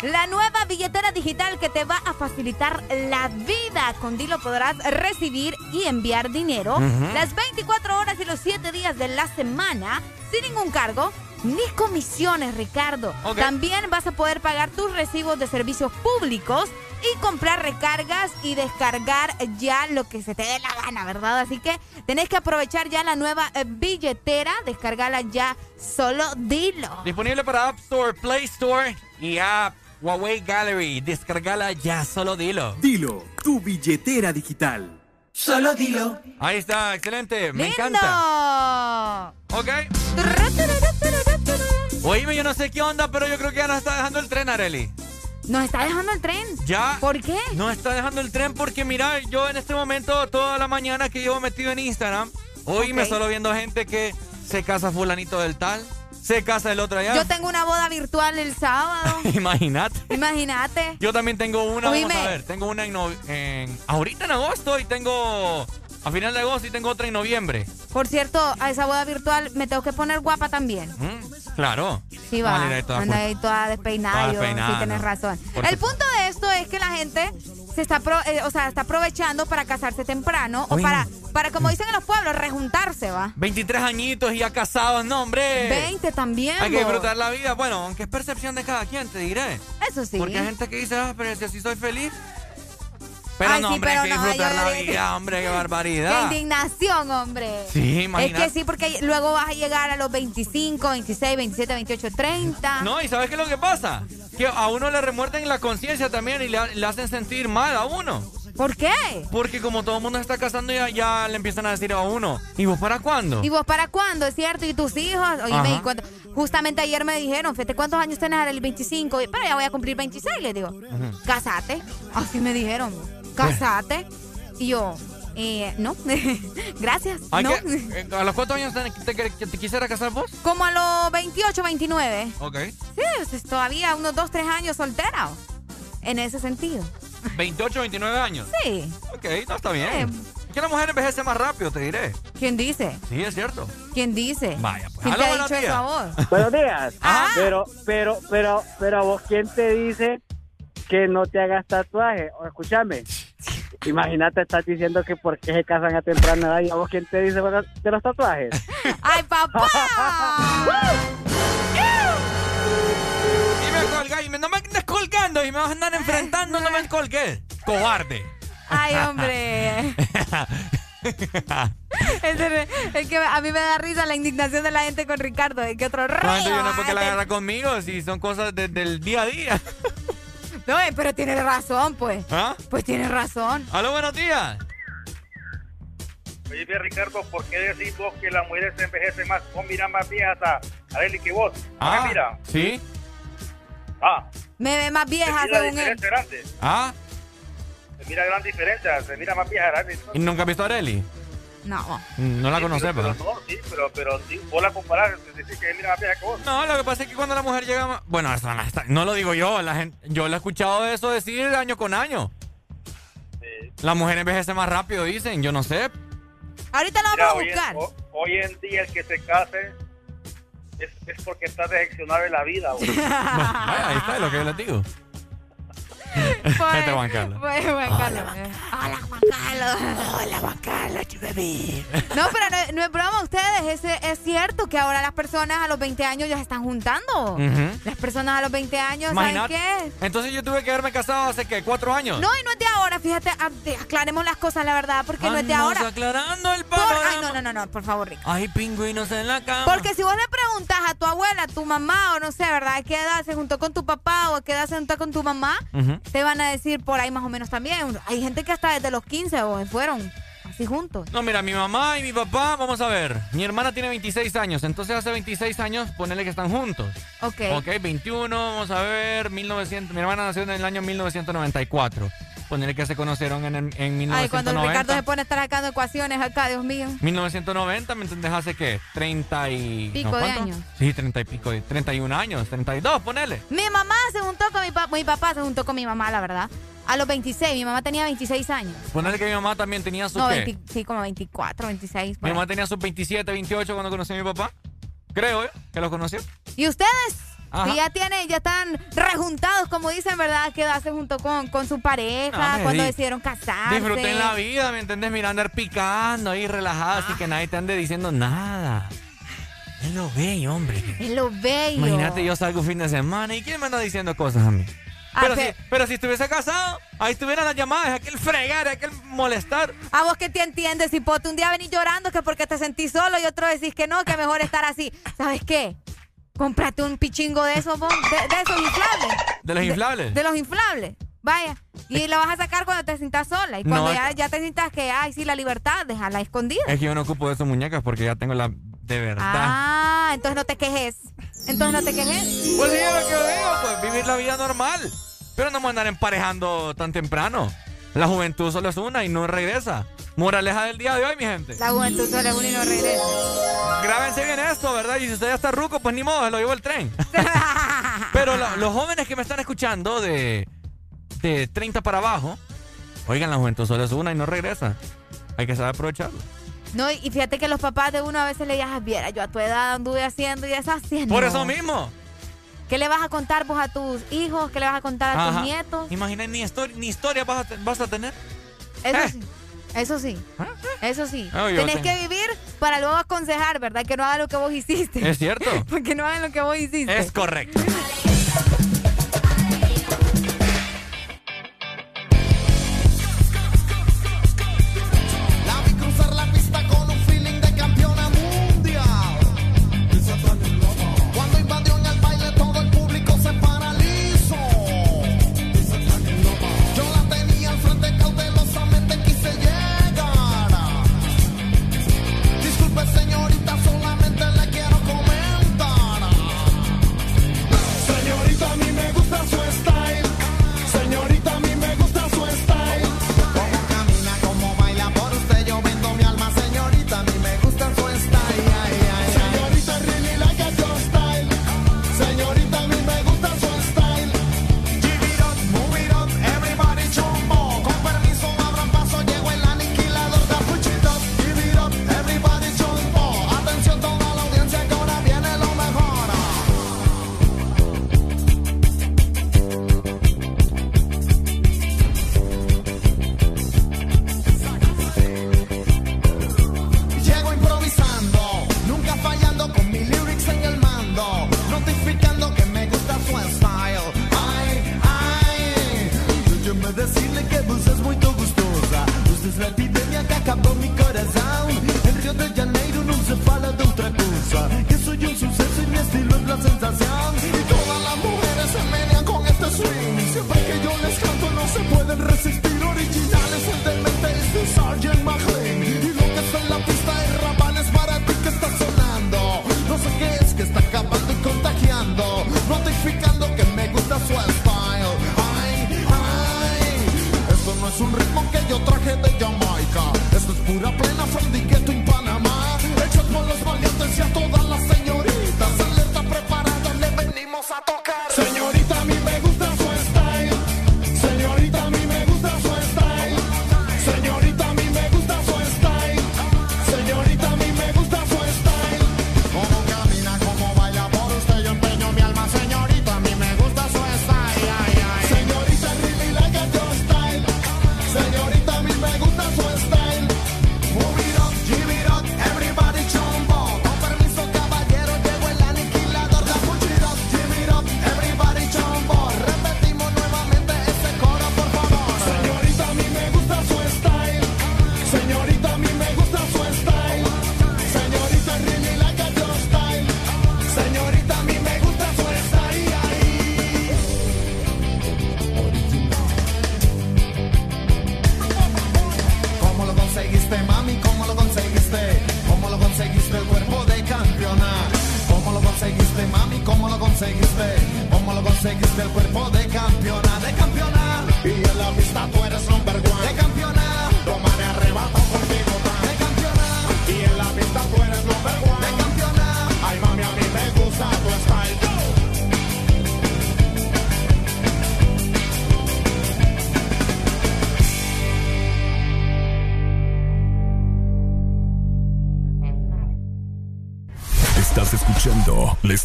La nueva billetera digital que te va a facilitar la vida. Con Dilo podrás recibir y enviar dinero las 24 horas y los 7 días de la semana sin ningún cargo ni comisiones, Ricardo. También vas a poder pagar tus recibos de servicios públicos y comprar recargas y descargar ya lo que se te dé la gana, ¿verdad? Así que tenés que aprovechar ya la nueva eh, billetera, descargarla ya, solo dilo. Disponible para App Store, Play Store y App Huawei Gallery. Descargala ya, solo dilo. Dilo, tu billetera digital. Solo dilo. Ahí está, excelente. Me ¡Lindo! encanta. Ok. Oíme, yo no sé qué onda, pero yo creo que ya nos está dejando el tren, Areli. Nos está dejando el tren. ¿Ya? ¿Por qué? No está dejando el tren porque, mira, yo en este momento, toda la mañana que llevo metido en Instagram, hoy me Ok. solo viendo gente que se casa fulanito del tal, se casa el otro allá. Yo tengo una boda virtual el sábado. Imagínate. Imagínate. Yo también tengo una, Oíme. vamos a ver, tengo una en, en- ahorita en agosto y tengo a final de agosto y tengo otra en noviembre. Por cierto, a esa boda virtual me tengo que poner guapa también. Mm, claro. Sí, va. Ahí toda Anda ahí toda despeinada. Toda yo, despeinada, sí, tienes razón. Porque- El punto de esto es que la gente se está, pro- eh, o sea, está aprovechando para casarse temprano o para, para, como dicen en los pueblos, rejuntarse, ¿va? 23 añitos y ya casados, no, hombre. 20 también. Hay que disfrutar la vida. Bueno, aunque es percepción de cada quien, te diré. Eso sí. Porque hay gente que dice, ah, pero si así soy feliz. Pero Ay, no, sí, hombre, pero hay que no, disfrutar yo- la vida, hombre, qué Qué barbaridad. indignación, hombre. Sí, Es imagínate. que sí, porque luego vas a llegar a los 25, 26, 27, 28, 30. No, ¿y sabes qué es lo que pasa? Que a uno le remuerden la conciencia también y le, le hacen sentir mal a uno. ¿Por qué? Porque como todo el mundo se está casando, ya, ya le empiezan a decir a uno, ¿y vos para cuándo? ¿Y vos para cuándo? ¿Es cierto? ¿Y tus hijos? Oye, Ajá. me di cuenta. Justamente ayer me dijeron, fíjate, ¿cuántos años tenés? El 25. Y, Pero ya voy a cumplir 26, les digo. Ujú. Casate. Así me dijeron. Casate. Y yo, eh, no. Gracias. Eh, ¿A los cuántos años te, te- te- te quisiera casar vos? Como a los 28, 29. Ok. Sí, pues, todavía unos 2, 3 años soltera. En ese sentido. 28, 29 años. Sí. Ok, no está bien. Es que la mujer envejece más rápido, te diré. ¿Quién dice? Sí, es cierto. ¿Quién dice? Vaya, pues. ¿Quién te ha buenos dicho eso días. a vos? Buenos días. Ajá. Pero, pero, pero, pero, vos, ¿quién te dice que no te hagas tatuaje? O escúchame. Imagínate, estás diciendo que por qué se casan a temprana edad y a vos, ¿quién te dice de los tatuajes? ¡Ay, papá! Y me colga, y me, no me andes colgando y me vas a andar enfrentando, no me colgué. Cobarde. Ay, hombre. Es, que a mí me da risa la indignación de la gente con Ricardo. Es que otro yo no sé por qué la agarra conmigo si son cosas de- del día a día. No, eh, pero tiene razón, pues. ¿Ah? Pues tiene razón. Aló, buenos días. Oye, bien, Ricardo, ¿por qué decís vos que las mujeres se envejecen más? Vos mira más viejas a Arely que vos. Ah, mira. ¿Sí? Ah, Me ve más se vieja mira según él. grande. ¿Ah? Se mira gran diferencia. Se mira más vieja Arely. ¿Y nunca has visto a Areli? No. No la conoces, pero, ¿verdad? no, sí, pero, pero sí, vos la comparás, que vieja que vos. No, lo que pasa es que cuando la mujer llega más... Bueno, eso no, está- no lo digo yo, la gente, yo lo he escuchado eso decir año con año. La mujer envejece más rápido, dicen, yo no sé. Ahorita Mira, vamos a hoy, en, buscar. ho- hoy en día el que se case es, es porque está decepcionado de la vida. Vaya, ahí está lo que yo les digo. Este Juan Carlos. Pues, Juan Carlos. Hola, Juan Carlos. Hola, Juan Carlos, bebé. No, pero no, no es broma, ustedes. Es, es cierto que ahora las personas a los 20 años ya se están juntando. Las personas a los 20 años, ¿saben Imagínate. qué? Entonces yo tuve que haberme casado hace, ¿qué? ¿Cuatro años? No, y no es de ahora, fíjate, aclaremos las cosas, la verdad, porque no es de ahora. aclarando el Por-. Ay, no, no, no, no, por favor, Rick. Hay pingüinos en la cama. Porque si vos le preguntas a tu abuela, a tu mamá, o no sé, ¿verdad? ¿A qué edad se juntó con tu papá o a qué edad se juntó con tu mamá? Ujú. Te van a decir por ahí más o menos también. Hay gente que hasta desde los 15 o fueron así juntos. No, mira, mi mamá y mi papá, vamos a ver. Mi hermana tiene 26 años, entonces hace 26 años ponele que están juntos. Ok. Ok, 21, vamos a ver, 1900. Mi hermana nació en el año 1994. Ponerle que se conocieron en, en 1990. Ay, cuando Ricardo se pone a estar sacando ecuaciones acá, Dios mío. 1990, ¿me entendés? Hace qué? 30 y... Pico de años. Sí, 30 y pico, 31 años, 32, ponele. Mi mamá se juntó con mi papá, mi papá se juntó con mi mamá, la verdad. A los 26, mi mamá tenía 26 años. Ponele que mi mamá también tenía sus No, qué? 20 sí, como 24, 26. por Mi ahí. mamá tenía sus 27, 28 cuando conocí a mi papá. Creo, ¿eh? Que los conoció. ¿Y ustedes? Ajá. Si ya tienen, ya están rejuntados, como dicen, ¿verdad? Quedarse junto con, con su pareja, No, hombre, cuando di- decidieron casarse. Disfruten la vida, ¿me entendés? Mira, andar picando ahí relajado, así que nadie te ande diciendo nada. Es lo bello, hombre. Es lo bello. Imagínate, yo salgo un fin de semana y ¿quién me anda diciendo cosas a mí? Ah, Pero, pe- si, pero si estuviese casado, ahí estuvieran las llamadas, aquel fregar, aquel molestar. A vos que te entiendes, si un día venís llorando que porque te sentís solo y otro decís que no, que mejor estar así. ¿Sabes qué? Cómprate un pichingo de esos, de, de esos inflables. ¿De los inflables? De, los inflables. Vaya. Y la vas a sacar cuando te sientas sola. Y cuando ya, ya te sientas que, ay, sí, la libertad, déjala escondida. Es que yo no ocupo de esas muñecas porque ya tengo la de verdad. Ah, entonces no te quejes. Entonces no te quejes. Pues sí, es lo que digo, pues vivir la vida normal. Pero no me andar emparejando tan temprano. La juventud solo es una y no regresa. Moraleja del día de hoy, mi gente. La juventud solo es una y no regresa. Grábense bien esto, ¿verdad? Y si usted ya está ruco, pues ni modo, se lo llevo el tren. Pero lo- los jóvenes que me están escuchando de, de 30 para abajo, oigan, la juventud solo es una y no regresa. Hay que saber aprovecharlo. No, y fíjate que los papás de uno a veces le digan, viera, yo a tu edad anduve haciendo y deshaciendo. Por eso mismo. ¿Qué le vas a contar vos a tus hijos? ¿Qué le vas a contar a Ajá. tus nietos? Imagina, ni, histori- ni historia vas a, te- vas a tener. Eso Eh. sí. Eso sí. Eso sí. Ah, Tenés que vivir para luego aconsejar, ¿verdad? Que no hagan lo que vos hiciste. Es cierto. Porque no hagan lo que vos hiciste. Es correcto.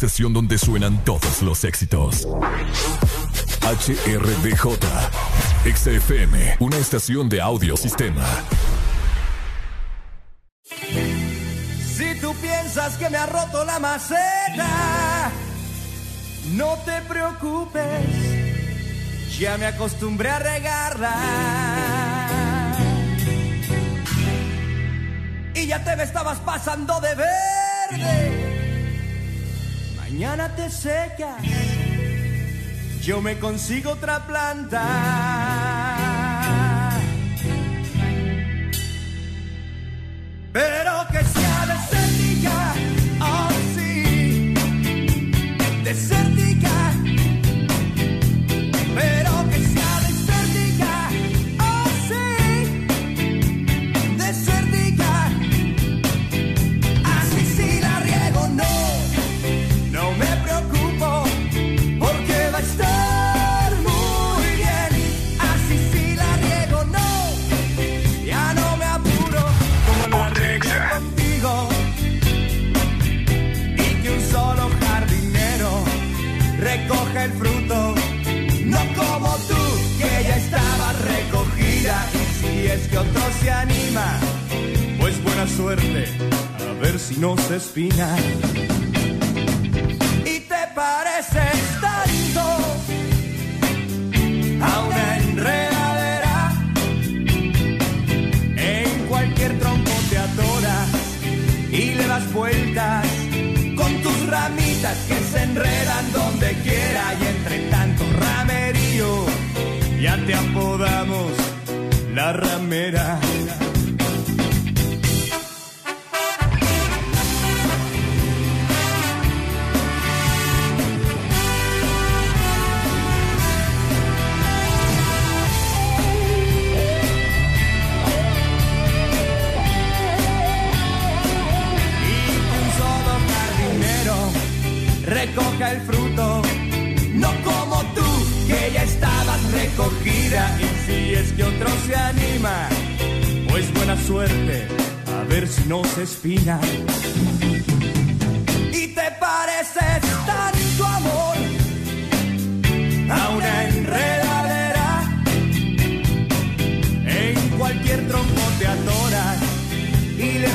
estación donde suenan todos los éxitos. HRDJ, XFM, una estación de audiosistema. Si tú piensas que me ha roto la maceta, no te preocupes, ya me acostumbré a regarla. Y ya te me estabas pasando de verde mañana te secas, yo me consigo otra planta.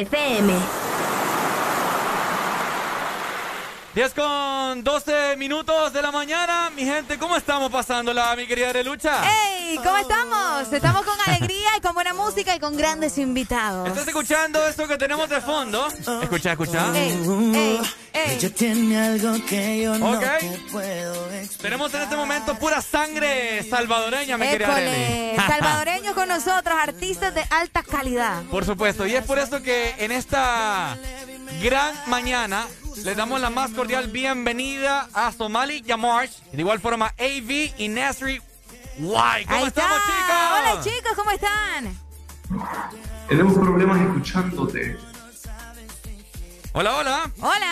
FM. 10 con 12 minutos de la mañana. Mi gente, ¿cómo estamos pasándola, mi querida Arelucha? ¡Ey! ¿Cómo estamos? Estamos con alegría y con buena música y con grandes invitados. ¿Estás escuchando esto que tenemos de fondo? Escucha, escucha. ¡Ey! ¡Ey! ¡Ey! Ella tiene algo que yo no te puedo. Tenemos en este momento pura sangre salvadoreña, mi querida Arely. salvadoreños con nosotros, artistas de alta calidad. Por supuesto, y es por eso que en esta gran mañana les damos la más cordial bienvenida a Somali Yamarsh, y de igual forma AV y Nasri Guay. ¿Cómo Ahí estamos, está. chicos? Hola chicos, ¿cómo están? Tenemos problemas escuchándote. Hola, hola. Hola.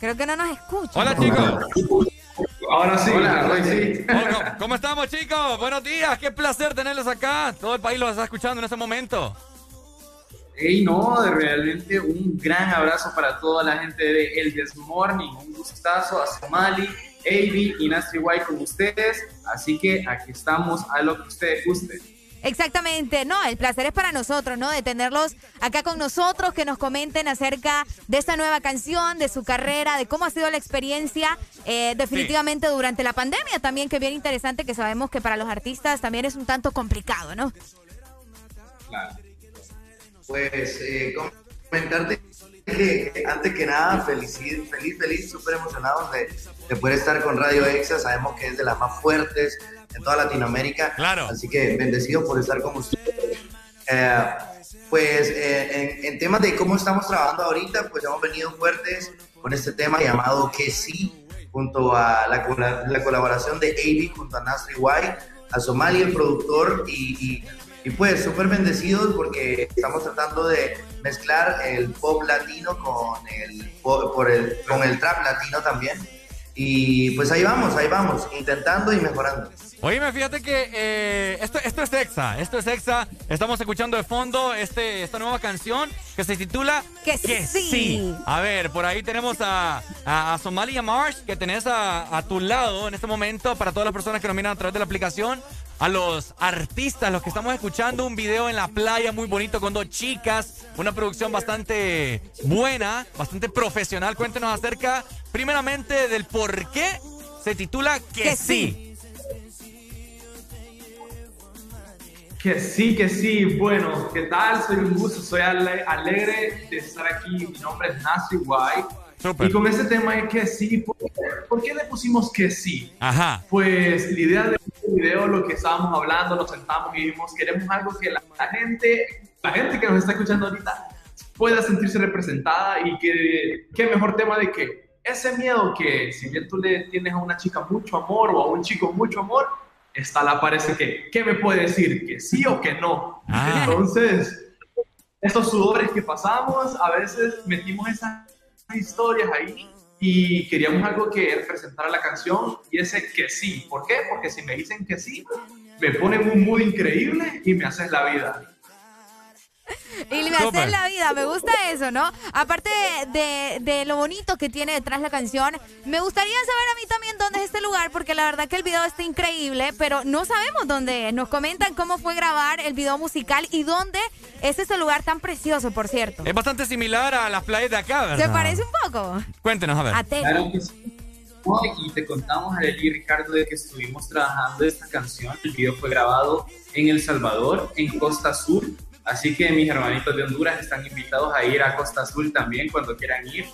Creo que no nos escuchan. Hola, chicos. Ahora sí, Hola, ahora sí. ¿Cómo, cómo estamos, chicos? Buenos días. Qué placer tenerlos acá. Todo el país los está escuchando en este momento. Hey, no, de realmente un gran abrazo para toda la gente de El This Morning. Un gustazo a Somali, Avi y Nasri White con ustedes. Así que aquí estamos a lo que ustedes gusten. Exactamente, no, el placer es para nosotros, ¿no? De tenerlos acá con nosotros, que nos comenten acerca de esta nueva canción, de su carrera, de cómo ha sido la experiencia eh, definitivamente durante la pandemia también, que bien interesante, que sabemos que para los artistas también es un tanto complicado, ¿no? Pues eh, comentarte que antes que nada, feliz, feliz, feliz, súper emocionados de, de poder estar con Radio Exa. Sabemos que es de las más fuertes en toda Latinoamérica. Claro. Así que bendecido por estar con ustedes. Eh, pues eh, en, en temas de cómo estamos trabajando ahorita, pues hemos venido fuertes con este tema llamado Que Sí, junto a la, la colaboración de Avi junto a Nasri White, a Somali, el productor, y, y- y pues súper bendecidos porque estamos tratando de mezclar el pop latino con el, pop- por el, con el trap latino también. Y pues ahí vamos, ahí vamos, intentando y mejorando. Oíme, fíjate que eh, esto, esto es Exa, esto es Exa. Estamos escuchando de fondo este, esta nueva canción que se titula Que sí. A ver, por ahí tenemos a, a, a Somalia Marsh, que tenés a, a tu lado en este momento para todas las personas que nos miran a través de la aplicación. A los artistas, los que estamos escuchando un video en la playa muy bonito con dos chicas, una producción bastante buena, bastante profesional. Cuéntenos acerca, primeramente, del por qué se titula Que, Que sí. Que sí, que sí. Bueno, ¿qué tal? Soy un gusto, soy ale- alegre de estar aquí. Mi nombre es Nasri White. Y con este tema es que sí. ¿Por qué, por qué le pusimos que sí? Ajá. Pues la idea de este video, lo que estábamos hablando, nos sentamos y dijimos, queremos algo que la, la gente, la gente que nos está escuchando ahorita pueda sentirse representada y que qué mejor tema de que ese miedo que si bien tú le tienes a una chica mucho amor o a un chico mucho amor, está la parece que, ¿qué me puede decir? ¿Que sí o que no? Ah. Entonces, estos sudores que pasamos, a veces metimos esas historias ahí y queríamos algo que representara la canción y ese que sí. ¿Por qué? Porque si me dicen que sí, me ponen un mood increíble y me haces la vida. Y me Súper. hacen la vida, me gusta eso, ¿no? Aparte de, de lo bonito que tiene detrás la canción, me gustaría saber a mí también dónde es este lugar, porque la verdad que el video está increíble, pero no sabemos dónde es. Nos comentan cómo fue grabar el video musical y dónde es ese lugar tan precioso, por cierto. Es bastante similar a las playas de acá, ¿verdad? ¿Se parece un poco? Cuéntenos, a ver. Claro que sí. Y te contamos, Arely y Ricardo, de que estuvimos trabajando esta canción. El video fue grabado en El Salvador, en Costa Azul. Así que mis hermanitos de Honduras están invitados a ir a Costa Azul también cuando quieran ir.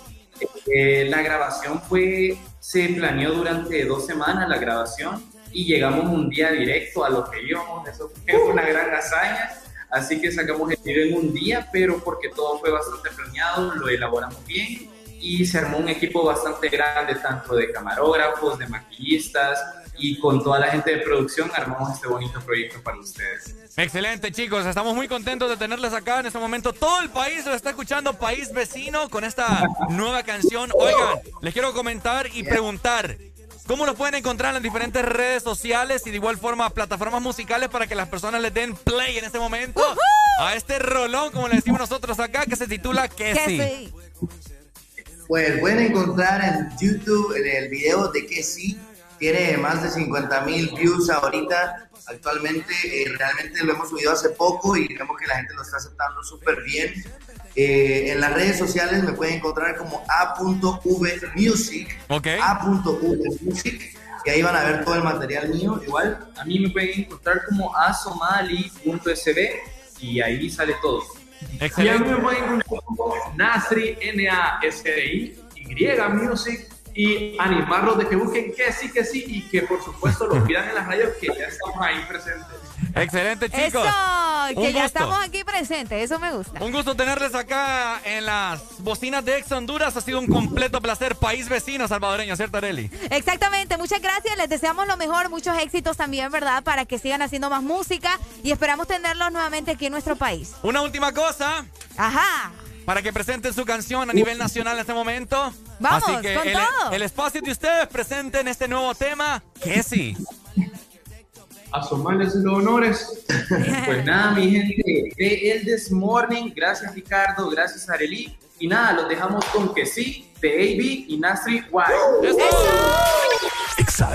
Eh, la grabación fue, se planeó durante dos semanas la grabación y llegamos un día directo a lo que íbamos. Eso fue una gran hazaña. Así que sacamos el video en un día, pero porque todo fue bastante planeado, lo elaboramos bien y se armó un equipo bastante grande, tanto de camarógrafos, de maquillistas y con toda la gente de producción armamos este bonito proyecto para ustedes. Excelente, chicos. Estamos muy contentos de tenerles acá en este momento. Todo el país lo está escuchando, país vecino, con esta nueva canción. Oigan, les quiero comentar y preguntar. ¿Cómo los pueden encontrar en las diferentes redes sociales y de igual forma plataformas musicales para que las personas les den play en este momento a este rolón, como le decimos nosotros acá, que se titula Que sí? Pues pueden encontrar en YouTube en el video de que sí, tiene más de 50 mil views ahorita. Actualmente, eh, realmente lo hemos subido hace poco y vemos que la gente lo está aceptando súper bien. Eh, en las redes sociales me pueden encontrar como a.vmusic. Ok. a.vmusic. Y ahí van a ver todo el material mío. Igual, A mí me pueden encontrar como asomali.sb y ahí sale todo. Y a mí me pueden encontrar como Nasri, N-A-S-R-I, Y Music, y animarlos de que busquen que sí, que sí, y que por supuesto lo pidan en las radios que ya estamos ahí presentes. Excelente, chicos. Eso, que Un ya gusto. estamos aquí presentes, eso me gusta. Un gusto tenerles acá en las bocinas de Ex Honduras. Ha sido un completo placer. País vecino salvadoreño, ¿cierto, Areli? Exactamente, muchas gracias, les deseamos lo mejor, muchos éxitos también, ¿verdad? Para que sigan haciendo más música y esperamos tenerlos nuevamente aquí en nuestro país. Una última cosa. Ajá. Para que presenten su canción a nivel nacional en este momento. Vamos, Así que con el, todo. el espacio de ustedes presenten este nuevo tema. Que sí. Asomarles los honores. Pues nada, mi gente, de El This Morning, gracias Ricardo, gracias Arely. Y nada, los dejamos con que sí, de AB y Nasri White. Exa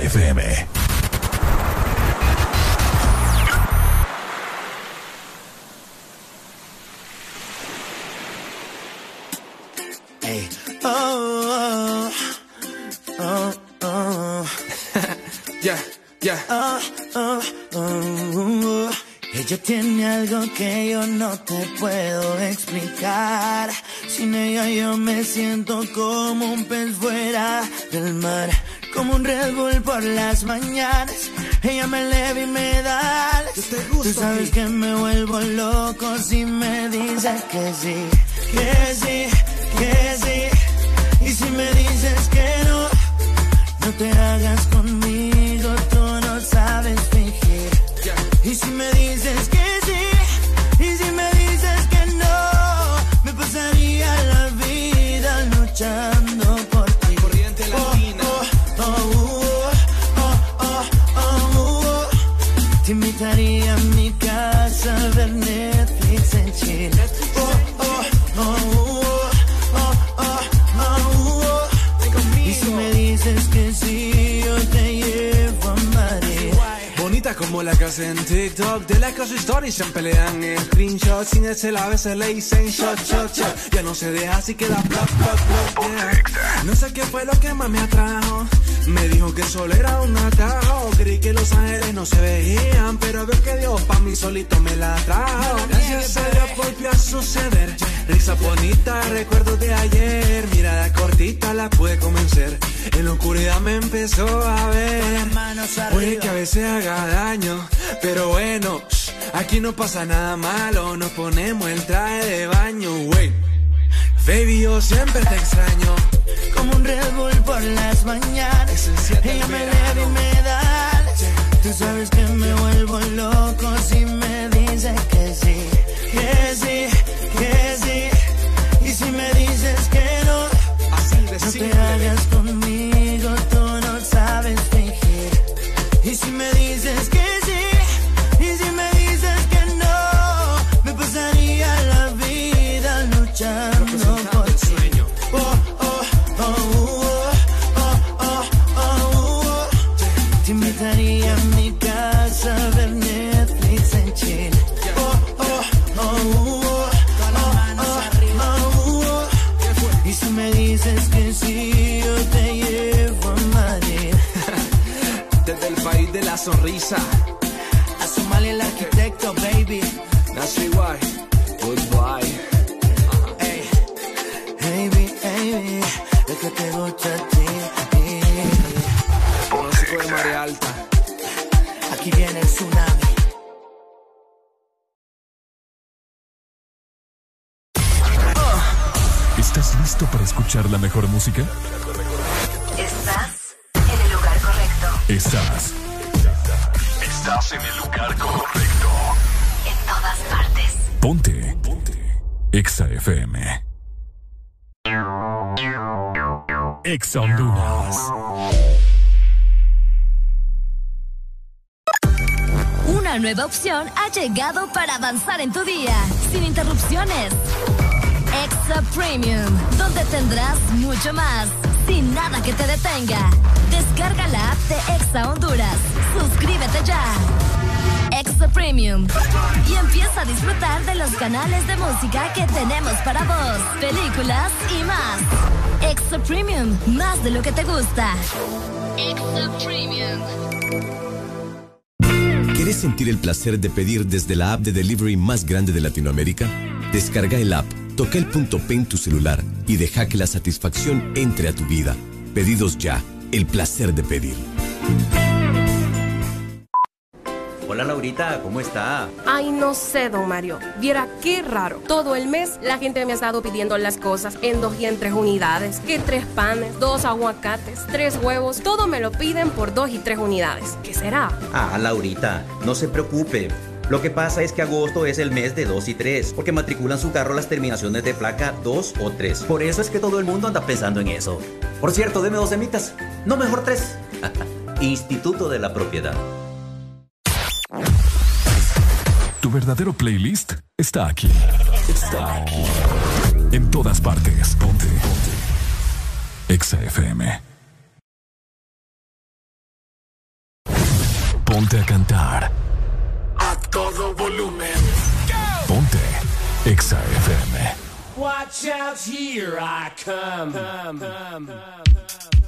Ey. Oh, oh, oh, oh. yeah, yeah. Ella tiene algo que yo no te puedo explicar. Sin ella yo me siento como un pez fuera del mar. Como un Red Bull por las mañanas. Ella me eleva y me da alas. Tú sabes que me vuelvo loco si me dices que sí, que sí, que sí. Y si me dices que no, no te hagas conmigo, tú no sabes fingir. Y si me dices que sí, y si me dices que no, me pasaría la vida luchando Te invitaría como la que hace en TikTok De la que hace stories se pelean en screenshot. Sin ese la vez se le dicen shot, shot, shot. Ya no se deja así plop, plop, yeah. No sé qué fue lo que más me atrajo. Me dijo que solo era un atajo. Creí que los ángeles no se veían Pero veo que Dios pa' mí solito me la trajo. Gracias a Dios volvió a suceder. Risa bonita, recuerdos de ayer. Mirada cortita la pude convencer. En la oscuridad me empezó a ver. Puede que a veces haga daño Pero bueno, shh, aquí no pasa nada malo Nos ponemos el traje de baño, wey Baby, yo siempre te extraño Como un Red Bull por las mañanas. Ella me y me da alas. Tú sabes que me vuelvo loco si me dices que sí, que sí, que sí. Y si me dices que no, no te hagas conmigo, tú no sabes fingir. Y si me dices que sonrisa A Somalia el arquitecto, baby. Nasri White, goodbye Hey, baby, baby, lo que te gusta a ti. Pronóstico de marea alta Aquí viene el tsunami. ¿Estás listo para escuchar la mejor música? Estás en el lugar correcto. Estás. Estás en el lugar correcto. En todas partes. Ponte. Ponte. Exa FM. Exa Honduras. Una nueva opción ha llegado para avanzar en tu día, sin interrupciones. Extra Premium, donde tendrás mucho más, sin nada que te detenga. Descarga la app de Exa Honduras. Suscríbete ya. Exa Premium. Y empieza a disfrutar de los canales de música que tenemos para vos, películas y más. Exa Premium, más de lo que te gusta. Exa Premium. ¿Quieres sentir el placer de pedir desde la app de delivery más grande de Latinoamérica? Descarga el app, toca el punto P en tu celular y deja que la satisfacción entre a tu vida. Pedidos ya, el placer de pedir. Hola Laurita, ¿cómo está? Ay, no sé, don Mario. Viera qué raro. Todo el mes la gente me ha estado pidiendo las cosas en dos y en tres unidades. Que tres panes, dos aguacates, tres huevos. Todo me lo piden por dos y tres unidades. ¿Qué será? Ah, Laurita, no se preocupe. Lo que pasa es que agosto es el mes de 2 y 3, porque matriculan su carro las terminaciones de placa 2 o 3. Por eso es que todo el mundo anda pensando en eso. Por cierto, deme dos semitas. No, mejor tres. Instituto de la Propiedad. Tu verdadero playlist está aquí. Está aquí. En todas partes. Ponte. Ponte. Exa FM. Ponte a cantar. Todo volumen. Ponte. Exa FM. Watch out, here I come. Exa FM.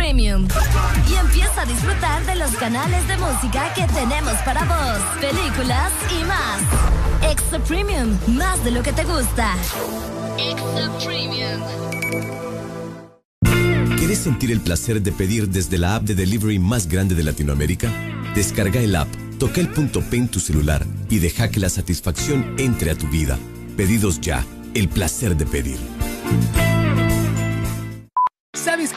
Premium. Y empieza a disfrutar de los canales de música que tenemos para vos, películas y más. Extra Premium, más de lo que te gusta. Extra Premium. ¿Quieres sentir el placer de pedir desde la app de delivery más grande de Latinoamérica? Descarga el app, toca el punto P en tu celular y deja que la satisfacción entre a tu vida. Pedidos ya, el placer de pedir.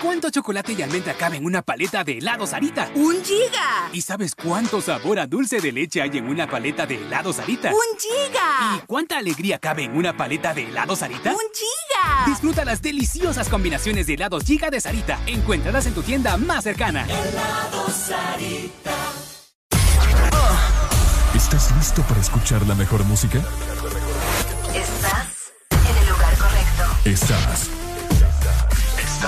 ¿Sabes cuánto chocolate y almendra cabe en una paleta de helado Sarita? ¡Un giga! ¿Y sabes cuánto sabor a dulce de leche hay en una paleta de helado Sarita? ¡Un giga! ¿Y cuánta alegría cabe en una paleta de helado Sarita? ¡Un giga! Disfruta las deliciosas combinaciones de helados Giga de Sarita. Encuéntralas en tu tienda más cercana. Helado Sarita. ¿Estás listo para escuchar la mejor música? Estás en el lugar correcto. Estás.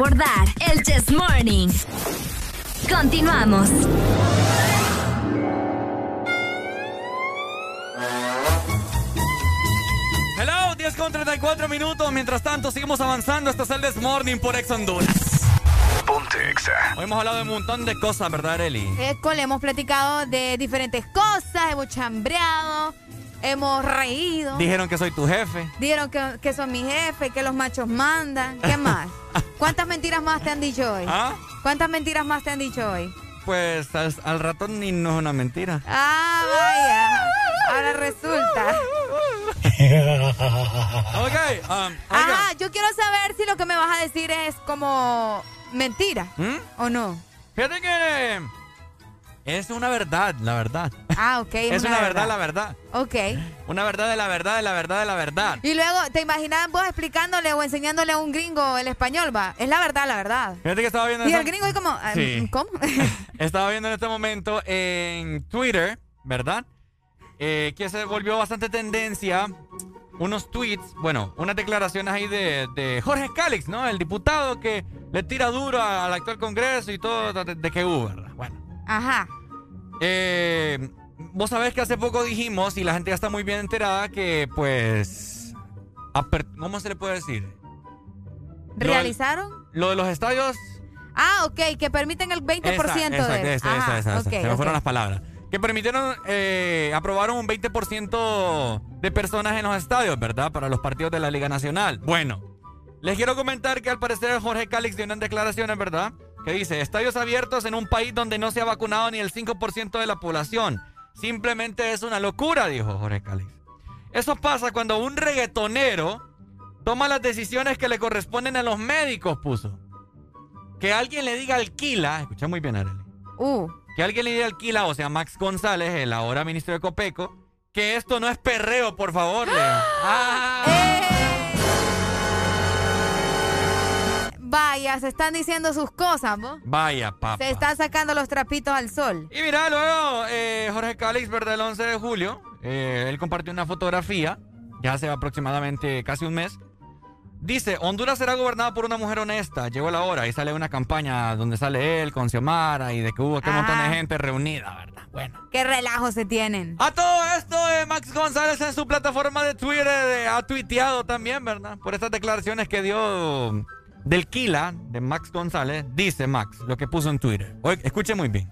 Por dar. El Chess Morning. Continuamos. Hello, 10 con 34 minutos. Mientras tanto, seguimos avanzando. Esto es el This Morning por Ex Honduras. Ponte Exa. Hoy hemos hablado de un montón de cosas, ¿verdad, Areli? le hemos platicado de diferentes cosas, hemos chambreado, hemos reído. Dijeron que soy tu jefe. Dijeron que, que son mi jefe, que los machos mandan. ¿Qué más? ¿Cuántas mentiras más te han dicho hoy? ¿Ah? ¿Cuántas mentiras más te han dicho hoy? Pues al, al rato ni no es una mentira. Ah, vaya. Ahora resulta. ok, um, Ajá, yo quiero saber si lo que me vas a decir es como mentira ¿Mm? o no. Fíjate que es una verdad, la verdad. Ah, ok. Es una, verdad, la verdad. Ok. Una verdad de la verdad, de la verdad, de la verdad. Y luego, ¿te imaginas vos explicándole o enseñándole a un gringo el español? Va, es la verdad, la verdad. Fíjate que estaba viendo Y esa- el gringo es como, ah, Sí. ¿cómo? Estaba viendo en este momento en Twitter, ¿verdad? Eh, que se volvió bastante tendencia unos tweets, bueno, unas declaraciones ahí de, de Jorge Calix, ¿no? El diputado que le tira duro al actual Congreso y todo de, de que hubo, ¿verdad? Bueno. Ajá. Eh, vos sabés que hace poco dijimos, y la gente ya está muy bien enterada, que pues... ¿Cómo se le puede decir? ¿Realizaron? Lo de los estadios Ah, ok, que permiten el 20% Esa, esa, de... esa, Ajá, esa, esa, ok, Se me fueron las palabras. Que permitieron, eh, aprobaron un 20% de personas en los estadios, ¿verdad? Para los partidos de la Liga Nacional. Bueno, les quiero comentar que al parecer Jorge Calix dio unas declaraciones, ¿verdad? Que dice, estadios abiertos en un país donde no se ha vacunado ni el 5% de la población. Simplemente es una locura, dijo Jorge Calix. Eso pasa cuando un reggaetonero toma las decisiones que le corresponden a los médicos, puso. Que alguien le diga alquila, escucha muy bien, Arely. Uh. Que alguien le diga alquila, o sea, Max González, el ahora ministro de Copeco, que esto no es perreo, por favor. le- Ah. Vaya, se están diciendo sus cosas, ¿no? Vaya, papá. Se están sacando los trapitos al sol. Y mira, luego eh, Jorge Calix, ¿verdad? El 11 de julio, eh, él compartió una fotografía, ya hace aproximadamente casi un mes. Dice, Honduras será gobernada por una mujer honesta. Llegó la hora y sale una campaña donde sale él con Xiomara y de que hubo aquel montón de Ah. gente reunida, ¿verdad? Bueno. Qué relajo se tienen. A todo esto, eh, Max González en su plataforma de Twitter eh, ha tuiteado también, ¿verdad? Por estas declaraciones que dio del Kila, de Max González. Dice Max, lo que puso en Twitter. Oye, escuche muy bien.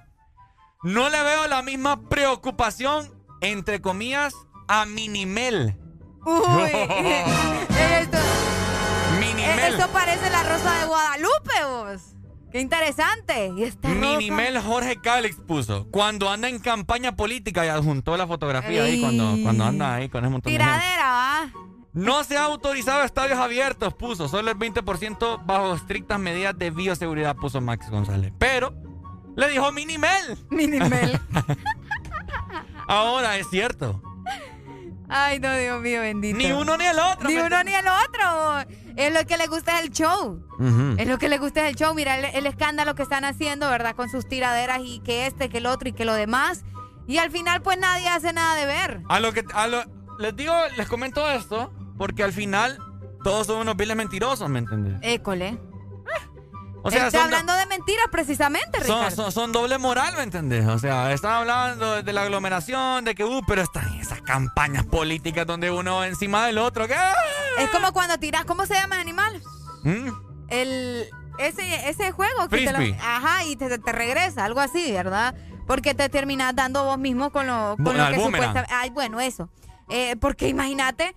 No le veo la misma preocupación, entre comillas, a Minimel. Uy. esto, Minimel. esto parece la rosa de Guadalupe, vos. Qué interesante. Y esta rosa- Minimel Jorge Calix puso. Cuando anda en campaña política y adjuntó la fotografía ahí cuando, cuando anda ahí con ese montón de gente. Tiradera, va. No se ha autorizado estadios abiertos, puso. Solo el 20% bajo estrictas medidas de bioseguridad, puso Max González. Pero le dijo Minimel. Minimel. Ahora es cierto. Ay, no, Dios mío, bendito. Ni uno ni el otro. Ni ¿me uno ni el otro. Es lo que le gusta es el show. Es lo que le gusta es el show. Mira el, el escándalo que están haciendo, ¿verdad? Con sus tiraderas y que este, que el otro y que lo demás. Y al final, pues nadie hace nada de ver. A lo que a lo- les digo, les comento esto porque al final todos son unos viles mentirosos, ¿me entiendes? École. O sea, Está hablando de mentiras precisamente, son, Ricardo. son- son doble moral, ¿me entendés? O sea, están hablando de la aglomeración, de que, uh, pero están esas campañas políticas donde uno encima del otro, ¿qué? Es como cuando tiras, ¿cómo se llama el animal? ¿Mm? El ese ese juego que te lo- ajá, y te, te regresa, algo así, ¿verdad? Porque te terminas dando vos mismo con lo, con lo que supuestamente. Ay, bueno, eso. Eh, porque imagínate,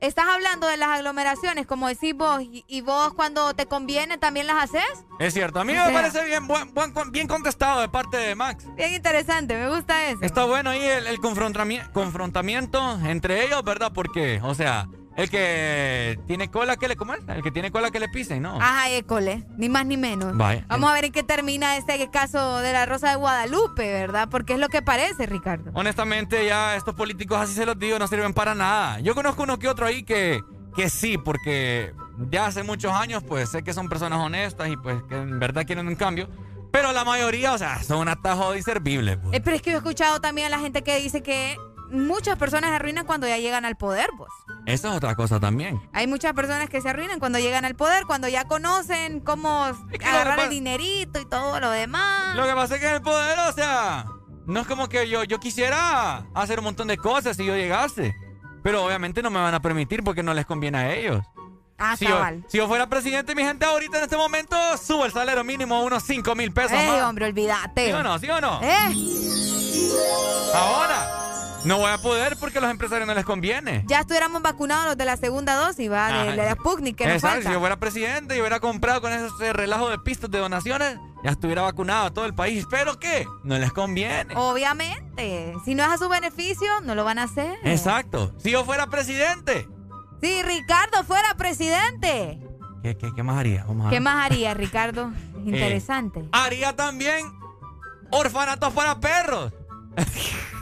estás hablando de las aglomeraciones, como decís vos, y, y vos cuando te conviene también las haces. Es cierto, a mí O me parece bien, buen, buen- bien contestado de parte de Max. Bien interesante, me gusta eso. Está bueno ahí el, el confrontami- confrontamiento entre ellos, ¿verdad? Porque, o sea, el que tiene cola que le ¿cómo es? El que tiene cola que le pisen, ¿no? Ajá, école, ni más ni menos. Vaya. Vamos a ver en qué termina este caso de la Rosa de Guadalupe, ¿verdad? Porque es lo que parece, Ricardo. Honestamente, ya estos políticos, así se los digo, no sirven para nada. Yo conozco uno que otro ahí que, que sí, porque ya hace muchos años, pues sé que son personas honestas y pues que en verdad quieren un cambio. Pero la mayoría, o sea, son un atajo inservible. pues. Eh, pero es que yo he escuchado también a la gente que dice que muchas personas se arruinan cuando ya llegan al poder, pues. Esa es otra cosa también. Hay muchas personas que se arruinan cuando llegan al poder, cuando ya conocen cómo agarrar el dinerito y todo lo demás. Lo que pasa es que el poder, o sea, no es como que yo, yo quisiera hacer un montón de cosas si yo llegase. Pero obviamente no me van a permitir porque no les conviene a ellos. Ah, si, yo, si yo fuera presidente, mi gente, ahorita en este momento subo el salario mínimo a unos 5 mil pesos Ey, hombre, olvídate. ¿Sí o no? ¿Sí o no? ¿Eh? Ahora. No voy a poder porque a los empresarios no les conviene. Ya estuviéramos vacunados los de la segunda dosis, va, de, de la Sputnik, que nos Exacto, falta. si yo fuera presidente y hubiera comprado con ese relajo de pistas de donaciones, ya estuviera vacunado a todo el país. ¿Pero qué? No les conviene. Obviamente. Si no es a su beneficio, no lo van a hacer. Exacto. Si yo fuera presidente. Si Ricardo fuera presidente. ¿Qué, qué, qué más haría? Vamos a ¿Qué más haría, Ricardo? Interesante. Eh, haría también orfanatos para perros.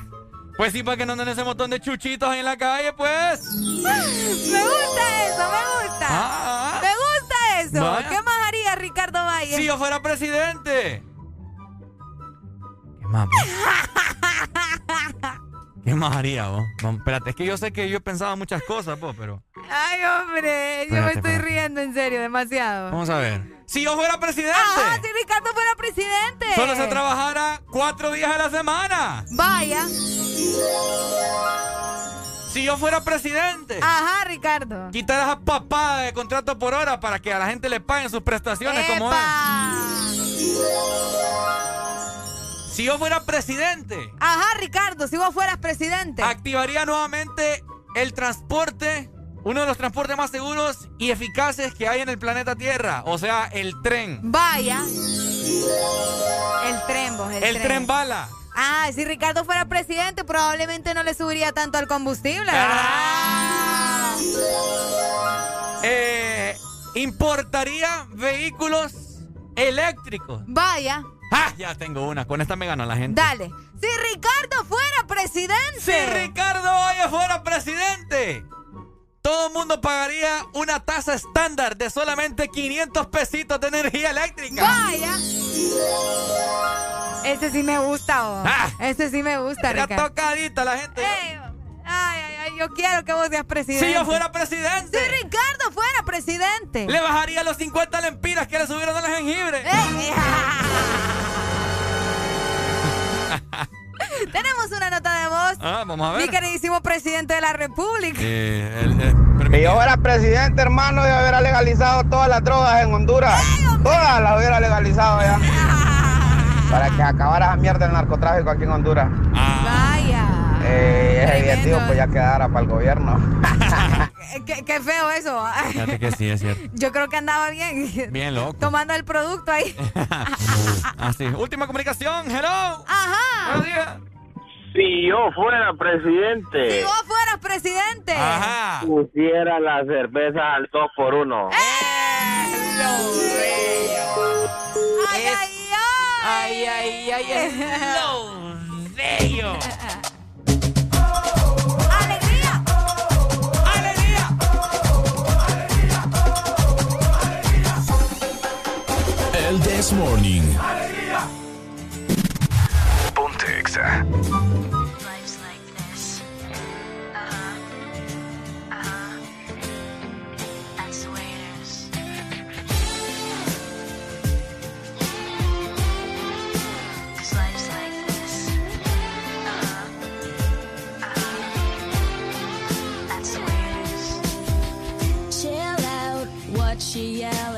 pues sí, para que no anden ese montón de chuchitos ahí en la calle, pues. Me gusta eso, me gusta. Ah, Me gusta eso. Vaya. ¿Qué más haría Ricardo Valle? Si yo fuera presidente. ¿Qué más? ¿Qué más haría vos? Vamos, espérate, es que yo sé que yo he pensado muchas cosas, pues, pero. Ay, hombre, yo me estoy espérate. riendo en serio, demasiado. Vamos a ver. Si yo fuera presidente. Ajá, si Ricardo fuera presidente. Solo se trabajara cuatro días a la semana. Vaya. Si yo fuera presidente. Ajá, Ricardo. Quitar esa papada de contrato por hora para que a la gente le paguen sus prestaciones como es. Si yo fuera presidente, Ajá, Ricardo, si vos fueras presidente. activaría nuevamente el transporte, uno de los transportes más seguros y eficaces que hay en el planeta Tierra, o sea, el tren. Vaya. El tren, vos, el, El tren bala. Ah, si Ricardo fuera presidente, probablemente no le subiría tanto al combustible, ¿verdad? Eh, importaría vehículos eléctricos. Vaya. ¡Ah! Ya tengo una. Con esta me gana la gente. Dale. Si Ricardo fuera presidente. Si Ricardo Valle fuera presidente, todo el mundo pagaría una tasa estándar de solamente 500 pesitos de energía eléctrica. Vaya. Ese sí me gusta, vos. Ah. Ese sí me gusta, Ricardo. tocadita la gente. Ey, ay, ay, ay, yo quiero que vos seas presidente. Si yo fuera presidente, Si Ricardo fuera presidente. le bajaría los 50 lempiras que le subieron a los jengibre. Ey, Tenemos una nota de voz. Ah, vamos a Mi ver. queridísimo presidente de la República. Eh, el- el- Si yo fuera presidente, hermano, yo hubiera legalizado todas las drogas en Honduras. Todas las hubiera legalizado ya. Para que acabara esa mierda del narcotráfico aquí en Honduras. Vaya. Eh, billetivo pues ya quedara para el gobierno. Eh, Qué, qué feo eso. Fíjate que sí, es cierto. Yo creo que andaba bien. Bien loco. Tomando el producto ahí. Así. Última comunicación. Hello. Ajá. Buenos días. Si yo fuera Si presidente, vos fueras presidente. Ajá. pusiera la cerveza al 2 por 1 Ay, ay, ay. Ay, ay, ay, es lo bello. ¡Alegría! El This Morning. Ponte Exa. Chill out, what she yelling for? Lay back,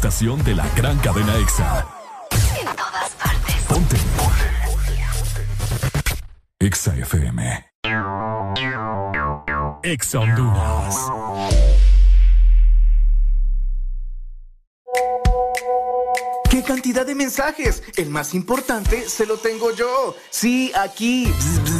estación de la gran cadena EXA. en todas partes. Ponte. EXA FM. EXA Honduras. ¡Qué cantidad de mensajes! El más importante se lo tengo yo. Sí, aquí. Bzz, bzz,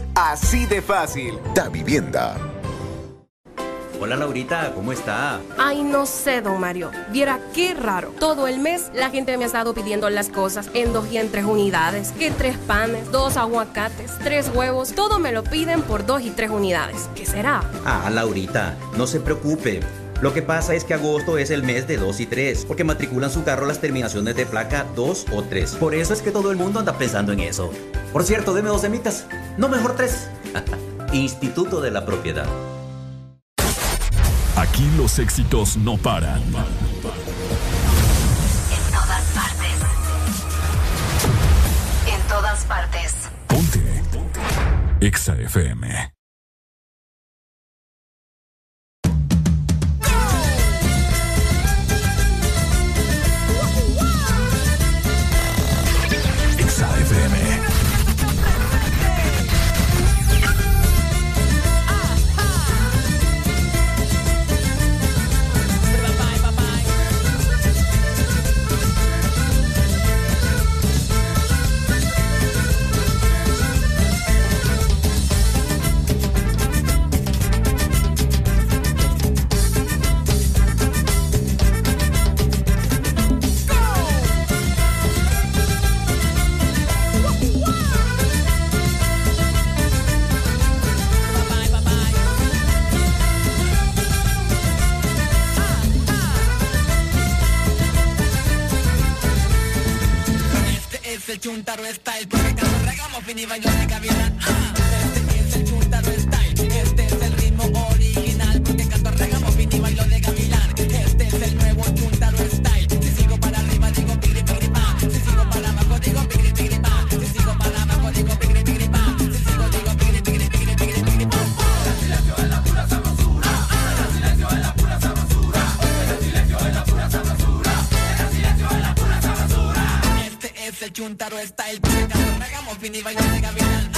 Así de fácil. Da Vivienda. Hola Laurita, ¿cómo está? Ay, no sé, don Mario. Viera qué raro. Todo el mes la gente me ha estado pidiendo las cosas en dos y en tres unidades. Que tres panes, dos aguacates, tres huevos. Todo me lo piden por dos y tres unidades. ¿Qué será? Ah, Laurita, no se preocupe. Lo que pasa es que agosto es el mes de 2 y 3, porque matriculan su carro las terminaciones de placa 2 o 3. Por eso es que todo el mundo anda pensando en eso. Por cierto, deme dos semitas. No, mejor tres. Instituto de la Propiedad. Aquí los éxitos no paran. En todas partes. En todas partes. EXA FM. el chuntaro style Porque cuando regamos finiva yo de cavidad. Ah. el chuntaro está el Hagamos fin y vaina de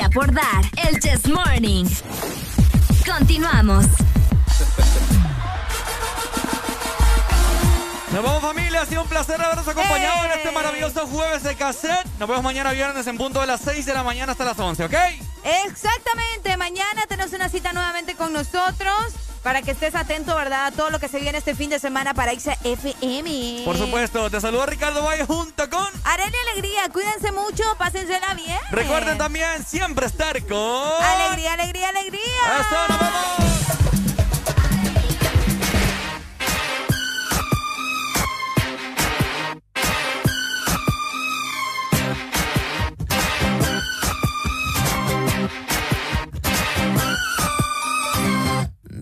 alegría por dar. El Chess Morning. Continuamos. Nos vemos familia, ha sido un placer habernos acompañado en este maravilloso jueves de cassette. Nos vemos mañana viernes en punto de las 6 de la mañana hasta las 11, ¿ok? Exactamente, mañana tenemos una cita nuevamente con nosotros para que estés atento, ¿verdad? A todo lo que se viene este fin de semana para FM. Por supuesto, te saluda Ricardo Valle junto con Alegría. Cuídense mucho, pásensela bien. Recuerden también siempre estar con Alegría, alegría, alegría. Eso, nos vemos.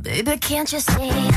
Baby, can't you see